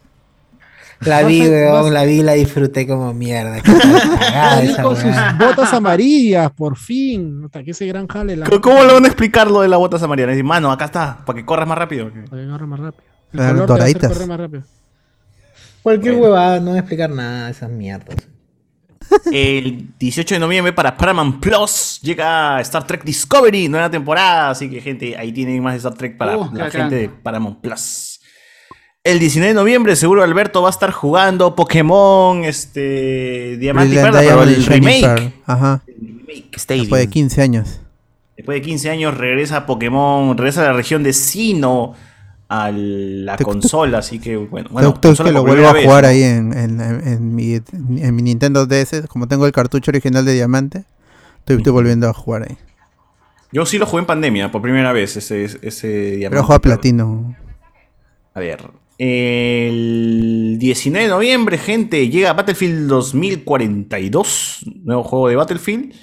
La vi, weón, la vi y la disfruté como mierda. Esa con sus botas amarillas, por fin. Hasta que ese gran jale. La... ¿Cómo- ¿Cómo le van a explicar lo de las botas amarillas? Decir, mano, acá está, para que corras más rápido. Para que corra más rápido. Hacer doraditas. correr más rápido. Cualquier huevada, no voy a explicar nada de esas mierdas. El 18 de noviembre para Paramount Plus llega Star Trek Discovery, nueva temporada. Así que, gente, ahí tienen más de Star Trek para qué la gente de Paramount Plus. El 19 de noviembre, seguro Alberto va a estar jugando Pokémon, este, Diamante y Perla, pero el remake. Pearl. Ajá. Después de 15 años. Después de 15 años regresa Pokémon, regresa a la región de Sino a la Te- consola, así que bueno, bueno consola que lo vuelvo a vez, jugar ¿no? ahí en, en- en- en mi, en mi Nintendo DS. Como tengo el cartucho original de Diamante, estoy, estoy volviendo a jugar ahí. Yo sí lo jugué en pandemia por primera vez ese, ese Diamante. Pero juego a Platino. A ver. El 19 de noviembre, gente, llega Battlefield 2042, nuevo juego de Battlefield.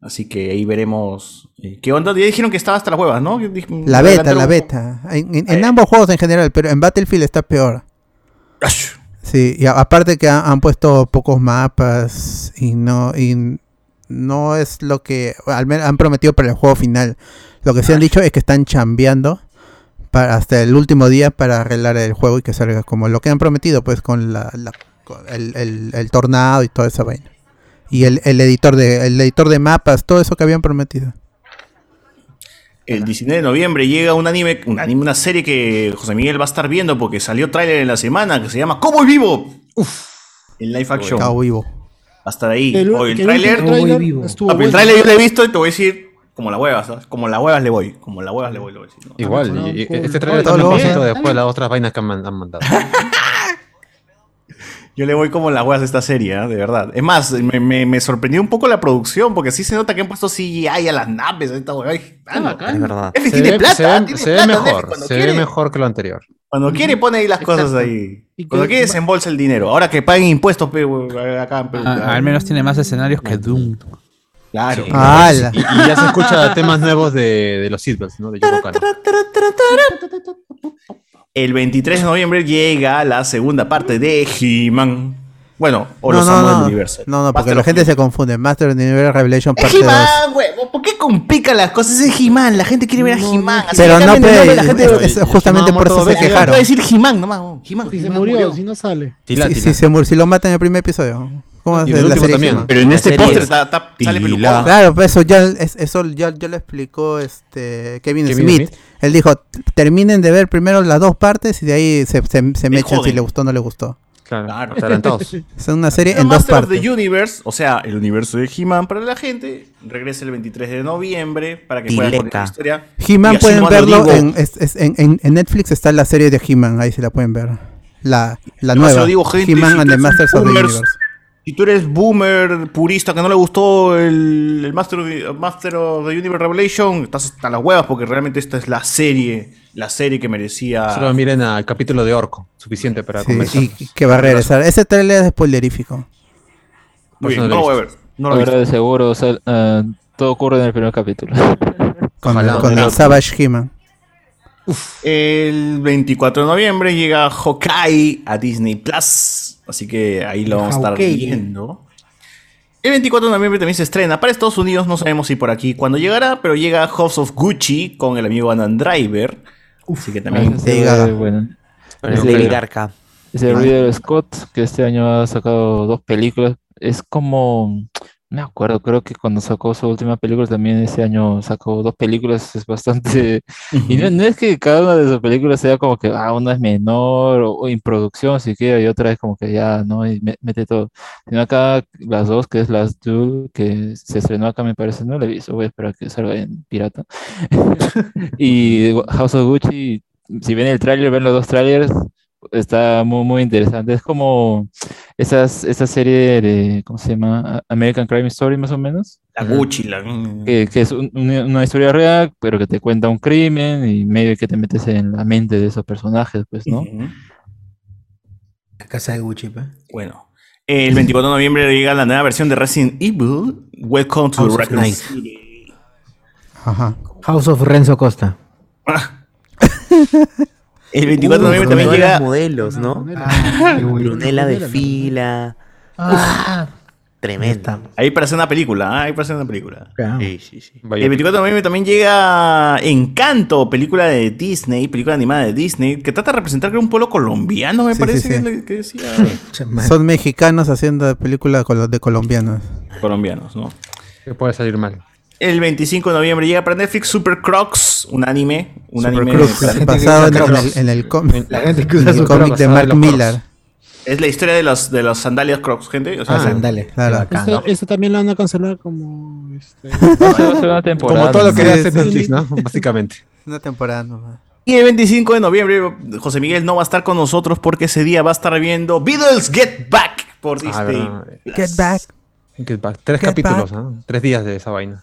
Así que ahí veremos eh, qué onda. Ya dijeron que estaba hasta las huevas, ¿no? La beta, la beta. En, en- en ambos juegos en general, pero en Battlefield está peor. Sí, y aparte que ha- han puesto pocos mapas y no y no es lo que al menos han prometido para el juego final. Lo que se han dicho es que están chambeando para hasta el último día para arreglar el juego y que salga como lo que han prometido, pues con la, la- con el, el- el tornado y toda esa vaina. Y el, el editor de el editor de mapas, todo eso que habían prometido. El 19 de noviembre llega un anime, un anime, una serie que José Miguel va a estar viendo porque salió tráiler en la semana que se llama Cowboy Vivo. Uf. En live action. Cowboy Vivo. Va a estar ahí. El- Oye, el tráiler. Papi, el tráiler yo lo he visto y te voy a decir como la huevas, ¿sabes? Como la huevas le voy. Como la huevas le voy, le voy a decir. ¿no? Igual, y, y Cool. este trailer Todo está lo- después de las otras vainas que han, han mandado. Yo le voy como las huevas a esta serie, ¿eh? de verdad. Es más, me, me- me sorprendió un poco la producción, porque sí se nota que han puesto CGI a las naves. a Esta hueva. Es verdad. Se tiene ve, plata, se ve- tiene se ve mejor, se ve mejor que lo anterior. Cuando quiere pone ahí las cosas ahí. Cuando quiere desembolsa el dinero. Ahora que paguen impuestos pe, acá en Perú. Ah, al menos tiene más escenarios que Doom. Claro. ¡Hala! Y, y ya se escucha temas nuevos de, de los Seatbelts, ¿no? De Yoko. El 23 de noviembre llega la segunda parte de He-Man. Bueno, o no, los no, amos no, del universo. no, no, porque Master la gente se confunde. Master of the Universe Revelation Es parte 2. He-Man, huevo. ¿Por qué complican las cosas? Es He-Man. La gente quiere ver a He-Man. Pero que no, cambien el nombre, pe, la gente es- es justamente por eso se quejaron. A decir He-Man nomás. He-Man. Si se murió, si no sale. Si, si se mur- si lo matan en el primer episodio. ¿Cómo Y hace en el la último serie también. He-Man? Pero en La este póster es sale pelucón. Claro, pues eso ya es- eso ya, ya lo explicó este Kevin, Kevin Smith. Smith. Él dijo, terminen de ver primero las dos partes y de ahí se, se, se mechan si le gustó o no le gustó. Claro, Claro. Es una serie en dos Master of partes. the Universe, o sea, el universo de He-Man para la gente, regresa el 23 de noviembre para que puedan contar la historia. He-Man pueden verlo en, es- es- en, Netflix está la serie de He-Man, ahí se la pueden ver. La, la nueva. He-Man and the Masters of the Universe. Si tú eres boomer, purista, que no le gustó el, el Master, of the, Master of the Universe Revelation, estás hasta las huevas porque realmente esta es la serie, la serie que merecía. Solo miren al capítulo de Orco, suficiente para Sí, conversar. y que va a regresar. Ese trailer es spoilerífico. Muy bien, Pues no no lo voy a ver. No lo Ahora de seguro, o sea, ah, todo ocurre en el primer capítulo. Con, Ojalá. con el Savage He-Man. El 24 de noviembre llega Hawkeye a Disney Plus. Así que ahí lo vamos a estar viendo. El 24 de noviembre también se estrena para Estados Unidos. No sabemos si por aquí cuándo llegará, pero llega House of Gucci con el amigo Adam Driver. Así que también. Ve bueno. Es Lady Garca. Ese Ridley Scott, que este año ha sacado dos películas, es como, me acuerdo, creo que cuando sacó su última película también ese año sacó dos películas, es bastante, y no, no es que cada una de sus películas sea como que, ah, una es menor o, o en producción siquiera y otra es como que ya, ¿no? Y me- mete todo, sino acá las dos, que es Last Duel, que se estrenó acá me parece, no la he visto, voy a esperar que salga en pirata, y House of Gucci, si ven el tráiler, ven los dos trailers, está muy, muy interesante. Es como esas, esa serie de, ¿cómo se llama? American Crime Story, más o menos. La Gucci, la... Que, que es un- una, historia real, pero que te cuenta un crimen y medio que te metes en la mente de esos personajes, pues, ¿no? La casa de Gucci, pa. Bueno. El 24 de noviembre llega la nueva versión de Resident Evil. Welcome to House Raccoon Night. City. Ajá. House of Renzo Costa. El 24 de noviembre también llega. modelos, ¿no? Ah. Brunella de fila. Ah, Tremendo. Ahí para hacer una película, ¿ah? ahí para hacer una película. Sí, sí, sí. El 24 de noviembre también llega Encanto, película de Disney, película animada de Disney, que trata de representar creo, un pueblo colombiano, me parece que que decía. Son mexicanos haciendo películas de colombianos. colombianos, ¿no? Que puede salir mal. El 25 de noviembre llega para Netflix Super Crocs, un anime. Un Super anime basado en, el, en el cómic, de Mark Millar. Es la historia de los, de los sandalias Crocs, gente. O sea, Ah. Claro. Esto también lo van a cancelar como. Este, una temporada. Como todo lo que Sí, hace sí. Netflix, ¿no? Básicamente. Una temporada nomás. Y el 25 de noviembre, José Miguel no va a estar con nosotros porque ese día va a estar viendo Beatles Get Back por Ah, Disney. Get back. Get back. Tres Get capítulos, ¿no? Tres días de esa vaina.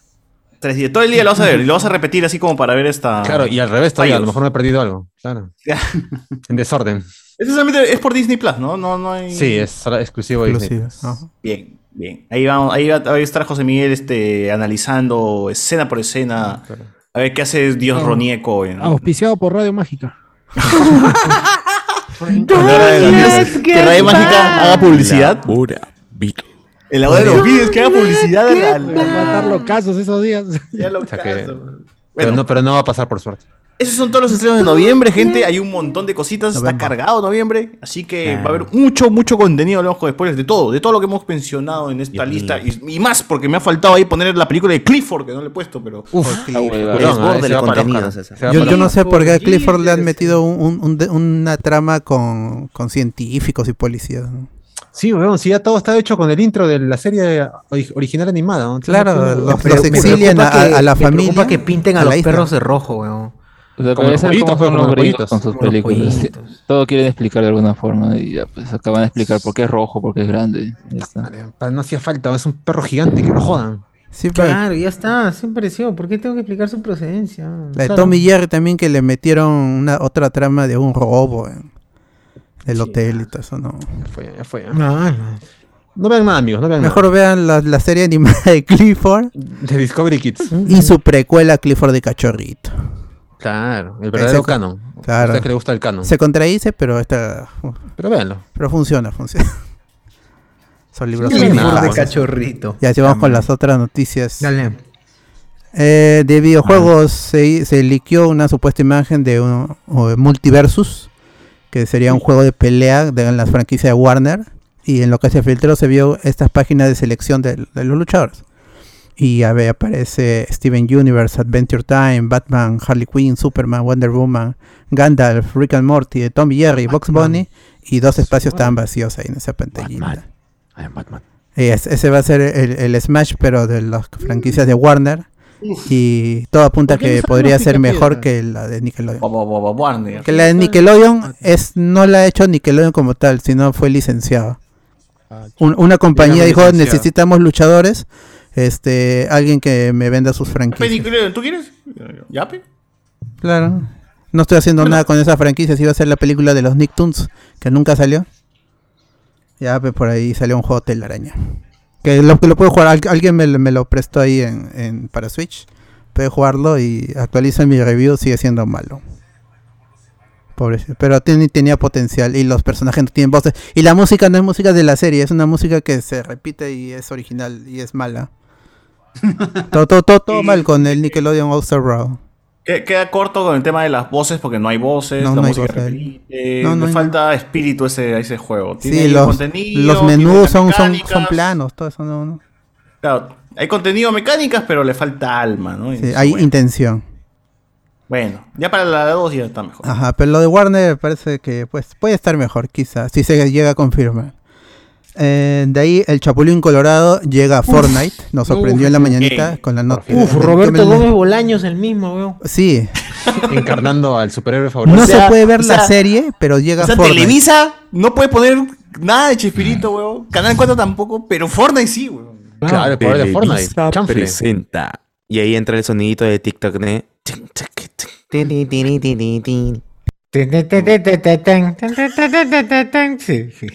Tres días. Todo el día lo vas a ver y lo vas a repetir así como para ver esta. Claro, y al revés todavía, a lo mejor me he perdido algo. Claro. En desorden. Solamente es por Disney Plus, ¿no? No, no hay. Sí, es exclusivo de Disney. Ajá. Bien, bien. Ahí vamos, ahí va, va a estar José Miguel este, analizando escena por escena. A ver qué hace Dios Ah. Ronieco en. auspiciado por Radio Mágica. que Radio Mágica haga publicidad. En la hora de los vídeos que haga publicidad al- al- Van a estar los casos esos días. Ya lo O sea que-. Pero, no, pero no va a pasar por suerte. esos son todos los estrenos de noviembre, gente. Hay un montón de cositas. Está cargado noviembre. Así que va a haber mucho, mucho contenido hablamos con spoilers de todo. De todo lo que hemos mencionado en esta lista. Y, y más, porque me ha faltado ahí poner la película de Clifford, que no le he puesto, pero. Uf, Desborde el contenido, César. Yo, yo no sé por qué a Clifford le han metido un- un- un de- una trama con, con científicos y policías. ¿no? Sí, weón, sí, ya todo está hecho con el intro de la serie ori- original animada. ¿no? Claro, los, me exilian a, preocupa que- a la me familia. preocupa que pinten a, los isla. perros de rojo, weón. O sea, Como los pollitos, pues, son los pollitos. con sus películas. Todo quieren explicar de alguna forma y ya pues acaban de explicar por qué es rojo, por qué es grande. y Ya está. Vale, No hacía falta, es un perro gigante, que lo jodan. Sí, pero Claro, ya está, siempre pareció. ¿Por qué tengo que explicar su procedencia? la de. Tommy Jerry también que le metieron una otra trama de un robo en el hotel y todo eso, ¿no? Ya fue, ya fue. No, no. No vean nada, amigos, no vean Mejor vean la, la serie animada de Clifford. De Discovery Kids. y su precuela Clifford de Cachorrito. Claro, el verdadero Ese- canon. claro. A usted que le gusta el canon. Se contradice, pero esta, Pero véanlo. pero funciona, funciona. Son libros Sí, nada, de cachorrito. Ya, así vamos con las otras noticias. Dale. Eh, de videojuegos se, se liqueó una supuesta imagen de un Multiversus, que sería un juego de pelea de las franquicias de Warner. Y en lo que se filtró se vio estas páginas de selección de, de los luchadores. Y a ver, aparece Steven Universe, Adventure Time, Batman, Harley Quinn, Superman, Wonder Woman, Gandalf, Rick and Morty, Tommy Jerry, Box Bunny. Y dos espacios estaban vacíos ahí en esa pantallita. Y es- ese va a ser el, el Smash, pero de las franquicias de Warner. Y todo apunta ¿Por qué no que podría ser mejor que la de Nickelodeon. Bo- bo- bo- bo- Warner. Que la de Nickelodeon es no la ha hecho Nickelodeon como tal, sino fue licenciado. Un- una compañía dijo, licenciado. necesitamos luchadores, este, alguien que me venda sus franquicias. ¿Tú quieres? ¿Ya, pe? Claro. No estoy haciendo nada con esa franquicia, si iba a ser la película de los Nicktoons, que nunca salió. Ya, pues por ahí salió un juego telaraña. Que lo, que lo puedo jugar, al- alguien me, lo- me lo prestó ahí en, en- para Switch. Puede jugarlo y actualiza mi review, sigue siendo malo. Pobrecito. Pero tenía potencial y los personajes no tienen voces. Y la música no es música de la serie, es una música que se repite y es original y es mala. todo, todo, todo, todo mal con el Nickelodeon All Star Brawl. Que- Queda corto con el tema de las voces porque no hay voces, No, la no música repite, No, falta espíritu ese, a ese juego. Tiene Sí, los, contenido, los menús son, son, planos, todo eso no, no. Claro, hay contenido mecánicas, pero le falta alma, ¿no? Sí, hay bueno. intención. Bueno, ya para la 2 ya está mejor. Ajá, pero lo de Warner parece que pues puede estar mejor, quizás, si se llega a confirmar. Eh, de ahí el Chapulín Colorado llega a Fortnite, nos sorprendió en la mañanita con la nota. Uf, Roberto Gómez Bolaños el mismo, weón. Sí, Encarnando al superhéroe favorito. No O sea, se puede ver o la serie, pero llega O sea, Fortnite. Televisa no puede poner nada de Chespirito, weón. Canal 4 tampoco, pero Fortnite sí, weón. Claro, el poder de Fortnite. Chanfle. presenta. Y ahí entra el sonidito de TikTok, ¿no? Tini, tini. Sí, sí,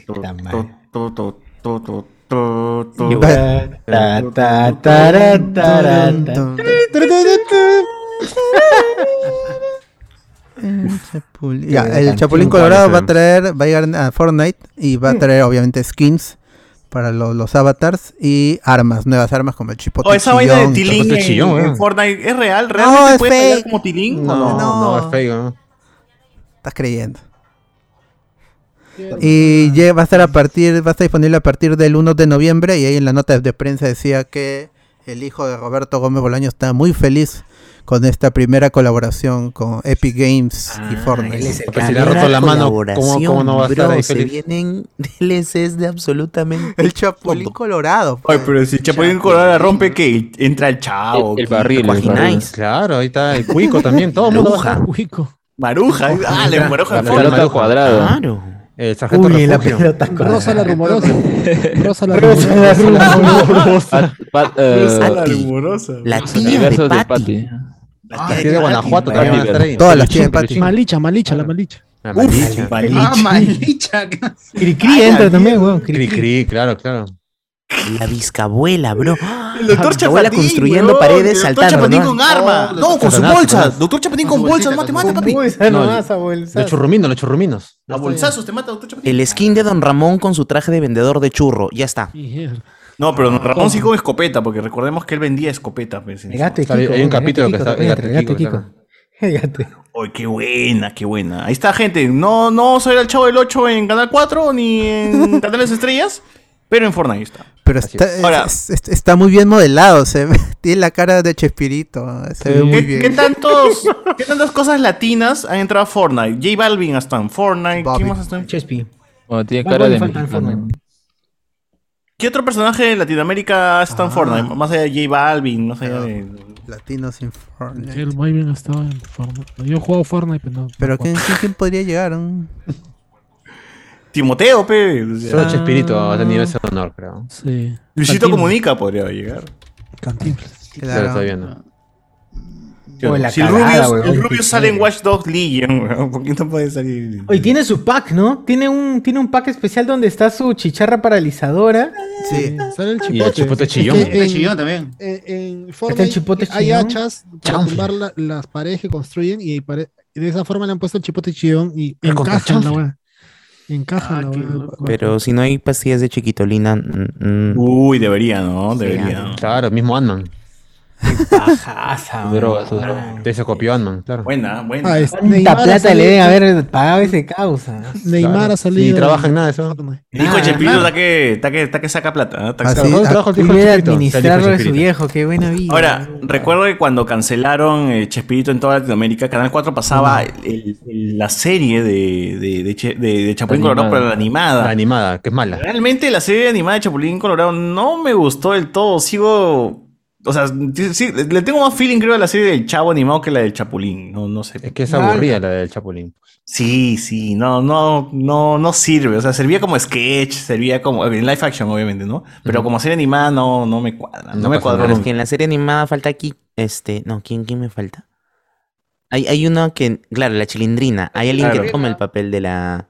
Chapulín- Ya, el Chapulín Colorado va a traer, va a llegar a Fortnite y va a traer obviamente skins para lo- los avatars y armas, nuevas armas como el chipote Oh, esa vaina de Tilín en, chillón, en weón. Fortnite es real. No, ¿Realmente es puede fake. como Tilín? No, ¿O no, No. es fake, ¿no? Estás creyendo. Y llega- va a estar a partir, va a estar disponible a partir del 1 de noviembre y ahí en la nota de prensa decía que el hijo de Roberto Gómez Bolaño está muy feliz con esta primera colaboración con Epic Games y Ah, él Fortnite. es el Porque si le ha roto la mano, ¿cómo, cómo no va a estar bro, ahí Se feliz? vienen DLCs de absolutamente El Chapulín Colorado. Ay, pero si Chapulín Colorado la rompe, que entra el chavo. El, el barril, el barril. Claro, ahí está el cuico también, todo el mundo va a estar. Cuico. Maruja. Ah, la maruja pelota cuadrada. Claro. El sargento Uy, la Rosa la rumorosa. Rosa la Rosa la rumorosa. Pat- pat- eh, Ah, la rumorosa. La tía de de Patty. Aquí de Guanajuato también. Todas las tienen Peluchín, Patty. Malicha, malicha, la malicha. La Uf, malicha. Ah, malicha. Cri Cri entra también, weón. Cri Cri Cri. cri, claro, claro. La bizcabuela, bro. El doctor Chapatín, construyendo paredes El saltando. Doctor Chapatín ¿no? con arma. Oh, No, con su Satanás, bolsa. Satanás. Doctor Chapatín Con con su bolsa, bolsita, no te con mata, su papi. Bolsa No. Los churruminos, los churruminos. A bolsazos te mata, Doctor Chapatín. El skin de Don Ramón con su traje de vendedor de churro. Ya está. No, pero Ramón sí con escopeta, porque recordemos que él vendía escopeta. Pues, El gato Kiko. hay un el capítulo que está- el gato Kiko. El. Ay, qué buena, qué buena. Ahí está, gente. No, no ver al Chavo del 8 en Canal 4 ni en Canales Estrellas, pero en Fortnite está. Pero está, es. Ahora- es- es- está muy bien modelado, se ve- tiene la cara de Chespirito, se ve muy ¿Qué, bien. qué tantos, ¿Qué tantas cosas latinas han entrado a Fortnite? J Balvin está en Fortnite. Bobby. ¿Quién más está en Chespi. Bueno, tiene cara de en mexicano. ¿Qué otro personaje de Latinoamérica está en Ah. Fortnite? Más allá de J Balvin, más allá de... Latinos sin Fortnite. El bien estaba en Fortnite. Yo he jugado Fortnite, pero no. Pero no ¿quién, podría llegar? Timoteo, pe. O sea, Solo Chespirito ha tenido ese honor, creo. Sí. Luisito Cantinflas. Comunica podría llegar. Cantinflas. Viendo. Oh, la si el Rubius, weón, el Rubius sale en. Watch Dogs Legion, weón, ¿por qué no puede salir? Oye, tiene su pack, ¿no? Tiene un, tiene un pack especial donde está su chicharra paralizadora. Sí. Sale el Y chipote. el chipote Es chillón. que El en- chillón también. En, en el Fortnite chipote hay chillón. hachas para tumbar la- las paredes que construyen y, pare- y de esa forma le han puesto el chipote chillón y Es encaja la chanfle. Encaja Ah, la. Pero si no hay pastillas de chiquitolina. mm, Uy, debería, ¿no? Debería. ¿no? Claro, mismo Ant-Man. Bajaza, Su droga, su droga. De ese copió Ant-Man, claro. Buena, buena. Ah, es- ¿Cuánta Neymar ha plata le deben haber pagado ese causa? Neymar Claro. ha salido. Ni trabaja en nada eso. De Ah, Chespirito claro. está que, está que, está que saca plata. ¿no? Está que Ah. Trabajo- ah, administrarlo de su viejo, qué buena vida. Ahora, recuerdo que cuando cancelaron eh, Chespirito en toda Latinoamérica, Canal 4 pasaba el- el- la serie de, de, de, Che- de- de Chapulín Colorado, pero la animada. La animada, que es mala. Realmente la serie animada de Chapulín Colorado no me gustó del todo. Sigo. O sea, sí, le tengo más feeling, creo, a la serie del Chavo animado que la del Chapulín. No, no sé. Es que es aburrida la del Chapulín. Sí, sí, no, no, no, no sirve. O sea, servía como sketch, servía como. En live action, obviamente, ¿no? Pero como serie animada no, no me cuadra. No, No me cuadra. Pero es que en la serie animada falta aquí. Este. No, ¿quién, quién me falta? Hay, hay uno que. Claro, la chilindrina. Hay alguien Claro. que toma el papel de la.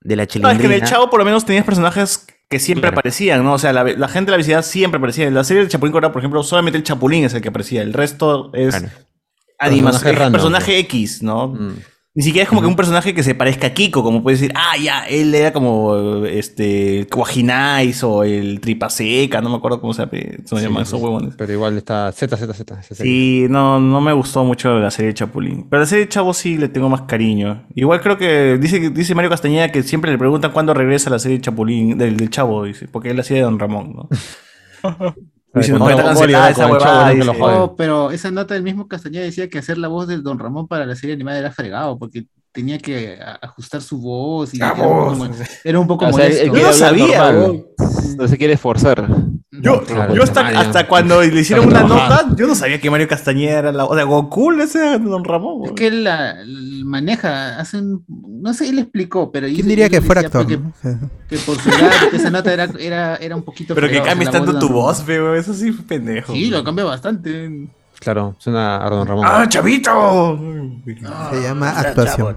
De la No, es chilindrina. que en el Chavo por lo menos tenías personajes que siempre Claro. aparecían, ¿no? O sea, la, la gente de la visibilidad siempre aparecía. En la serie del Chapulín Colorado, por ejemplo, solamente el Chapulín es el que aparecía. El resto es Claro. animación, Personaje random, personaje X, ¿no? Mm. Ni siquiera es como que un personaje que se parezca a Kiko, como puedes decir, ah, ya, él era como este Guajinais o el Tripaseca, no me acuerdo cómo se llama, se Sí, llaman esos huevones. Pero igual está ZZZ. Sí, no, no me gustó mucho la serie de Chapulín. Pero la serie de Chavo sí le tengo más cariño. Igual creo que dice, dice Mario Castañeda que siempre le preguntan cuándo regresa la serie de Chapulín, del, del Chavo, dice, porque él la serie de Don Ramón, ¿no? Pero esa nota del mismo Castañeda decía que hacer la voz del Don Ramón para la serie animada era fregado, porque tenía que ajustar su voz y Ah, era, un poco, voz. mo- era un poco O molesto. Yo no sabía. No se quiere esforzar. Yo, Claro, yo hasta, hasta cuando le hicieron una trabajando. nota, yo no sabía que Mario Castañeda era la. O sea, Goku ese Don Ramón. Es que él la, maneja, hace un- no sé, él explicó, pero ¿Quién diría que fuera actor? no? Que, por su edad, que esa nota era, era, era un poquito Pero que cambies o sea, la tanto tu voz, feo, eso sí fue pendejo. Sí, lo cambia bastante. Claro, suena a Don Ramón. ¡Ah, chavito! Se llama actuación.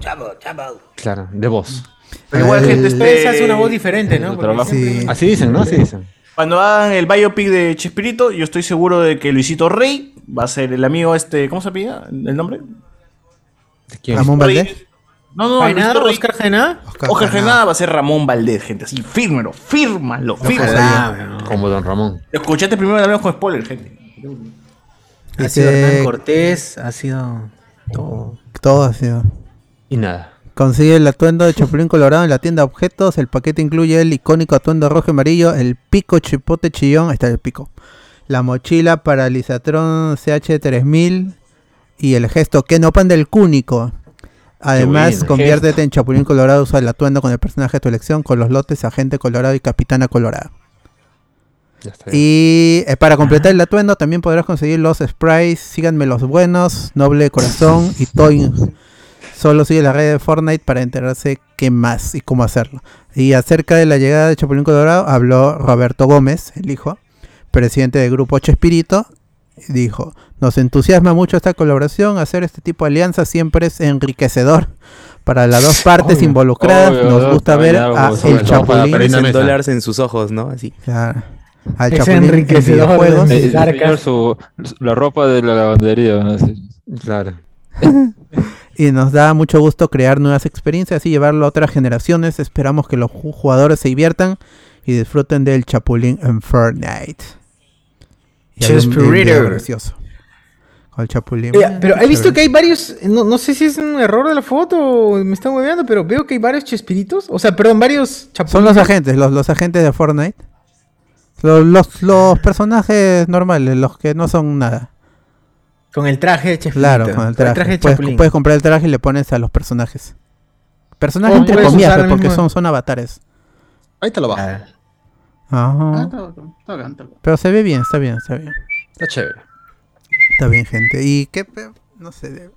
Claro, de voz. Pero igual, gente, Ustedes este- hacen una voz diferente, ¿no? Sí. Así dicen, ¿no? Así dicen. Cuando hagan el biopic de Chespirito, yo estoy seguro de que Luisito Rey va a ser el amigo este, ¿cómo se pide el nombre? quién? Ramón. Valdés. No, no, ¿Jainada? Rey. ¿Oscar Jainada? Oscar Genada va a ser Ramón Valdés, gente. Así, fírmelo, fírmalo, fírmalo. Ah, Como Don Ramón. Lo escuchaste primero hablamos con spoiler, gente. Ha sido Dice- Hernán Cortés, ha sido todo. Todo ha sido. Y nada. Consigue el atuendo de Chapulín Colorado en la tienda de objetos. El paquete incluye el icónico atuendo rojo y amarillo, el pico chipote chillón, ahí está el pico. La mochila para Lisatron CH3000 y el gesto que no pan del cúnico. Además, conviértete en Chapulín Colorado, usa el atuendo con el personaje de tu elección, con los lotes Agente Colorado y Capitana Colorado. Y eh, para completar el atuendo también podrás conseguir los sprites, síganme los buenos, Noble de Corazón y Toy. Solo sigue la red de Fortnite para enterarse qué más y cómo hacerlo. Y acerca de la llegada de Chapulín Colorado habló Roberto Gómez, el hijo, presidente del grupo Chespirito. y Dijo, nos entusiasma mucho esta colaboración, hacer este tipo de alianzas siempre es enriquecedor. Para las dos partes Obvio. involucradas Obvio, nos obvio, gusta ver a el Chapulín. en dólares en sus ojos, ¿no? Así. Claro. Al Es Chapulín en enriquecedor de Eh, señor, su, la ropa de la lavandería. ¿no? Sí. Claro. y nos da mucho gusto crear nuevas experiencias y llevarlo a otras generaciones. Esperamos que los ju- jugadores se diviertan y disfruten del Chapulín en Fortnite. Chespirito. gracioso. Con el Chapulín. Oye, pero he visto que hay varios, no, no sé si es un error de la foto o me están hueveando, pero veo que hay varios chespiritos, o sea, perdón, varios chapulines. Son los agentes, los, los agentes de Fortnite. Los, los, los personajes normales, los que no son nada. Con el traje de chespirito. Claro, con el traje. de puedes, chapulín. puedes comprar el traje y le pones a los personajes. Personajes entre comillas, porque mismo- son, son avatares. Ahí te lo bajo. Ajá. Ah, está bacán. Pero se ve bien, está bien, está bien. Está chévere. Está bien, gente. ¿Y qué? pe- No sé.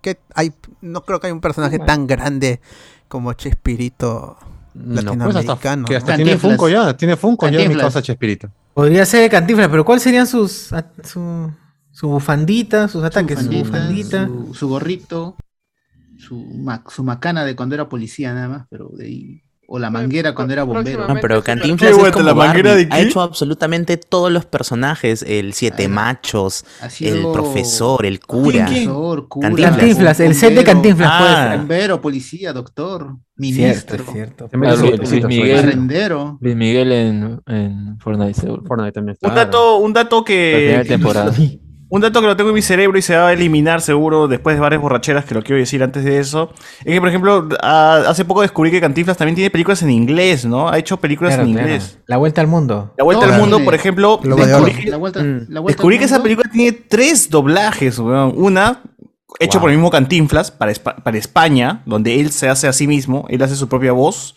¿qué hay? No creo que hay un personaje tan grande como Chespirito No, pues hasta, que hasta tiene Funko ya. Tiene Funko ya mi Cantinflas. causa Chespirito. Podría ser de Cantinflas, pero ¿cuáles serían sus a- su, su bufandita, sus ataques? Su Bufandita, bufandita. Su, su gorrito, su, ma- su macana de cuando era policía nada más, pero de ahí. O la manguera cuando era bombero. No, pero Cantinflas ¿Qué, es como la manguera Barbie. de Ha hecho absolutamente todos los personajes. El Siete Machos, el profesor, el cura. Profesor, cura, Cantinflas, el set de Cantinflas, Ah. puede ser. Bombero, policía, doctor, ministro, Cierto, cierto. Miguel. arrendero. Luis Miguel en, en Fortnite. Fortnite también. Un dato, un dato La primera que. temporada. Un dato que lo tengo en mi cerebro y se va a eliminar seguro después de varias borracheras que lo quiero decir antes de eso. Es que, por ejemplo, a- hace poco descubrí que Cantinflas también tiene películas en inglés, ¿no? Ha hecho películas Claro, en claro. inglés. La vuelta al mundo. La Vuelta al Mundo, por ejemplo, descubrí que, La vuelta, Mm. la vuelta descubrí al que esa mundo. película tiene tres doblajes, weón. Una hecho por el mismo Cantinflas para, para España, donde él se hace a sí mismo, él hace su propia voz.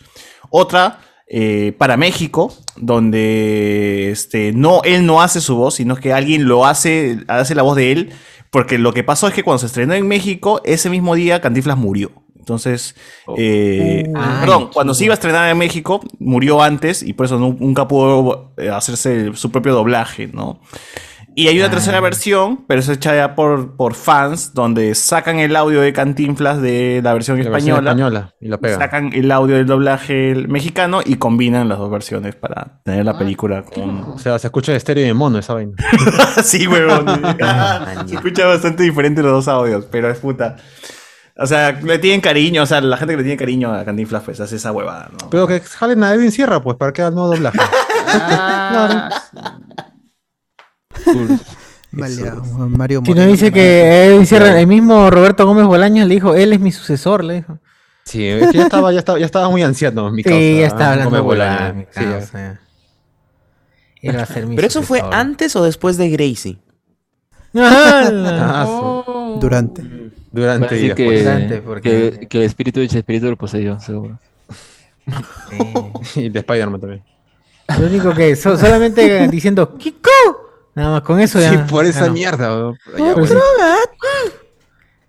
Otra eh, para México, donde este, no, él no hace su voz, sino que alguien lo hace, hace la voz de él. Porque lo que pasó es que cuando se estrenó en México, ese mismo día Cantinflas murió. Entonces, eh, Ay, perdón, cuando se iba a estrenar en México, murió antes y por eso nu- nunca pudo eh, hacerse su propio doblaje, ¿no? Y hay una tercera versión, pero es hecha ya por, por fans, donde sacan el audio de Cantinflas de la versión La versión española, española y la pegan. sacan el audio del doblaje mexicano y combinan las dos versiones para tener la película con... O sea, se escucha de estéreo y de mono esa vaina. sí, huevón. se escucha bastante diferente los dos audios, pero es puta. O sea, le tienen cariño, o sea, la gente que le tiene cariño a Cantinflas pues hace esa huevada, ¿no? Pero que jalen a Edwin Sierra, pues, para que haga el nuevo doblaje. Ah, Maleado, Mario Si no Moreno. dice que él encierra, el mismo Roberto Gómez Bolaños le dijo, él es mi sucesor, le dijo. Sí, es que ya estaba, ya estaba, ya estaba muy anciano, mi Sí, causa. ya estaba hablando Gómez huevadas, Bolaño. mi Sí, ya. causa. Él va a ser mi Pero eso fue antes o después de Gracie. Ah, sí. Durante. Durante Así y que, después. Durante, porque- que, que el espíritu de Chespirito lo poseyó, seguro. Y de Spider-Man también. Lo único que so- solamente diciendo Kiko. Nada más con eso ya. Sí, por esa mierda. Ya, No, bueno. pero-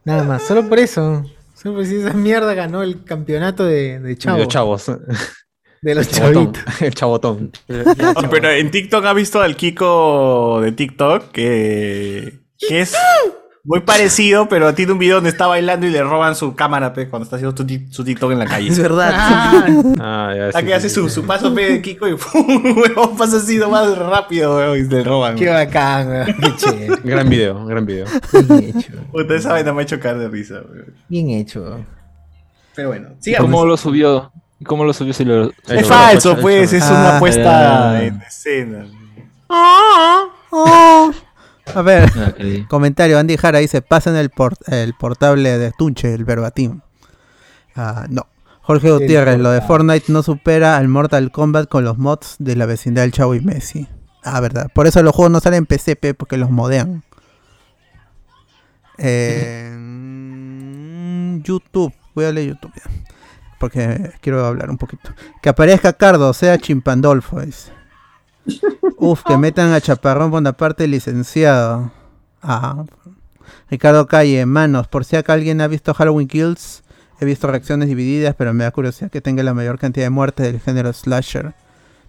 Nada más, solo por eso. Solo por si esa mierda ganó el campeonato de, de Chavo. Los chavos. De los El chabotón. chavitos. El chabotón. Oh, pero en TikTok ha visto al Kiko de TikTok que, que es muy parecido, pero tiene un video donde está bailando y le roban su cámara pe, cuando está haciendo su, ti- su TikTok en la calle. Es verdad. Ah, ya, Ah, sí, que sí, hace sí, su, sí. su paso pe, de Kiko y ¡pum! huevón, pasa así nomás rápido huevón, y le roban. Qué bacán, weón. Qué chévere. Gran video, gran video. Bien hecho. Puta, esa vaina me ha hecho caer de risa. huevón. Bien hecho. Pero bueno, ¿Y sigamos. ¿Cómo lo subió? ¿Y cómo lo subió si lo, si Es falso, pues, es una Ah, apuesta ya. en escena. A ver, Ah, comentario. Andy Jara dice: pasen el, por- el portable de Tunche, el verbatim. Ah, no. Jorge Gutiérrez, lo de Fortnite no supera al Mortal Kombat con los mods de la vecindad del Chavo y Messi. Ah, verdad. Por eso los juegos no salen en PC, pe, porque los modean. Eh, mm, YouTube. Voy a leer YouTube ya. Porque quiero hablar un poquito. Que aparezca Cardo, sea Chimpandolfo. dice. Uf, que metan a Chaparrón Bonaparte licenciado. Ah. Ricardo Calle, manos, por si acá alguien ha visto Halloween Kills. He visto reacciones divididas, pero me da curiosidad que tenga la mayor cantidad de muertes del género slasher.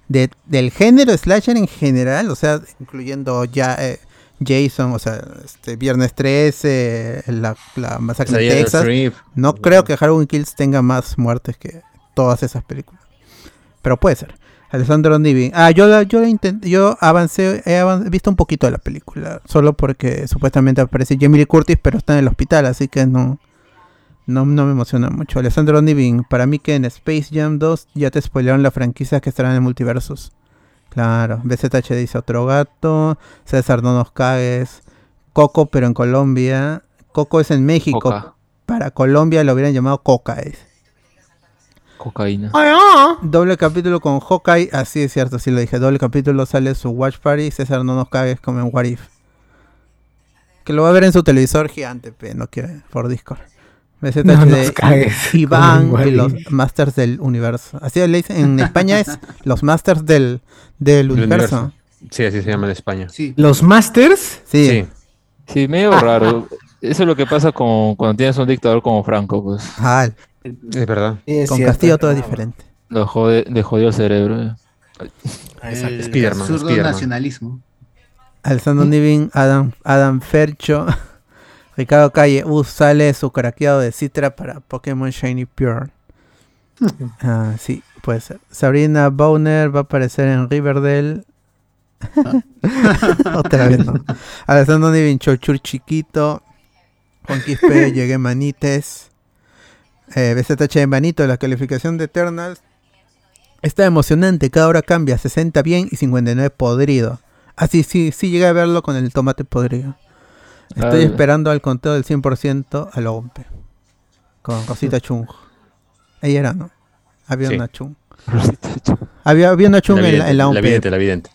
De- del género slasher en general, o sea, incluyendo ya eh, Jason, o sea, este Viernes 13, la, la masacre del Texas. No creo que Halloween Kills tenga más muertes que todas esas películas. Pero puede ser. Alessandro Nivi. Ah, yo, la- yo, la intent- yo avancé, he visto un poquito de la película. Solo porque supuestamente aparece Jamie Lee Curtis, pero está en el hospital, así que no, no, no me emociona mucho. Alessandro Nivi. Para mí que en Space Jam 2 ya te spoilearon la franquicia que estarán en el multiversos. Claro. BZH dice otro gato. César no nos cagues. Coco, pero en Colombia. Coco es en México. Coca. Para Colombia lo hubieran llamado Coca. es. Cocaína. Doble capítulo con Hawkeye. Así es cierto, sí lo dije. Doble capítulo sale su Watch Party. César no nos cagues como en What If. Que lo va a ver en su televisor gigante, pe, no quiere, por Discord. No nos cagues, Iván y los. Masters del Universo. Así le dicen, en España es los Masters del, del Del universo. universo. Sí, así se llama en España. Sí. ¿Los Masters? Sí. Sí. Sí, medio raro. Eso es lo que pasa con, cuando tienes un dictador como Franco, pues. Ah, Es verdad. con Castillo todo es diferente. Lo jode, le jodió el cerebro. eh. El Spiderman, absurdo Spiderman. nacionalismo. Alessandro Nivin, Adam, Adam Fercho, Ricardo Calle, uh, sale su craqueado de Citra para Pokémon Shiny Pure. Ah, sí, puede ser. Sabrina Bowner va a aparecer en Riverdale. Otra vez, ¿no? Alessandro Nivin, Chochur Chiquito. Juan Quispe, Llegué Manites. Eh, BZH de Manito, la calificación de Eternals. Está emocionante, cada hora cambia, 60 bien y 59 podrido. Ah, sí, sí, llegué a verlo con el tomate podrido. Estoy Ah, esperando al conteo del 100% a lo Ompe. Con Rosita Chung. Ella era, ¿no? Había Sí. una Chung. Había, había una Chung La en la, en la vidente, Ompe. la vidente, la vidente.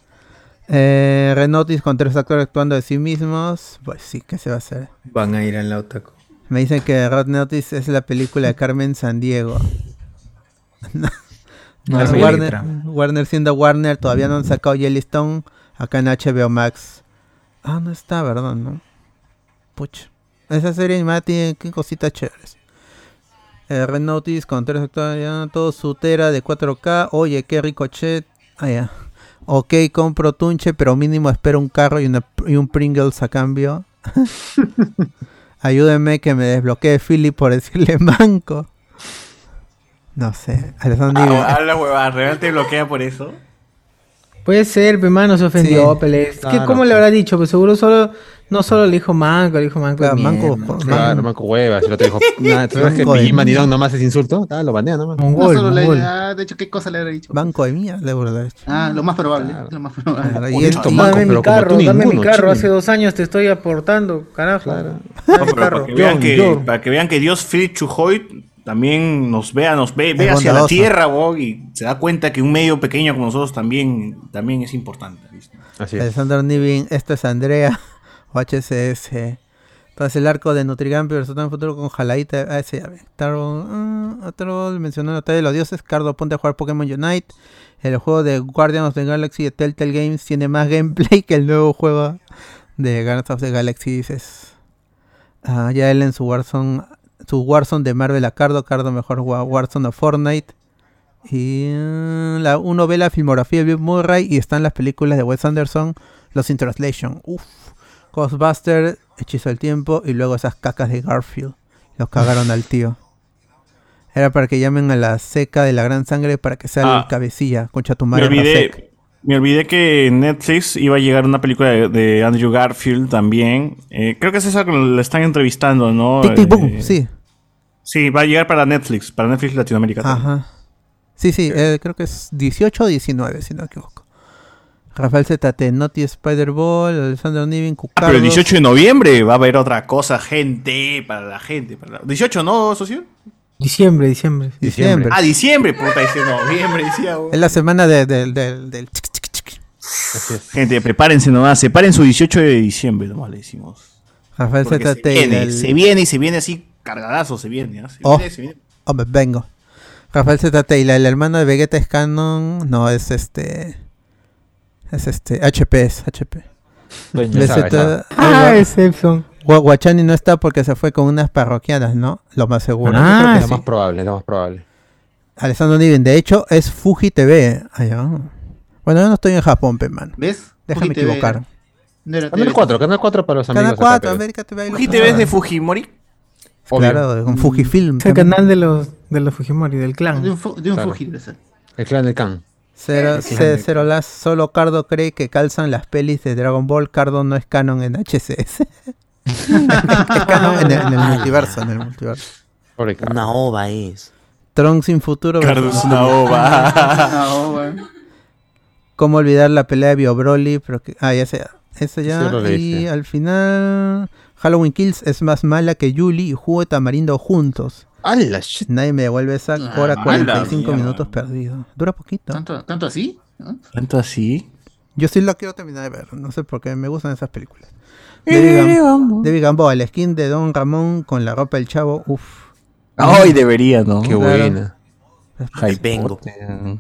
Eh, Renotis con tres actores actuando de sí mismos. Pues sí, ¿qué se va a hacer? Van a ir al Lautaco. Me dicen que Red Notice es la película de Carmen Sandiego. no, No, es Warner. Warner siendo Warner, todavía no han sacado Yellowstone acá en HBO Max. Ah, no está, ¿verdad? No. Puch. Esa serie animada tiene qué cositas chéveres. Eh, Red Notice con tres actores, todo su tera de 4K. Oye, qué ricochet. Ah, ya. Ok, compro Tunche, pero mínimo espero un carro y, una- y un Pringles a cambio. Ayúdenme que me desbloquee Philly por decirle manco. No sé. Alessandro Nive- Ah, la huevada, ¿realmente bloquea por eso? Puede ser, pe mano, se ofendió, Sí. ¿Cómo le habrá dicho? Pues seguro solo, no solo le dijo manco, le dijo manco. de Claro, manco, Claro, Marco Huevas. El otro dijo, nada, ¿tú sabes que Manco Pillín Manidón mierda. nomás es insulto? Ah, lo banea nomás. No Mongol, solo le mongol. ah, de hecho, ¿qué cosa le habrá dicho? Banco de mierda, le a dar. Ah, lo más probable. Claro. Lo más probable. Claro, y esto, y- manco, Dame mi carro, dame mi ninguno, carro. chile. Hace dos años te estoy aportando, carajo. Claro. No, mi pero para, que vean que, para que vean que Dios Philip Chujoy también nos vea, nos ve, ve hacia la tierra, bo, y se da cuenta que un medio pequeño como nosotros también, también es importante. ¿viste? Así es. Alessandro Nivin, esto es Andrea o HCS. Entonces el arco de Nutrigam versus en futuro con Jalaita. Ah, ese ya ve. Tarot, ah, mencionó en la de los dioses. Cardo, ponte a jugar Pokémon Unite. El juego de Guardians of the Galaxy de Telltale Games tiene más gameplay que el nuevo juego de Guardians of the Galaxy. Dices. Ah, ya él en su Warzone, su Warzone de Marvel a Cardo. Cardo mejor Warzone o Fortnite. Y ah, la, uno ve la filmografía de Bill Murray y están las películas de Wes Anderson, Los in Translation. Uf. Ghostbuster, Hechizo del Tiempo y luego esas cacas de Garfield. Los cagaron al tío. Era para que llamen a la seca de la gran sangre para que sea Ah. el cabecilla, tu Me olvidé, me olvidé que en Netflix iba a llegar una película de, de Andrew Garfield también. Eh, creo que es esa que le están entrevistando, ¿no? Tic, tic, boom, Eh, sí. Sí, va a llegar para Netflix, para Netflix Latinoamérica. también. Ajá. Sí, sí, eh, creo que es 18 o 19, si no me equivoco. Rafael ZT, Naughty Spider-Ball, Alessandro Nivin, Ah, pero el 18 de noviembre va a haber otra cosa, gente, para la gente. Para la- 18, ¿no, socio? Diciembre, diciembre. Diciembre. Ah, diciembre, puta, dice noviembre, decía. Es la semana de- del- del- del chic, chic, chic. Gente, prepárense nomás, separen su 18 de diciembre, nomás le decimos. Rafael Porque ZT. se viene, el- se viene y se viene así cargadazo, se viene. ¿ah? Se Oh, viene, se viene. hombre, vengo. Rafael ZT, y la- el hermano de Vegeta es canon. No, es este. Es este. HP, es HP. Bueno, BZ sabe, sabe. Ah, es Epson. Gua- Guachani no está porque se fue con unas parroquianas, ¿no? Lo más seguro. Es sí. lo más probable, es lo más probable. Alessandro Niven, de hecho, es Fuji TV. Allá. Bueno, yo no estoy en Japón, pe, man. ¿Ves? Déjame Fuji TV. equivocar. No era Canal TV. 4, Canal 4 para los amigos. Canal acá, 4, pero- América TV. ¿Fuji. TV es de Fujimori? Obvio. Claro, con Fujifilm. Es el canal de los, de los Fujimori, del clan. De un, fu- de un Claro. Fuji debe ser. El clan del Can. Cero, C- las, solo Cardo cree que calzan las pelis de Dragon Ball. Cardo no es canon en HCS. es canon en el, en el multiverso, en el multiverso. Pobre Cardo. Una ova es. Tron sin futuro. Cardo es una ova. ¿Cómo olvidar la pelea de Bio Broly? Pero que, ah, ya sea. Eso ya. Sí, y al final. Halloween Kills es más mala que Yuli y Jugo de Tamarindo juntos. Nadie me devuelve esa Ah, hora mala 45 mierda. minutos perdido. Dura poquito. ¿Tanto, tanto así? ¿Tanto así? Yo sí la quiero terminar de ver. No sé por qué me gustan esas películas. David, Gam- David Gamboa, el skin de Don Ramón con la ropa del chavo. Uff. Ay, debería, ¿no? Qué Claro. buena. Ay, Vengo.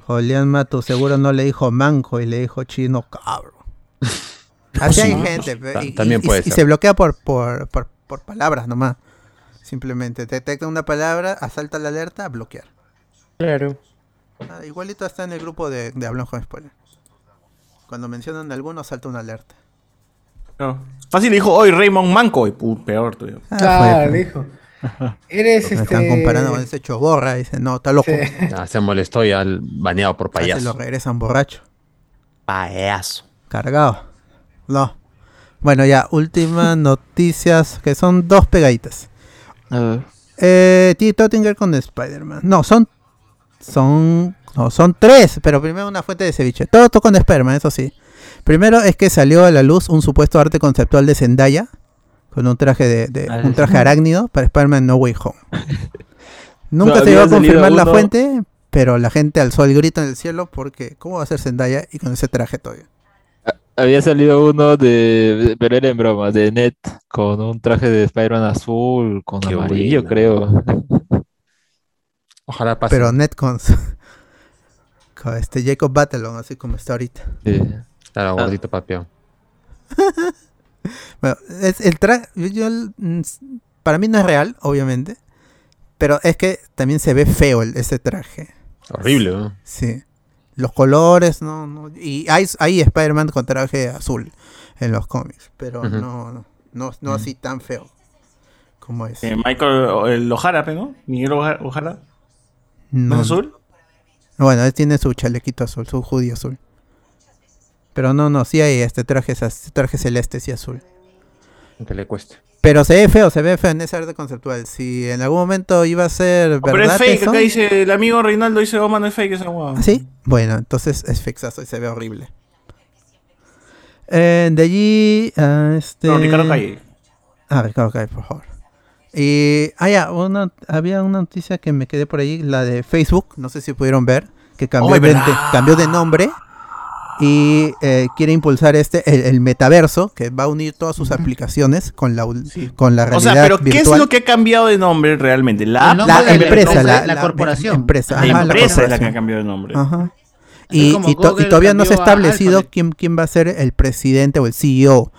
Julián Mato seguro no le dijo manco y le dijo chino cabro. Así hay gente. y, también y- puede y ser. se bloquea por, por, por, por palabras nomás. Simplemente detecta una palabra, asalta la alerta, bloquear. Claro. Ah, igualito está en el grupo de, de Hablamos con Spoiler. Cuando mencionan alguno, salta una alerta. No. Fácil le dijo, hoy Raymond Manco. Y pu, peor todavía. Ah, Ah, dijo. Eres este. están comparando con ese choborra. Dice, no, está loco. Sí. Ah, se molestó ya el baneado por Ah, Se lo payaso. regresan borracho. Payaso. Cargado. No. Bueno, ya, últimas noticias que son dos pegaditas. A ver. Eh, T. Tottinger con Spider-Man. No, son. Son. No, son tres, pero primero una fuente de ceviche. Todo, todo con Spider-Man, eso sí. Primero es que salió a la luz un supuesto arte conceptual de Zendaya. Con un traje de, de- Ah, un traje arácnido para Spider-Man No Way Home. Nunca No, se llegó a confirmar la uno- fuente, pero la gente alzó el grito en el cielo porque ¿cómo va a ser Zendaya y con ese traje todavía? Había salido uno de, pero era en broma, de Net, con un traje de Spider-Man azul, con Qué amarillo, buena. creo. Ojalá pase. Pero Netcons. con este Jacob Batalon, así como está ahorita. Sí. Claro, Ah. gordito papión. Bueno, es el traje, para mí no es real, obviamente, pero es que también se ve feo el- ese traje. Horrible, ¿no? Sí. Los colores, no, no. Y hay, hay Spider-Man con traje azul en los cómics, pero no, no, no, no así tan feo como es. Eh, Michael el Ojara, ¿no? Miguel Oja- Ojara. ¿No es azul? Bueno, él tiene su chalequito azul, su hoodie azul. Pero no, no, sí hay este traje, traje celeste, sí azul. Que le cueste. Pero se ve feo, se ve feo en ese arte conceptual. Si en algún momento iba a ser Pero es fake, eso- acá dice el amigo Reinaldo dice, oh, no es fake esa. ¿Ah, ¿Sí? Bueno, entonces es fixazo y se ve horrible. Eh, de allí, ah, este... No, Ricardo Calle. Ah, Ricardo Calle, por favor. Y, ah, ya, una, había una noticia que me quedé por ahí, la de Facebook, no sé si pudieron ver, que cambió, Oh, es de, verdad. de- cambió de nombre y eh, quiere impulsar este el, el metaverso que va a unir todas sus aplicaciones con la ul- con la O realidad sea, pero ¿qué es lo que ha cambiado de nombre realmente? La, app la empresa, la, la la corporación. empresa, la ajá, la empresa es la que corporación. ha cambiado de nombre. Ajá. Y, y to- y Google todavía no se ha establecido quién, quién va a ser el presidente o el CEO.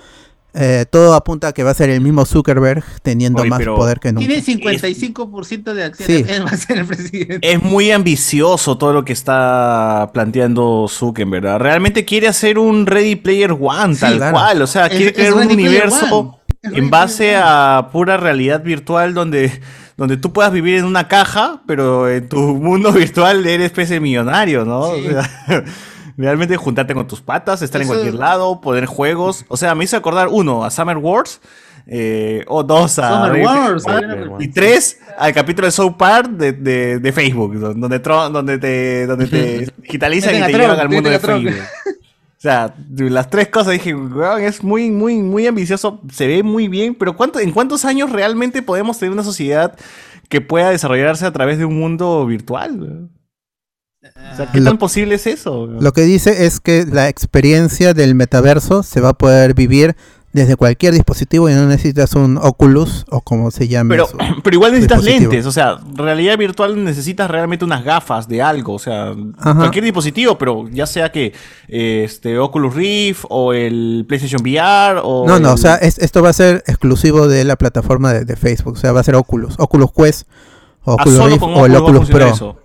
Eh, todo apunta a que va a ser el mismo Zuckerberg teniendo Oye, más poder que nunca. Tiene 55% de acciones. Sí. Él va a ser el presidente. Es muy ambicioso todo lo que está planteando Zuckerberg, ¿verdad? Realmente quiere hacer un Ready Player One, Sí, tal claro. cual. O sea, quiere es crear un universo en base a pura realidad virtual donde, donde tú puedas vivir en una caja, pero en tu mundo virtual eres de millonario, ¿no? O sea, realmente juntarte con tus patas, estar en cualquier lado, poner juegos. O sea, me hizo acordar, uno, a Summer Wars. eh, o dos a Summer Wars, One, y tres al capítulo de South Park de, de, de Facebook, donde, donde te, donde te digitalizan y te llevan al mundo de. Facebook. O sea, las tres cosas dije, "Weón, es muy, muy, muy ambicioso, se ve muy bien, pero ¿cuánto, ¿en cuántos años realmente podemos tener una sociedad que pueda desarrollarse a través de un mundo virtual? Weón? O sea, ¿qué Lo- tan posible es eso? Lo que dice es que la experiencia del metaverso se va a poder vivir desde cualquier dispositivo y no necesitas un Oculus o como se llame. Pero, pero igual necesitas lentes, o sea, realidad virtual necesitas realmente unas gafas de algo, o sea, Ajá. cualquier dispositivo, pero ya sea que eh, este Oculus Rift o el PlayStation VR o No, no, el- o sea, es- esto va a ser exclusivo de la plataforma de, de Facebook, o sea, va a ser Oculus, Oculus Quest, Ah, Oculus Rift o el Oculus Pro. eso.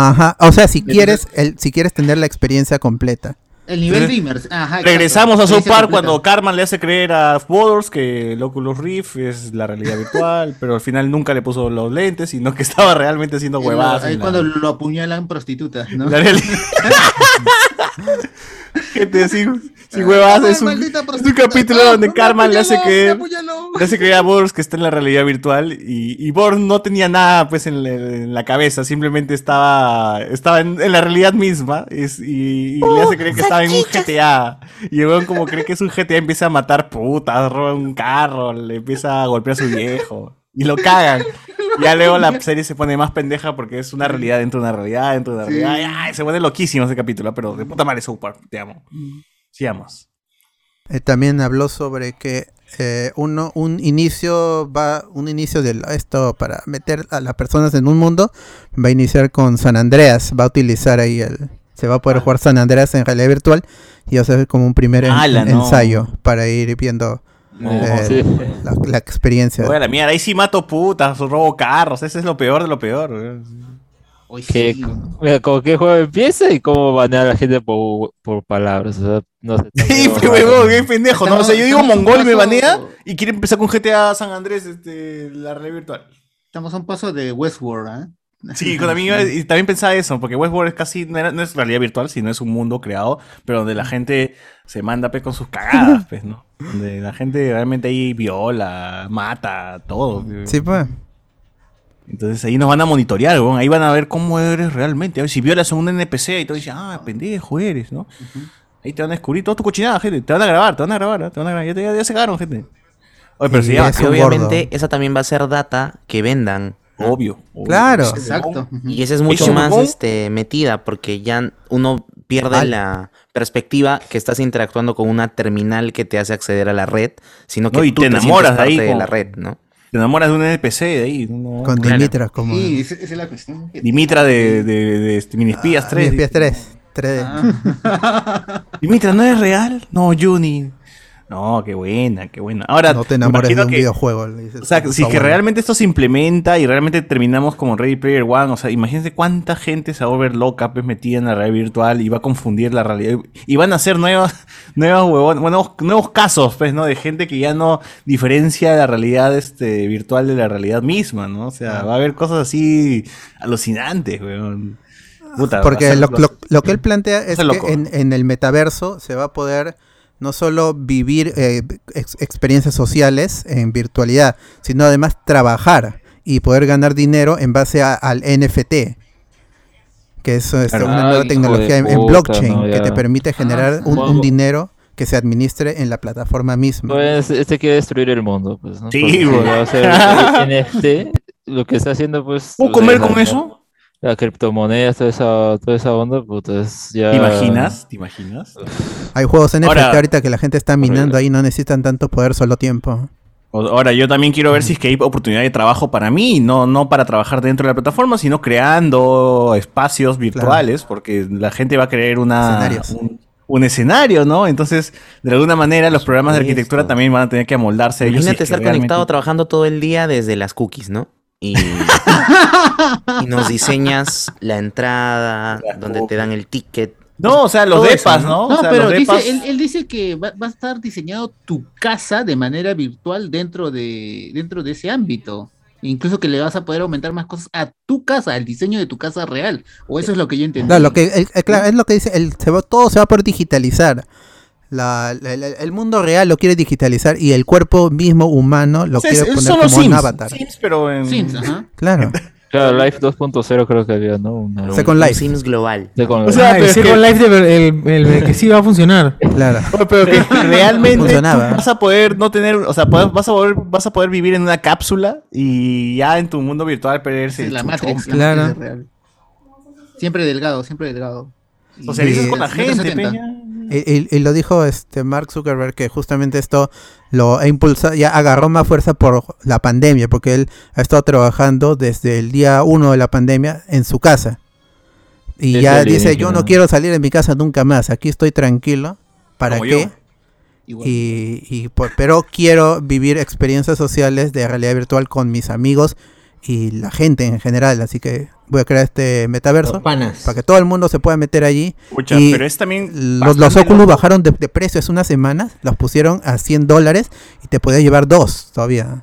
Ajá, o sea, si quieres el, si quieres tener la experiencia completa. El nivel Entonces, Dreamers. Ajá. Regresamos a South Park cuando Carman le hace creer a Borders que el Oculus Rift es la realidad virtual, pero al final nunca le puso los lentes, sino que estaba realmente haciendo huevadas. Ahí la- cuando lo apuñalan prostitutas, ¿no? la realidad. Gente, sin, sin huevadas, es un, es capítulo No, donde me Carman le hace creer. Le hace creer a Borders que está en la realidad virtual y, y Borders no tenía nada pues en la, en la cabeza, simplemente estaba, estaba en, en la realidad misma y, y le hace creer que estaba en un GTA. Y el weón como cree que es un GTA empieza a matar putas, roba un carro, le empieza a golpear a su viejo y lo cagan. Ya luego la serie se pone más pendeja porque es una realidad dentro de una realidad dentro de una Sí. realidad. Ay, se pone loquísimo ese capítulo, pero de puta madre South Park, te amo. Sigamos. Eh, también habló sobre que eh, uno, un inicio va, un inicio de esto para meter a las personas en un mundo va a iniciar con San Andreas, va a utilizar ahí el, se va a poder jugar San Andreas en realidad virtual y va a ser como un primer ensayo para ir viendo No, eh, sí. la, la experiencia. La mierda, ahí sí mato putas, robo carros, ese es lo peor de lo peor. Que, sí. mira, que el juego empieza y cómo banear a la gente por, por palabras. O sea, no sé. Sí, huevón, qué pendejo, ¿no? O sea, yo digo mongol y me banea y quiere empezar con GTA San Andrés, este, la realidad virtual. Estamos a un paso de Westworld, ¿ah? Sí, con también, iba- y también pensaba eso, porque Westworld es casi, no, era- no es realidad virtual, sino es un mundo creado, pero donde la gente se manda pues, con sus cagadas, pues, ¿no? Donde la gente realmente ahí viola, mata, todo. Sí, pues. Entonces ahí nos van a monitorear, weón. ahí van a ver cómo eres realmente. A ver si violas a un NPC y todo dicen, ah, pendejo eres, ¿no? Ahí te van a descubrir toda tu cochinada, gente. Te van a grabar, te van a grabar, te van a grabar. Ya, te- ya, ya se cagaron, gente. Oye, pero Y se llama, es Y un obviamente gordo. esa también va a ser data que vendan. Obvio. obvio. Claro. Exacto. Y esa es mucho más este, metida porque ya uno pierde la perspectiva que estás interactuando con una terminal que te hace acceder a la red, sino que No, y tú te enamoras de ahí, parte de la red, ¿no? Te enamoras de un NPC de ahí. ¿no? Con Claro. Dimitra como Sí, esa, es la cuestión. Dimitra de, de, de, este, Minispías 3. Pies 3. 3D. Ah. Dimitra, ¿no es real? No, Juni. No, qué buena, qué buena. Ahora, No te enamores de un que- videojuego. dices, O sea, "Está si es que bueno". realmente esto se implementa y realmente terminamos como Ready Player One, o sea, imagínense cuánta gente se va a volver loca, pues metida en la realidad virtual y va a confundir la realidad. Y van a hacer nuevos, nuevos huevón- bueno, nuevos, casos, pues, ¿no? De gente que ya no diferencia la realidad este, virtual de la realidad misma, ¿no? O sea, va a haber cosas así alucinantes, weón. Puta, Porque lo, lo- lo que él plantea es que en, en el metaverso se va a poder no solo vivir eh, ex- experiencias sociales en virtualidad, sino además trabajar y poder ganar dinero en base a- al NFT, que es este, Claro. una Ah, nueva tecnología en, blockchain no, que te permite generar un, un dinero que se administre en la plataforma misma. Pues, este quiere destruir el mundo, pues, ¿no? Sí, Porque bro. va a ser NFT, lo que está haciendo, pues... ¿Puedo comer la- con eso? La criptomoneda, toda esa, toda esa onda, puta, es ya... ¿Te imaginas? ¿Te imaginas? Hay juegos NFT Ahora- ahorita que la gente está minando ahí, no necesitan tanto poder, solo tiempo. O- Ahora, yo también quiero ver si es que hay oportunidad de trabajo para mí, no, no para trabajar dentro de la plataforma, sino creando espacios virtuales, porque la gente va a querer una, Escenarios. un, un escenario, ¿no? Entonces, de alguna manera, los programas de arquitectura también van a tener que amoldarse. a ellos si Imagínate es que estar conectado trabajando todo el día desde las cookies, ¿no? Y, y nos diseñas la entrada, donde te dan el ticket. No, o sea, los depas, eso, ¿no? No, O sea, pero los dice, depas- él, él dice que va, va a estar diseñado tu casa de manera virtual dentro de, dentro de ese ámbito. Incluso que le vas a poder aumentar más cosas a tu casa, al diseño de tu casa real. O eso es lo que yo entendí. Claro, lo que, el- el- claro, es lo que dice, el, se va- todo se va por digitalizar. La- la- la- el mundo real lo quiere digitalizar y el cuerpo mismo humano lo O sea, quiere es- poner como los un Sims, avatar. Sims, pero en... Sims, ajá. Claro. Claro, Life 2.0 creo que había, ¿no? Una- Second Life. Sims global. Second O sea, Life. el Second Life de el, el- el que sí va a funcionar. Claro. pero que realmente Funcionaba. vas a poder no tener, o sea, vas a poder, vas a poder vivir en una cápsula y ya en tu mundo virtual perderse. Es la el Matrix, chuchón. la Matrix real. Siempre delgado, siempre delgado. Socializas Y- con la gente, 170. peña. Y, lo dijo este Mark Zuckerberg que justamente esto lo ha impulsado, ya agarró más fuerza por la pandemia, porque él ha estado trabajando desde el día uno de la pandemia en su casa. Y ya dice, yo no quiero salir de mi casa nunca más, aquí estoy tranquilo. ¿Para Como qué? Y, y por- pero quiero vivir experiencias sociales de realidad virtual con mis amigos y la gente en general. Así que voy a crear este metaverso para que todo el mundo se pueda meter allí. Pucha, y pero es también los, los Oculus loco. bajaron de, de precio hace unas semanas, los pusieron a 100 dólares y te podías llevar dos todavía.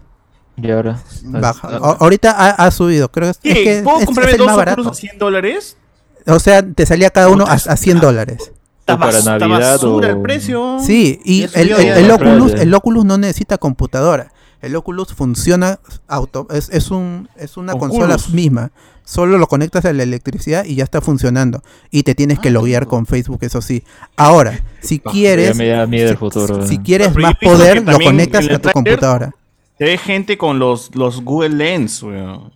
Y ahora. Baja. A- ahorita ha, ha subido, creo que es, ¿Qué? es que ¿Puedo es- es comprarme el dos más Oculus barato. a 100 dólares? O sea, te salía cada uno a, a 100 dólares. Está, para Navidad basura o- el precio. Sí, y el, el- el Oculus, el Oculus no necesita computadora. El Oculus funciona auto, es, es un es una Oculus. consola misma. Solo lo conectas a la electricidad y ya está funcionando. Y te tienes Ah, que loguear con Facebook, eso sí. Ahora, si Ya quieres, me da miedo el si- futuro. si quieres más poder, lo conectas a tu computadora. Se ve gente con los, los Google Lens, weón.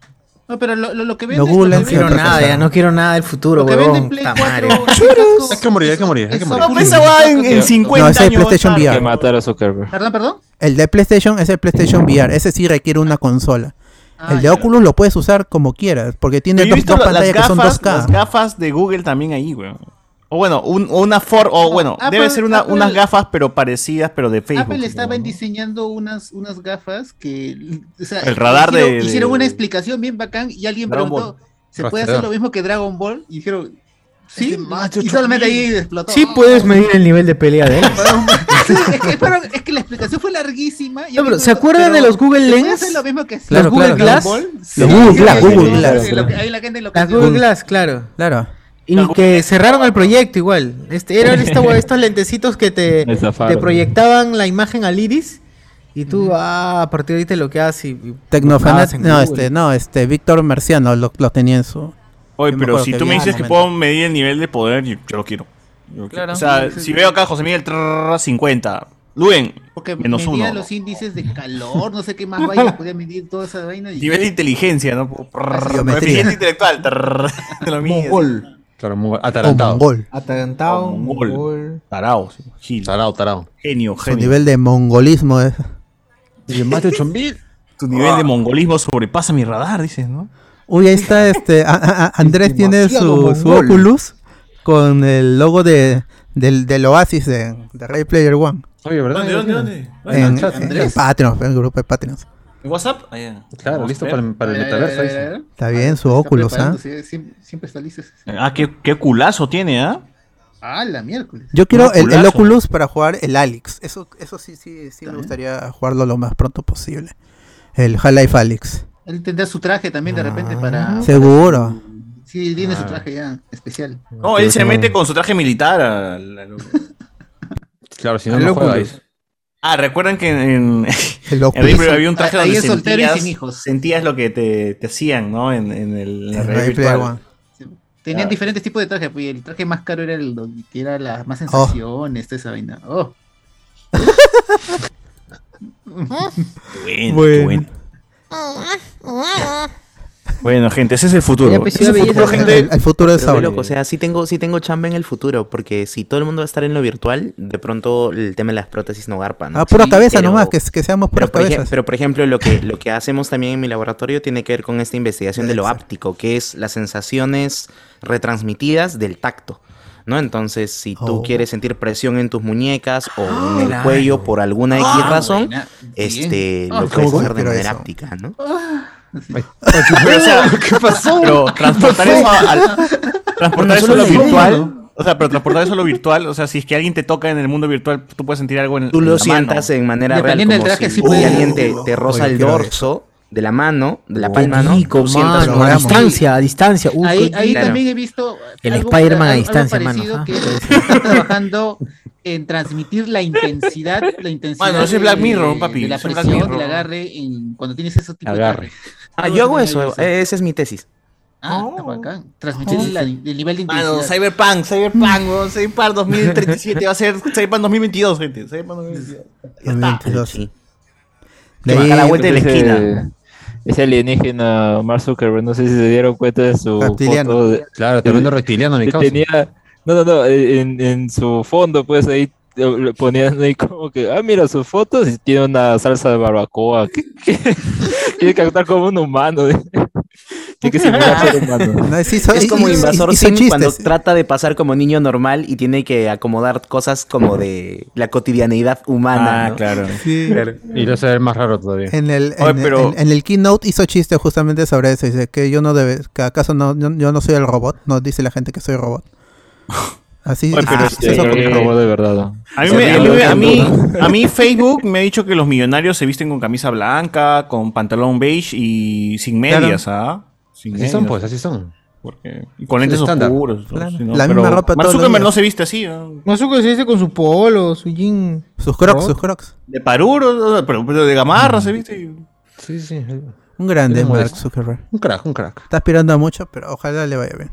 No, pero lo, lo, lo que vende. Google que y No quiero nada, ya no quiero nada del futuro, Lo huevón. en Play Puta 4. madre. Hay que morir, hay que morir, hay que morir. No, esa va en, en 50 No, es años. PlayStation. VR. que matar a Zuckerberg. Perdón, perdón. El de PlayStation es el PlayStation VR. Ese sí requiere una consola. Ah, el de. Oculus lo puedes usar como quieras, porque tiene dos, pantallas que son gafas, 2K. las gafas de Google también ahí, weón. O bueno, un- o una for, o No, bueno, Apple- debe ser una, Apple- unas gafas pero parecidas, pero de Facebook. Apple estaba ¿no? diseñando unas, unas gafas que. o sea, El radar hicieron, de- de- Hicieron una explicación bien bacán y alguien Dragon preguntó: Ball. ¿se puede hacer lo mismo que Dragon Ball? Y dijeron: Sí. Y solamente ahí explotó. Sí puedes medir el nivel de pelea de él. Es, que fueron- es que la explicación fue larguísima. y No, pero ¿se acuerdan de los Google ¿se puede Lens? hacer lo mismo que Claro, ¿Los Google claro. Glass? Los Sí, Google sí, Glass, sí, Google sí, Glass. sí, lo que- Ahí la gente lo Las cambió. Google Glass, claro. Claro. Y que cerraron el proyecto igual. Este, eran esta- estos lentecitos que te, proyectaban la imagen al iris. Y tú, ah, a partir de ahí te lo quedas y. Tecnofanat, no, este, no, este, Víctor Marciano lo, lo tenía en su. Oye, pero si tú me dices que puedo medir el nivel de poder, yo, yo lo quiero. Yo lo quiero. Claro. O sea, si veo acá José Miguel trrr, 50, Luen, Porque menos medía uno. los índices de calor, no sé qué más vaina, podía medir toda esa vaina. Y... Nivel de inteligencia, ¿no? Geometría. Coeficiente intelectual. te lo Claro, O atarantado. mongol. Atarantado, Oh, mongol. mongol. Tarao, sí, Gil. Tarado, tarado. Genio, Su genio. nivel de mongolismo es. Y más de 8000. Tu nivel de mongolismo sobrepasa mi radar, dices, ¿no? Uy, ahí está este. a- a- a- Andrés tiene su, su mongol. Oculus con el logo de, del, del Oasis de, de Ray Player One. Oye, ¿verdad? ¿Dónde, dónde, dónde? En, en en- en Patreon, en el grupo de Patreon. ¿En WhatsApp? Ah, ya. Claro, listo a para, el- para A a ver, metaverso. a a ahí ver. Está bien, su Oculus, ¿ah? preparándose, Siempre, siempre está listo. Ah, qué, qué culazo tiene, ¿ah? Ah, la miércoles. Yo quiero el, el. Oculus para jugar el Alex. Eso, eso sí, sí, sí me gustaría jugarlo lo más pronto posible. El Half-Life Alex. Él tendrá su traje también de repente para. Seguro. Sí, tiene su Ah. traje ya especial. No, él se mete con su traje militar. al- al- Claro, si no, no Oculus. Ah, recuerdan que en, en, El en había un traje Ahí donde es soltero y sentías, sin hijos. sentías lo que te, te hacían, ¿no? En, en el, la realidad virtual. Tenían Claro. diferentes tipos de trajes, pues y el traje más caro era el que era la más sensaciones, toda esa vaina. Oh. Bueno, Bueno. qué bueno. Bueno, gente, ese es el futuro. Pues, Ese es el futuro, gente. El, el futuro es Pero, ahora. loco, o sea, sí tengo, sí tengo chamba en el futuro, porque si todo el mundo va a estar en lo virtual, de pronto el tema de las prótesis no garpa, ¿no? Ah, pura Sí, cabeza pero- nomás, que, que seamos Pero puras por, ej- cabezas. pero por ejemplo, lo que, lo que hacemos también en mi laboratorio tiene que ver con esta investigación de lo áptico, que es las sensaciones retransmitidas del tacto. ¿No? Entonces, si tú Oh. quieres sentir presión en tus muñecas o en el claro. cuello por alguna X Ah, razón, buena. este, Ah, lo qué puedes hacer de manera eso. áptica, ¿no? Pero, o sea, ¿Qué pasó? Pero transportar eso al, transportar eso a lo virtual. O sea, pero transportar eso a lo virtual, o sea, si es que alguien te toca en el mundo virtual, tú puedes sentir algo en Tú en lo la sientas mano. en manera real, Dependiendo del como traje, si sí puede- alguien te, te roza Oye, el dorso de la mano, de la Qué palma, ¿no? rico, mano, a distancia, a distancia. Uf, Ahí, qué ahí Claro. también he visto El Spider-Man a algo distancia, parecido mano, que está trabajando en transmitir la intensidad, la intensidad ese es Black de- Mirror, papi, de la ese presión, del agarre en- cuando tienes esos tipos Agarre. de Ah, yo hago eso, eh, esa es mi tesis. Ah, está bacán. Transmitir la- el nivel de intensidad. Mano, Cyberpunk, Cyberpunk, Cyberpunk 2037 va a ser Cyberpunk 2022, gente. Cyberpunk 2022. Ya está. 2022. Sí. De ahí- baja la vuelta de la Ese- esquina. Ese alienígena, Mark Zuckerberg, no sé si se dieron cuenta de su Reptiliano. foto. de- Claro, tremendo reptiliano, mi que causa. tenía, no, no, no, en, en su fondo, pues ahí eh, le ponían ahí como que, ah, mira sus fotos y tiene una salsa de barbacoa. ¿Qué, qué? Tiene que actuar como un humano. Tiene que simular ser humano. No, sí, hizo- Es como hizo- Invasor hizo Sim cuando trata de pasar como niño normal y tiene que acomodar cosas como de la cotidianeidad humana. Ah, ¿no? claro. Sí. Y lo hace ver más raro todavía. En el, en, Oye, el- pero- en- en el keynote hizo chiste justamente sobre eso. Dice que yo no debe, que acaso no, yo, yo no soy el robot. No dice la gente que soy robot. Así. Oye, pero ah, este-. A mí, Se me- a, ríe mí, de a, mí, todo. a mí Facebook me ha dicho que los millonarios se visten con camisa blanca, con pantalón beige y sin medias, ¿ah? Sin Así son, pues, así son. Porque, y con lentes oscuros. Claro. sí, ¿no? La Pero misma ropa Mark Zuckerberg no se viste así. ¿no? Mazuko se dice con su polo, su jean. Sus crocs, sus crocs. De paruro, pero, pero de gamarra se viste. y- Sí, sí. Un grande Mark. Zuckerberg. Un crack, un crack. Está aspirando a mucho, pero ojalá le vaya bien.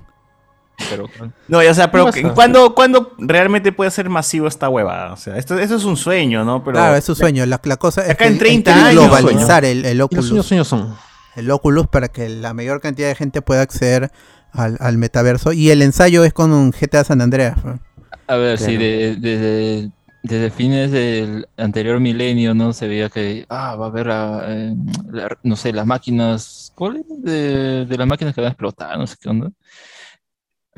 Pero, No, ya, o sea, pero ¿cuándo, ¿cuándo realmente puede ser masivo esta huevada? O sea, esto, esto es un sueño, ¿no? Pero claro, es su sueño. La, la cosa es acá que en él 30 quiere años, globalizar el, el Y los Oculus. sueños, sueños son. el Oculus para que la mayor cantidad de gente pueda acceder al, al metaverso. Y el ensayo es con un GTA San Andreas. ¿no? A ver, sí, Claro. de- desde, desde fines del anterior milenio, ¿no? Se veía que, ah, va a haber, ah, eh, la- no sé, las máquinas, ¿cuál era? De, de las máquinas que van a explotar, no sé qué onda.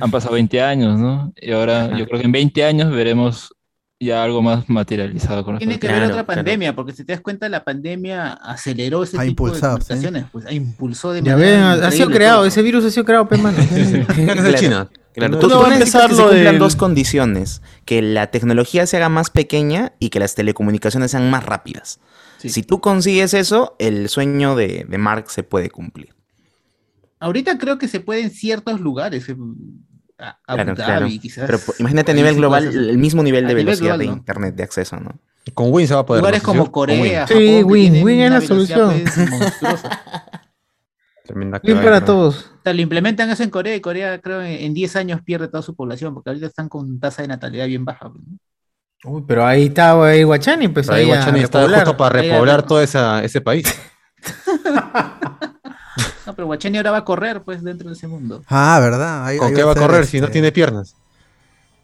Han pasado 20 años, ¿no? Y ahora yo creo que en 20 años veremos ya algo más materializado con Tiene que haber Claro, otra claro. pandemia, porque si te das cuenta, la pandemia aceleró ese Ha tipo impulsado, de sí. mutaciones, pues ha impulsó de Ya manera ven, ha- sido creado, todo. ese virus ha sido creado, pe, mano. De Claro. China. Claro, tú, no tú a empezar que se lo cumplan del- dos condiciones, que la tecnología se haga más pequeña y que las telecomunicaciones sean más rápidas. Sí. Si tú consigues eso, el sueño de, de Mark se puede cumplir. Ahorita creo que se puede en ciertos lugares. En a- Abu Claro, Dhabi, claro. quizás. Pero po- imagínate a nivel sí global, el mismo nivel A de nivel velocidad global, de ¿no? internet de acceso, ¿no? Con Win se va a poder. Lugares. ¿Sí? como. Corea, Sí, Japón, que Win, Win es la solución. pues, monstruosa. Para todos. O sea, lo implementan eso en Corea y Corea creo en en 10 años pierde toda su población porque ahorita están con tasa de natalidad bien baja. pues, ¿no? Uy, pero ahí está ahí Guachani, pues Pero ahí Guachani está justo para repoblar repo- todo esa, ese país. No, pero Guachani ahora va a correr pues dentro de ese mundo. Ah, ¿verdad? Ahí- ¿Con ahí qué va a correr si no este, tiene piernas?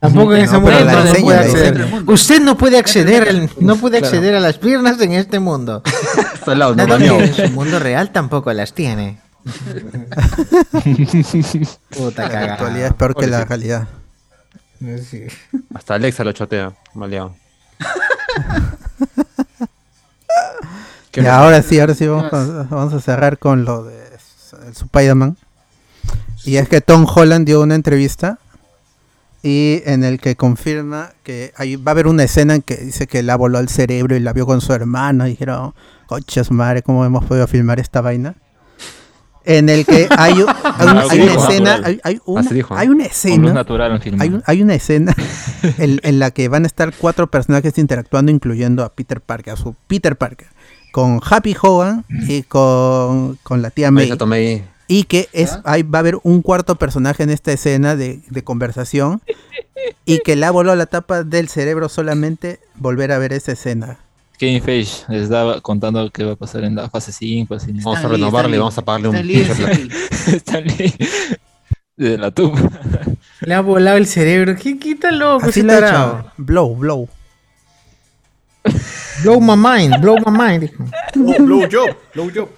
Tampoco en No, ese mundo la no enseña, puede la acceder. Usted no puede acceder, no puede acceder a las piernas en este mundo. Está al lado, no, en su mundo real tampoco las tiene. Puta La cagada. actualidad es peor que la. Sí. Hasta Alexa lo chotea, maleado. ¿Qué Y ahora sí, ahora sí vamos, a cerrar con lo de el Spider-Man. Y es que Tom Holland dio una entrevista y en el que confirma que hay, va a haber una escena en que dice que la voló al cerebro y la vio con su hermano. Y dijeron, coches madre, ¿cómo hemos podido filmar esta vaina? En el que hay, una, hay escena, hay, hay una, escena hay una escena en, en la que van a estar cuatro personajes interactuando, incluyendo a Peter Parker, a su Peter Parker, con Happy Hogan y con, con la tía May. Tomei. Y que es, hay, va a haber un cuarto personaje en esta escena de, de conversación y que le ha volado la tapa del cerebro solamente volver a ver esa escena. Kevin Feige les estaba contando qué va a pasar en la fase 5. Así. Vamos a renovarle, vamos a pagarle un Stan Lee, Stan. De la tumba. Le ha volado el cerebro. ¿Qué quita loco Así ese lo ha hecho. Blow, blow. Blow my mind, blow my mind. dijo. blow job, blow job.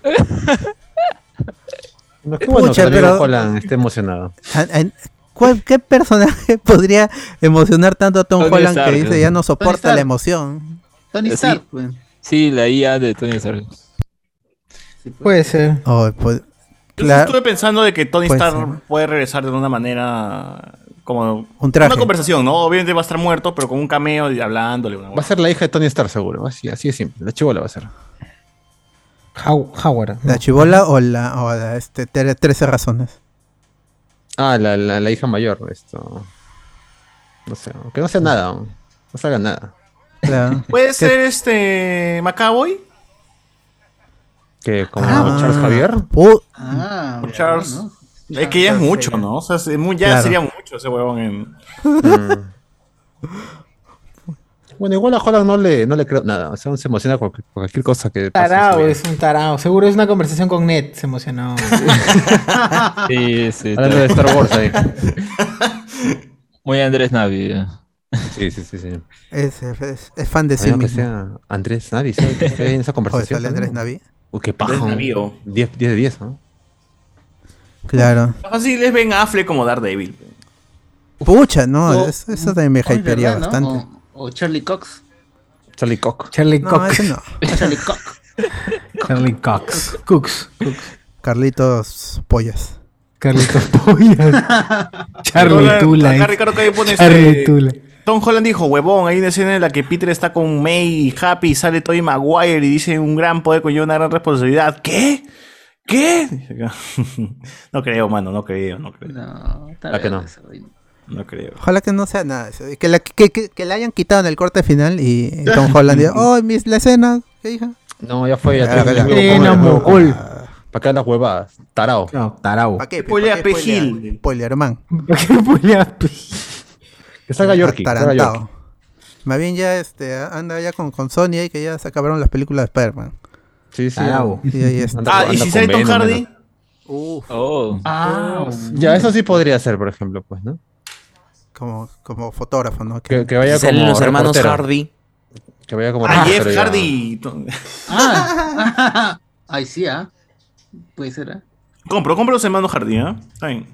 No, qué bueno Pucha, que Tom pero- Holland esté emocionado. A- a- ¿cuál- ¿Qué personaje podría emocionar tanto a Tom Tony Holland Stark, que dice ¿no? ya no soporta la emoción? Tony Sí. Stark, pues. Sí, la IA de Tony Stark. Puede ser. Oh, pues, Estuve pensando de que Tony Puede Stark puede regresar de una manera como Un traje. una conversación, ¿no? Obviamente va a estar muerto, pero con un cameo y hablándole. Una Va a ser la hija de Tony Stark, seguro. Así, así de simple. La chivola va a ser. How- Howard. ¿La chivola o la, o la, este, tre- 13 razones? Ah, la, la, la hija mayor. Esto. No sé. Que no sea nada. No salga nada. Claro. ¿Puede ¿Qué- ser este Macaboy? Que como Ah, Charles Javier. pu- Ah, Charles. Es que ya es mucho, ¿no? O sea, es muy- ya Claro. sería mucho ese huevón en. Mm. Bueno, igual a Holland no le, no le creo nada. O sea, uno se emociona por, por cualquier cosa que vida. es un tarado. Seguro es una conversación con Ned. Se emocionó. Sí, sí. Hablando de Star Wars ahí. Muy Andrés Navi. eh. Sí, sí, sí. sí. Es, es- es fan de sí mismo. sea Andrés Navi, ¿sabes? En esa conversación. sale Andrés. Navi. Uy, qué paja. Oh. 10 10 de 10, ¿no? Claro. Fácil es Ben Affleck como Daredevil. Pucha, no, O- es- eso también me Oh, hypearía verdad, ¿no? bastante. O, o Charlie Cox. Charlie Cox. Charlie No, Cox. ese no. Charlie Cox. Charlie Cox. Cooks. Carlitos Pollas. Carlitos Pollas. Charlie Tula. Acá eh. Ricardo Calle pone Charlie este, Tula. Tom Holland dijo, huevón, hay una escena en la que Peter está con May y Happy y sale Tobey Maguire y dice un gran poder conlleva una gran responsabilidad. ¿Qué? ¿Qué? no creo, mano, no creo, no creo. No, ¿A que no? creo. Ojalá que no sea nada eso. Que la, que, que, que la hayan quitado en el corte final y Tom Holland diga, oh, mis, la escena, ¿qué hija? No, ya fue. Ya Ah, te- no, ¿Para qué las huevadas? Tarao. No, tarao. ¿Para qué? Spoilea, ¿Pa' qué. Spoilerman. ¿Por qué? Que salga Yorkie. Yorkie. Más bien ya este, anda ya con, con Sony y que ya se acabaron las películas de Spider-Man. Sí, sí. Tarao. Y ahí está. Ah, ¿y si sale Tom Hardy? Venom. Oh. Ah, Ya, eso sí podría ser, por ejemplo, pues, ¿no? Como, como fotógrafo, ¿no? Que- vaya Salen como los hermanos reportero. Hardy. Que vaya como Ah, Jeff ya. Hardy. ah. Ay, sí, ¿ah? Puede ser, ¿ah? Compro, compro los hermanos Hardy, ¿ah? Está bien.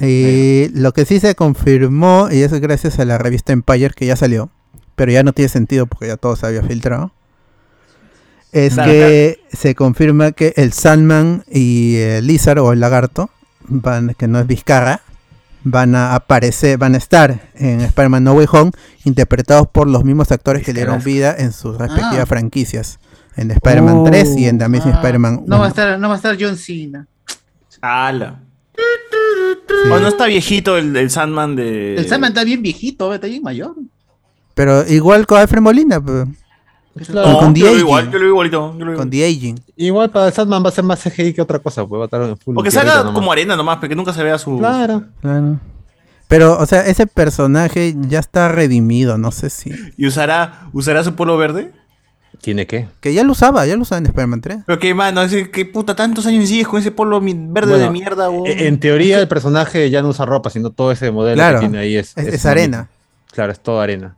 Y lo que sí se confirmó, y eso es gracias a la revista Empire que ya salió, pero ya no tiene sentido porque ya todo se había filtrado, es Claro, que se confirma que el Sandman y el Lizard o el lagarto, van, que no es Vizcarra, van a aparecer, van a estar en Spider-Man No Way Home, interpretados por los mismos actores que le dieron vida en sus respectivas Ah. franquicias. En Spider-Man Oh. 3 y en The Amazing Ah, Spider-Man no va a 1. estar, no va a estar John Cena. Ala. O no está viejito el, el Sandman de. El Sandman está bien viejito, está bien mayor. Pero igual con Alfred Molina, pues, Claro. No, con yo lo igual, Aging. yo lo veo igualito. yo lo veo con igual. The Aging. Igual para Sandman va a ser más CGI que otra cosa, pues va a estar en full. O que tierrita salga nomás. como arena nomás, pero que nunca se vea su. Claro. Claro. Pero, o sea, ese personaje ya está redimido, no sé si. ¿Y usará, usará su polo verde? ¿Tiene qué? Que ya lo usaba, ya lo usaba en Spider-Man 3. Pero que, mano, ese, que puta, tantos años sigues con ese polo verde Bueno, de mierda. E- En teoría el personaje ya no usa ropa, sino todo ese modelo Claro, que tiene ahí es, es- arena. Claro, es todo arena.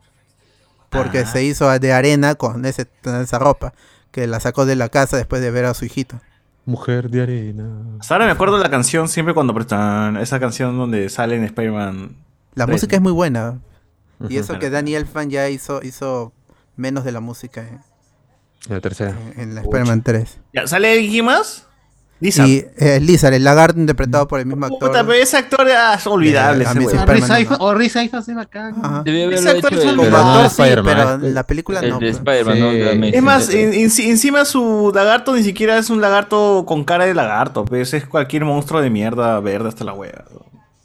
Porque se hizo de arena con ese, esa ropa. Que la sacó de la casa después de ver a su hijito. Mujer de arena. Hasta ahora me acuerdo de la canción siempre cuando prestan esa canción donde sale en Spider-Man. La 3, música es muy buena. Y eso que Danny Elfman ya hizo, hizo menos de la música en, La tercera. en la Spider-Man 3. ¿Ya, ¿Sale alguien más? Lisa. Y eh, Lizard, el lagarto interpretado por el mismo actor. Puta, pero ese actor ah, es olvidable. De ese Amazing weón. O Spider-Man, Rhys ¿no? Ifans- O Rhys Ifans es bacán. Ajá. Debe haberlo Ese actor hecho es Como Pero no actor sí, Spider-Man, pero en la película el no. de pues. Spider-Man, ¿no? Sí. Amazing. Es más, en- en- encima su lagarto ni siquiera es un lagarto con cara de lagarto, pues es cualquier monstruo de mierda verde hasta la wea.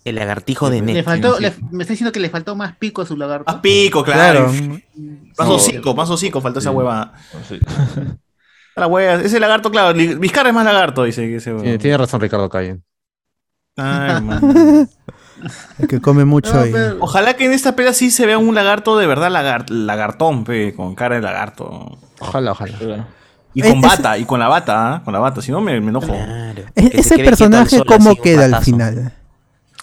El lagartijo de Le Net. faltó, le- me está diciendo que le faltó más pico a su lagarto. Más pico, claro. Claro. Más No. hocico, más hocico faltó esa Sí. hueva. Sí. La hueva, ese lagarto, claro, Vizcarra es más lagarto, dice que ese huevón. Tiene, tiene razón Ricardo Calle. Ay, man. El que come mucho. y- Ojalá que en esta pela sí se vea un lagarto de verdad lagar- lagartón, pe, con cara de lagarto. Ojalá, ojalá. Y con bata, y con la bata, ¿ah? con la bata, si no me, me enojo. E- ese personaje, ¿cómo queda al final?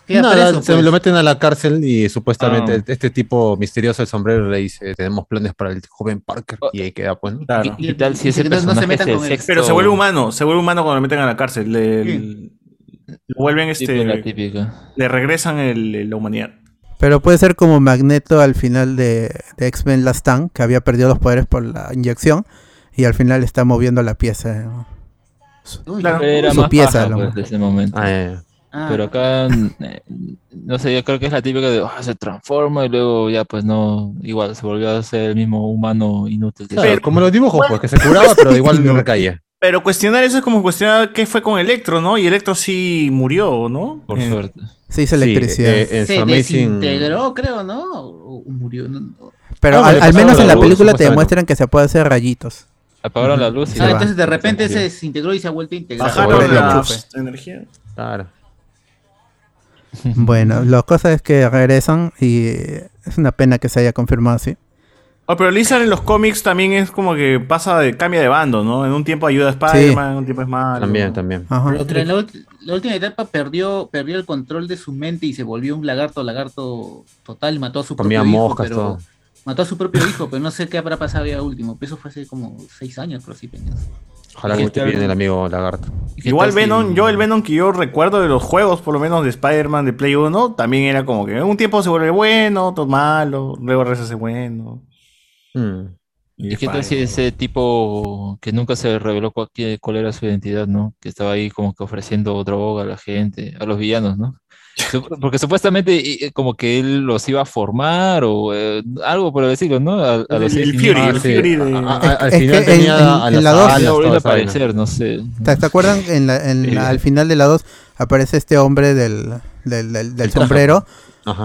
Nada, preso, se pues. lo meten a la cárcel y supuestamente Ah. este tipo misterioso, el sombrero, le dice, tenemos planes para el joven Parker. Y ahí queda, pues, ¿no? Claro. ¿Qué tal si ese no- se metan es el con sexto? Pero se vuelve humano, se vuelve humano cuando lo meten a la cárcel. Le, le vuelven la este. típica. Le regresan el- la humanidad. Pero puede ser como Magneto al final de, de X-Men Last Stand, que había perdido los poderes por la inyección y al final está moviendo la pieza. ¿no? Su, era su más pieza. paja, lo- pues, de ese momento. Ah. Pero acá, eh, no sé, yo creo que es la típica de ah, se transforma y luego ya pues no, igual se volvió a ser el mismo humano inútil. Claro, siempre. como los dibujos, pues, que se curaba, pero igual no recaía. Pero cuestionar eso es como cuestionar qué fue con Electro, ¿no? Y Electro sí murió, ¿no? Por Eh, suerte. Se hizo electricidad. eh, en Se Amazing- desintegró, creo, ¿no? O murió. no- no. Pero Algo al, menos en la la luz, película te demuestran que se puede hacer rayitos. Apagaron la luz y Se Ah, va. entonces de repente se Sí. desintegró y se ha vuelto a integrar. Bajaron la enchufe. energía. Claro. Bueno, la cosa es que regresan y es una pena que se haya confirmado así. Oh, pero Lizard en los cómics también es como que pasa de cambia de bando, ¿no? En un tiempo ayuda a Spider-Man, en un tiempo es malo. También, también. Ajá. Pero en la, última etapa perdió, perdió el control de su mente y se volvió un lagarto, lagarto total y mató a su Comía propio moscas, hijo. Pero, todo. mató a su propio hijo, pero no sé qué habrá pasado ya último. Eso fue hace como seis años, pero sí, peñas. Ojalá que esté bien el amigo Lagarto. Igual Venom, yo el Venom que yo recuerdo de los juegos, por lo menos de Spider-Man de Play 1, también era como que en un tiempo se vuelve bueno, otro malo, luego regresa a ser bueno. Mm. ¿Y qué tal si ese tipo que nunca se reveló cuál, cuál era su identidad, ¿no? Que estaba ahí como que ofreciendo droga a la gente, a los villanos, ¿no? Porque supuestamente y- y como que él los iba a formar o eh, algo por decirlo, ¿no? A, a los El- el Fury, el Fury de- A- a- al es final tenía en- a las la alas, aparecer, no sé. ¿Te, te acuerdan? En la- en la- al final de la 2 aparece este hombre del, del, del- del sombrero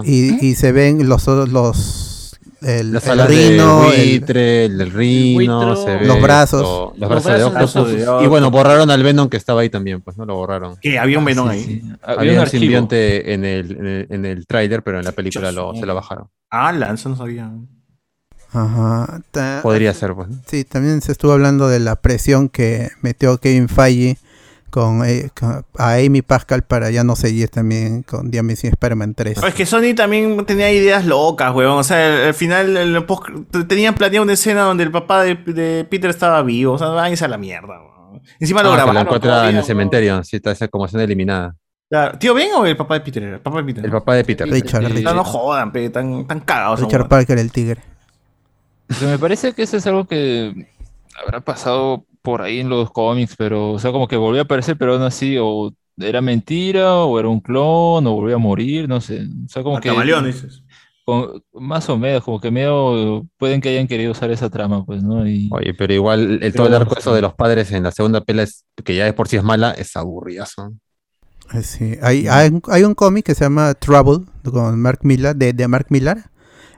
y, y se ven los los el, el rino, de el- buitre, el, del rino, buitro, se ve Los brazos. esto, los Los brazos, brazos, de los Octopus. ojos. Y bueno, borraron al Venom que estaba ahí también, pues no lo borraron. Que había un Venom Sí, ahí. sí. Había, Había un un archivo. simbionte en el, en el, en el tráiler, pero en la película lo, se lo bajaron. Ah, Lanza no sabía. Ajá. Ta- Podría ser, pues. Sí, también se estuvo hablando de la presión que metió Kevin Feige con, eh, con- a Amy Pascal para ya no seguir también con The Amazing Spider-Man 3. Es que Sony también tenía ideas locas, weón. O sea, al, al final el post- tenían planeado una escena donde el papá de, de Peter estaba vivo. O sea, váyanse a la mierda, weón. Encima lo Ah, que grabaron. lo encuentra en el weón. cementerio, sí, está esa como escena eliminada. Claro. ¿Tío Ben o el papá de Peter? El papá de Peter. El papá de Peter. Richard, No, Richard, no jodan, pe, tan, tan cagados. Richard. Parker, el tigre. Pero me parece que eso es algo que habrá pasado por ahí en los cómics, pero, o sea, como que volvió a aparecer, pero aún así, o era mentira, o era un clon, o volvió a morir, no sé. O sea, como A que. camaleón, dices. con- más o menos, como que medio pueden que hayan querido usar esa trama, pues, ¿no? Y Oye, pero igual el todo el arco eso de los padres en la segunda pela es, que ya de por sí es mala, es aburridazo. Sí, hay, hay, un- hay un cómic que se llama Trouble con Mark Millar, de, de Mark Millar,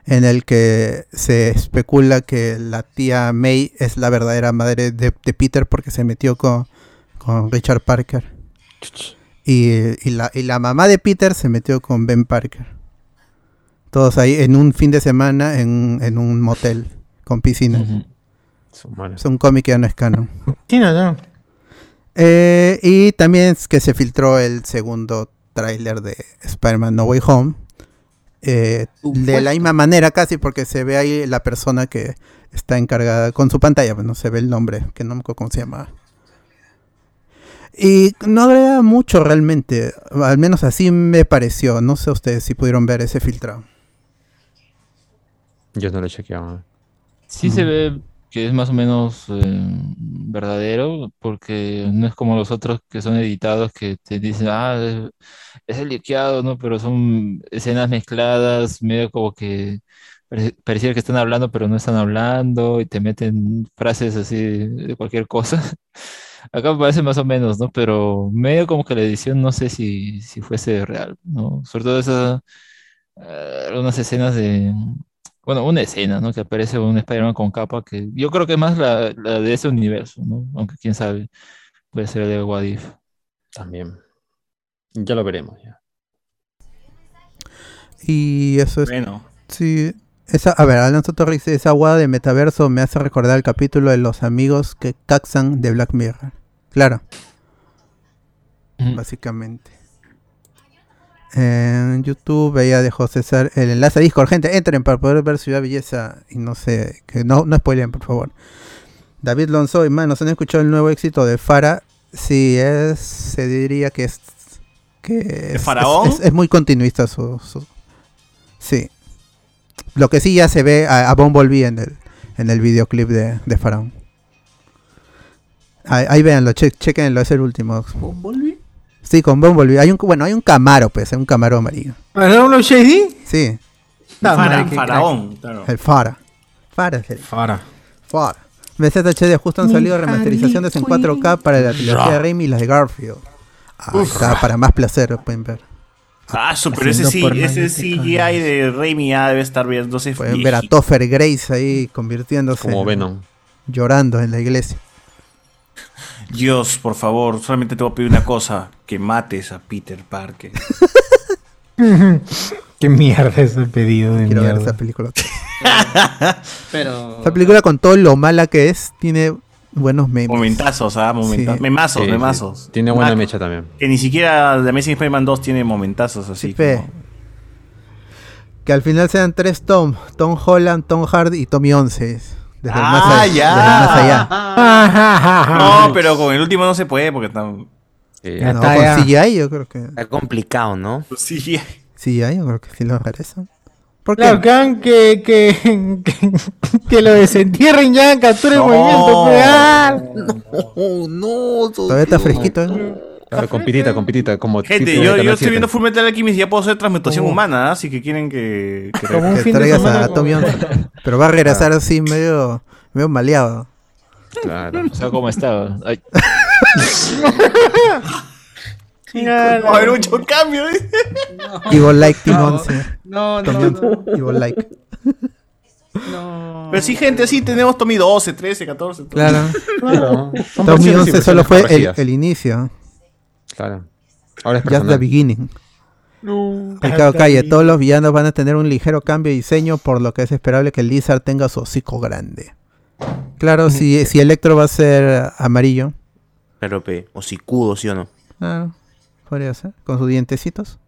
en el que se especula que la tía May es la verdadera madre de, de Peter porque se metió con, con Richard Parker. Y, y la, y la mamá de Peter se metió con Ben Parker. Todos ahí en un fin de semana en, en un motel con piscina. Su madre. Es un cómic que ya no es canon. Sí, no, no. Eh, y también es que se filtró el segundo tráiler de Spider-Man No Way Home. Eh, de la misma manera casi porque se ve ahí la persona que está encargada con su pantalla, pues no se ve el nombre, que no me acuerdo cómo se llama. Y no agrega mucho realmente, al menos así me pareció. No sé ustedes si pudieron ver ese filtrado. Yo no lo he chequeado. Sí se ve que es más o menos eh, verdadero, porque no es como los otros que son editados que te dicen, ah, es, es el liqueado, ¿no? Pero son escenas mezcladas, medio como que pare- pareciera que están hablando, pero no están hablando, y te meten frases así de cualquier cosa. Acá me parece más o menos, ¿no? Pero medio como que la edición no sé si, si fuese real, ¿no? Sobre todo esas eh, algunas escenas de, bueno, una escena, ¿no? Que aparece un Spider-Man con capa, que yo creo que es más la, la de ese universo, ¿no? Aunque quién sabe, puede ser de What If. También. Ya lo veremos. Ya. Y eso es. Bueno. Sí. Esa, a ver, Alonso Torres dice, esa guada de metaverso me hace recordar el capítulo de los amigos que caxan de Black Mirror. Claro. Básicamente. En YouTube veía dejó César el enlace a Discord. Gente, entren para poder ver Ciudad Belleza. Y no sé, que no, no spoilen, por favor. David Lonzoy, man, ¿nos han escuchado el nuevo éxito de Fara? Sí, es, se diría que es... Que es, Faraón? es- es- es muy continuista su, su- Sí. Lo que sí ya se ve a, a Bumblebee en el, en el videoclip de, de Faraón. Ahí, ahí véanlo, che, chequenlo, es el último. ¿Bumblebee? Sí, con Bumblebee. Hay un, bueno, hay un Camaro, pues, hay un Camaro amarillo. ¿Aaron Low Shady? Sí, Fara- faraón, claro. el Fara. Fara es el Fara. Fara. BZHD justo han salido remasterizaciones en 4K para la trilogía de Raimi y las de Garfield. Uf. está, para más placer, lo pueden ver. Ah, pero ese, sí, ese CGI de Raimi ya debe estar viéndose Pueden ver a Topher Grace ahí convirtiéndose. Como en- Venom. Llorando en la iglesia. Dios, por favor, solamente te voy a pedir una cosa: que mates a Peter Parker. Qué mierda ese pedido de Quiero ver mierda. esa película. Pero. Esa película con todo lo mala que es, tiene buenos memes. Momentazos, ah, momentazos. Sí. Memazos, Sí, memazos. sí. Tiene buena mecha también. Que ni siquiera The Amazing Spider-Man 2 tiene momentazos así. Como- Que al final sean tres Tom. Tom Holland, Tom Hardy y Tommy 11. Desde el más Ah, allá. ya. desde el más allá. No, pero con el último no se puede porque están. No, con CGI yo creo que... Está complicado, ¿no? Sí. CGI yo creo que sí lo regresan. ¿Por qué? Claro, que, que, que, que, que lo desentierren ya en captura de No. movimiento. real. No, no. Todavía está fresquito, ¿eh? Claro, con pitita, con pitita, como Gente, yo, yo estoy 7. viendo Full Metal Alchemist y ya puedo hacer transmutación Oh. humana, ¿ah? así que quieren que. que- Como un Que fin de traigas a Tommy 11. Pero va a regresar así medio, medio maleado. Claro. O sea, ¿cómo está? Ay, Va a haber mucho cambio. dice. Evil Like Team 11. No, no, no. 11. Evil Like. no. Pero sí, gente, así tenemos Tommy 12, 13, 14. todo. Claro. Claro. Tommy versiones y 11 solo fue el, el inicio. Claro. Ahora es Just the beginning. Ricardo Calle, todos los villanos van a tener un ligero cambio de diseño, por lo que es esperable que Lizard tenga su hocico grande. Claro, si, si Electro va a ser amarillo, Pero, pe, o sicudo, ¿sí o no? claro, podría ser, con sus dientecitos.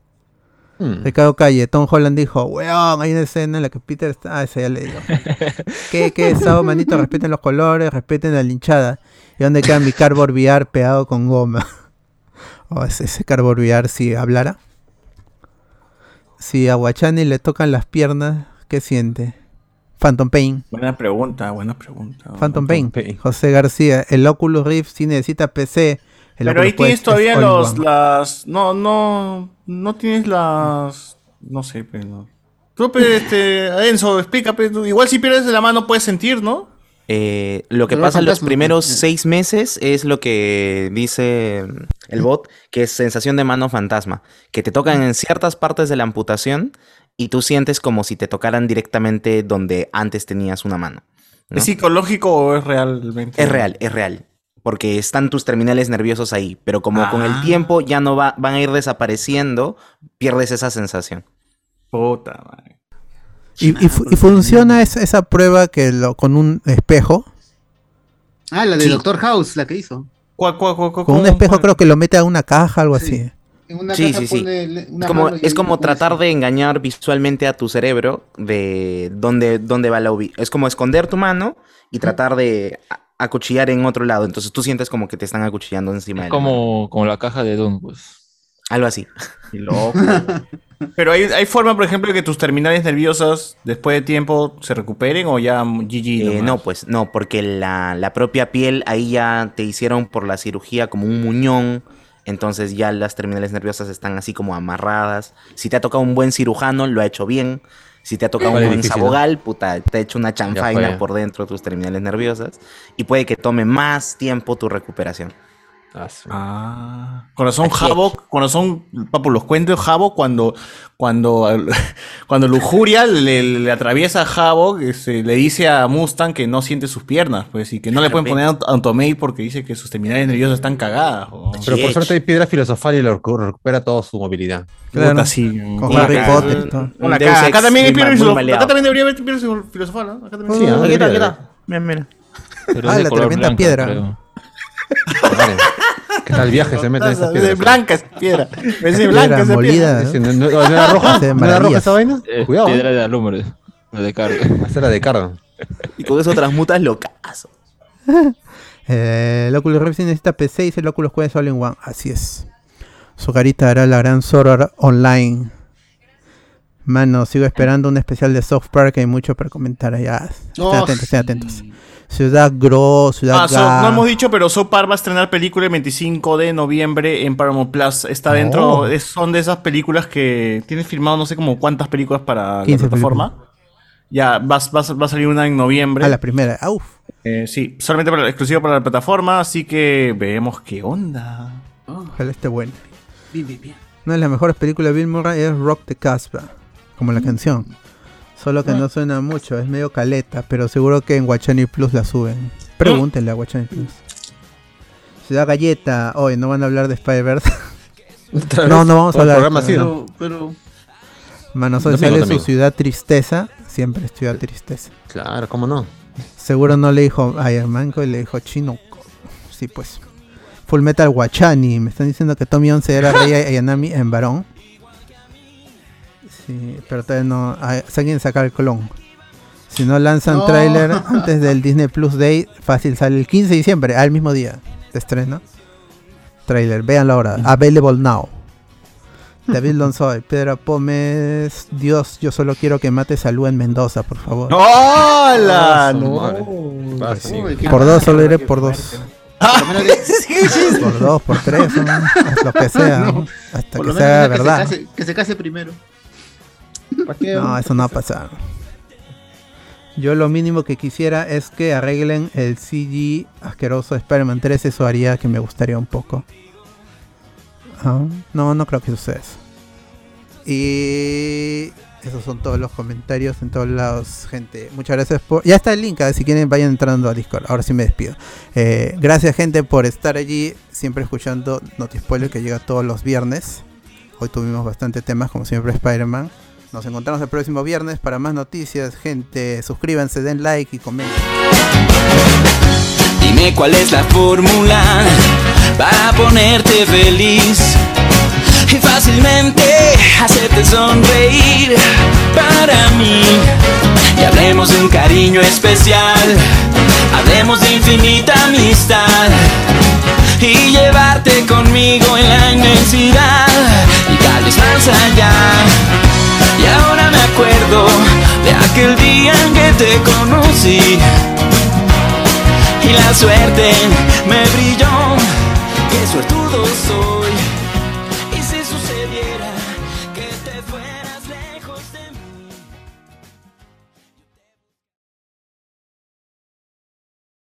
Hmm. Ricardo Calle, Tom Holland dijo, weón, hay una escena en la que Peter está... Ah, ese ya le digo. ¿Qué, qué, Sao, manito? Respeten los colores, respeten la linchada. ¿Y dónde queda mi cardboard VR pegado con goma? O ese, ese cardboard VR si hablara. Si a Guachani le tocan las piernas, ¿qué siente? Phantom Pain. Buena pregunta, buena pregunta. Phantom Pain. José García, el Oculus Rift sí necesita PC. El Pero ahí tienes Quest todavía los, las, no, no, no tienes las, no sé, pero. Tú, pe, este, Enzo, explica, pe, tú- igual si pierdes la mano puedes sentir, ¿no? Eh, lo que Pero pasa en los primeros seis meses es lo que dice el bot, que es sensación de mano fantasma, que te tocan en ciertas partes de la amputación y tú sientes como si te tocaran directamente donde antes tenías una mano. ¿no? ¿Es psicológico o es realmente? Es real, es real. Porque están tus terminales nerviosos ahí, pero como con el Ah. tiempo ya no va, van a ir desapareciendo, pierdes esa sensación. Puta madre. ¿Y, y fu- y funciona esa, esa prueba que lo, con un espejo? Ah, la de Sí. Doctor House, la que hizo. ¿Cuál, cuál, cuál, cuál, Con un espejo cuál? creo que lo mete a una caja, algo así. En una Sí, sí, sí. una como, es como tratar de engañar visualmente a tu cerebro de dónde, dónde va la ubicación. Es como esconder tu mano y tratar de acuchillar en otro lado. Entonces tú sientes como que te están acuchillando encima es de la como, como la caja de Doom, pues. Algo así. Qué loco. Pero hay, hay forma, por ejemplo, de que tus terminales nerviosas después de tiempo se recuperen o ya GG. Eh, no, pues no, porque la, la propia piel ahí ya te hicieron por la cirugía como un muñón. Entonces ya las terminales nerviosas están así como amarradas. Si te ha tocado un buen cirujano, lo ha hecho bien. Si te ha tocado Vale, un buen sabogal, puta, te ha hecho una chanfaina por dentro de tus terminales nerviosas. Y puede que tome más tiempo tu recuperación. Ah. Corazón Jabo, corazón, papu, los cuentos Jabo cuando, cuando, cuando Lujuria le, le atraviesa a Jabo, que se, le dice a Mustang que no siente sus piernas, pues, y que no le pueden poner Automate porque dice que sus terminales nerviosas están cagadas. o- Pero por suerte hay piedra filosofal y lo recu- recupera toda su movilidad. Claro. Puta, sí. Con Una Harry. Potter. Ex Acá también hay piedra filosofal. Acá también debería haber piedra filosofal, ¿no? Acá también. Sí, ah, aquí está, aquí está. Mira, mira. Pero Ah, la tremenda blanca, piedra. creo. ¿Qué tal viaje se mete en esa De piedra? blanca esa piedra. Es Piedra de blanca esa molida, piedra. ¿No, no- no era roja? De ¿No era roja esa vaina? Es Cuidado. Eh, piedra ¿eh? de alumbre, la de carga. Esa era de carga. Y con eso transmutas locazo. Eh, el Oculus Rift necesita PC y el Oculus Quest All in One. Así es. Su carita hará la gran Soror online. Mano, sigo esperando un especial de Soft Park. Hay mucho para comentar allá. Estén Oh, atentos, estén atentos. Ciudad Gro, Ciudad Ah, so- no hemos dicho, pero Sopar va a estrenar película el 25 de noviembre en Paramount Plus. Está Oh. dentro, es- son de esas películas que tienes filmado no sé como cuántas películas para 15 la plataforma. Ya, va, va- va a salir una en noviembre. A la primera. Ah, uf. Eh, sí, solamente para, exclusivo para la plataforma, así que veremos qué onda. Ojalá esté buena. Bien, bien, bien. Una de las mejores películas de Bill Murray es Rock the Casbah, como la canción. Solo que no suena mucho, es medio caleta, pero seguro que en Guachani Plus la suben. Pregúntenle a Guachani Plus. Ciudad Galleta, hoy no van a hablar de Spider-Verse. no, no vamos a hablar. programa sí, no. Pero, pero Mano, hoy Domingo, sale su. Ciudad Tristeza, siempre es Ciudad Tristeza. Claro, ¿cómo no? Seguro no le dijo Iron Man, y le dijo Chino. Sí, pues. Full Metal Guachani, me están diciendo que Tommy 11 era Rey Ayanami en varón. Sí, pero todavía no. ah, Se quieren sacar el colón. Si no lanzan No. tráiler antes del Disney Plus Day, fácil sale el 15 de diciembre, al mismo día de estreno. Tráiler, véanlo ahora. Available now. David Lonsoy, Pedro Pómez, Dios, yo solo quiero que mates a Lu en Mendoza, por favor. ¡Hola! Ah, No. Por dos, solo iré por dos. Por dos, por tres, lo que sea, hasta por que sea menos que se verdad. case- que No, eso no va a pasar. Yo lo mínimo que quisiera es que arreglen el CG asqueroso de Spider-Man 3, eso haría que me gustaría un poco. Ah, no, no creo que suceda eso. Y esos son todos los comentarios en todos lados, gente. Muchas gracias por... Ya está el link, ah, si quieren vayan entrando a Discord. Ahora sí me despido. Eh, gracias gente por estar allí, siempre escuchando Notispoiler que llega todos los viernes. Hoy tuvimos bastante temas, como siempre Spider-Man. Nos encontramos el próximo viernes para más noticias, gente. Suscríbanse, den like y comenten. Dime cuál es la fórmula para ponerte feliz y fácilmente hacerte sonreír para mí. Y hablemos de un cariño especial, hablemos de infinita amistad y llevarte conmigo en la inmensidad y tal vez más allá. Y ahora me acuerdo de aquel día en que te conocí y la suerte me brilló. Qué suertudo soy.